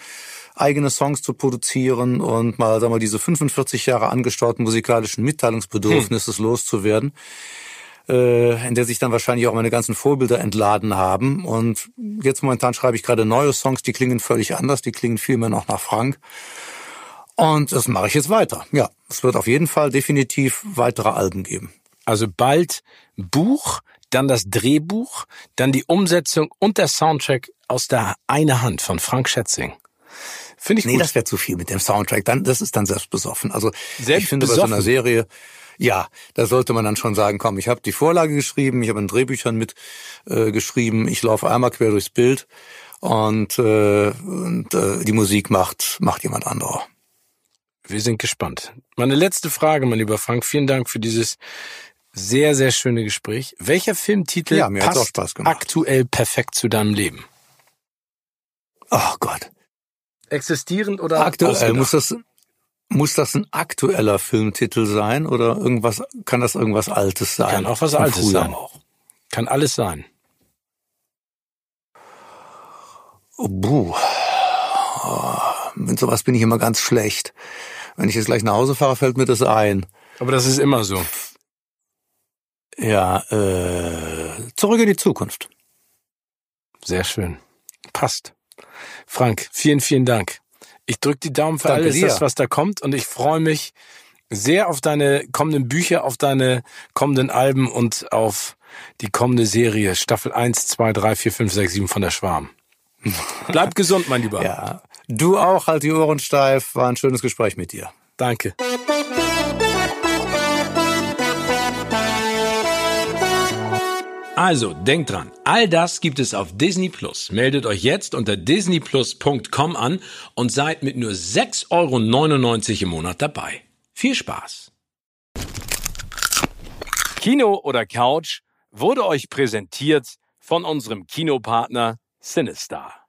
eigene Songs zu produzieren und mal, sagen wir, diese 45 Jahre angestauten musikalischen Mitteilungsbedürfnisses hm. loszuwerden, äh, in der sich dann wahrscheinlich auch meine ganzen Vorbilder entladen haben. Und jetzt momentan schreibe ich gerade neue Songs, die klingen völlig anders, die klingen viel mehr noch nach Frank. Und das mache ich jetzt weiter. Ja, es wird auf jeden Fall definitiv weitere Alben geben. Also bald Buch, dann das Drehbuch, dann die Umsetzung und der Soundtrack aus der eine Hand von Frank Schätzing. Finde ich nee, gut. das wäre zu viel mit dem Soundtrack. Dann, das ist dann selbst besoffen. Also selbst ich finde besoffen. bei so einer Serie, ja, da sollte man dann schon sagen, komm, ich habe die Vorlage geschrieben, ich habe in Drehbüchern mit äh, geschrieben, ich laufe einmal quer durchs Bild und, äh, und äh, die Musik macht macht jemand anderer. Wir sind gespannt. Meine letzte Frage, mein lieber Frank. Vielen Dank für dieses sehr, sehr schöne Gespräch. Welcher Filmtitel ja, passt aktuell perfekt zu deinem Leben? Oh Gott. Existierend oder aktuell? Muss das, muss das ein aktueller Filmtitel sein oder irgendwas, kann das irgendwas Altes sein? Kann auch was Altes sein. Auch. Kann alles sein. Oh, buh. Oh, mit sowas bin ich immer ganz schlecht. Wenn ich jetzt gleich nach Hause fahre, fällt mir das ein. Aber das ist immer so. Ja, äh, zurück in die Zukunft. Sehr schön. Passt. Frank, vielen, vielen Dank. Ich drücke die Daumen für Danke alles, das, was da kommt und ich freue mich sehr auf deine kommenden Bücher, auf deine kommenden Alben und auf die kommende Serie Staffel 1, 2, 3, 4, 5, 6, 7 von der Schwarm. <laughs> Bleib gesund, mein Lieber. Ja, du auch, halt die Ohren steif. War ein schönes Gespräch mit dir. Danke. Also, denkt dran, all das gibt es auf Disney Plus. Meldet euch jetzt unter disneyplus.com an und seid mit nur 6,99 Euro im Monat dabei. Viel Spaß! Kino oder Couch wurde euch präsentiert von unserem Kinopartner Sinistar.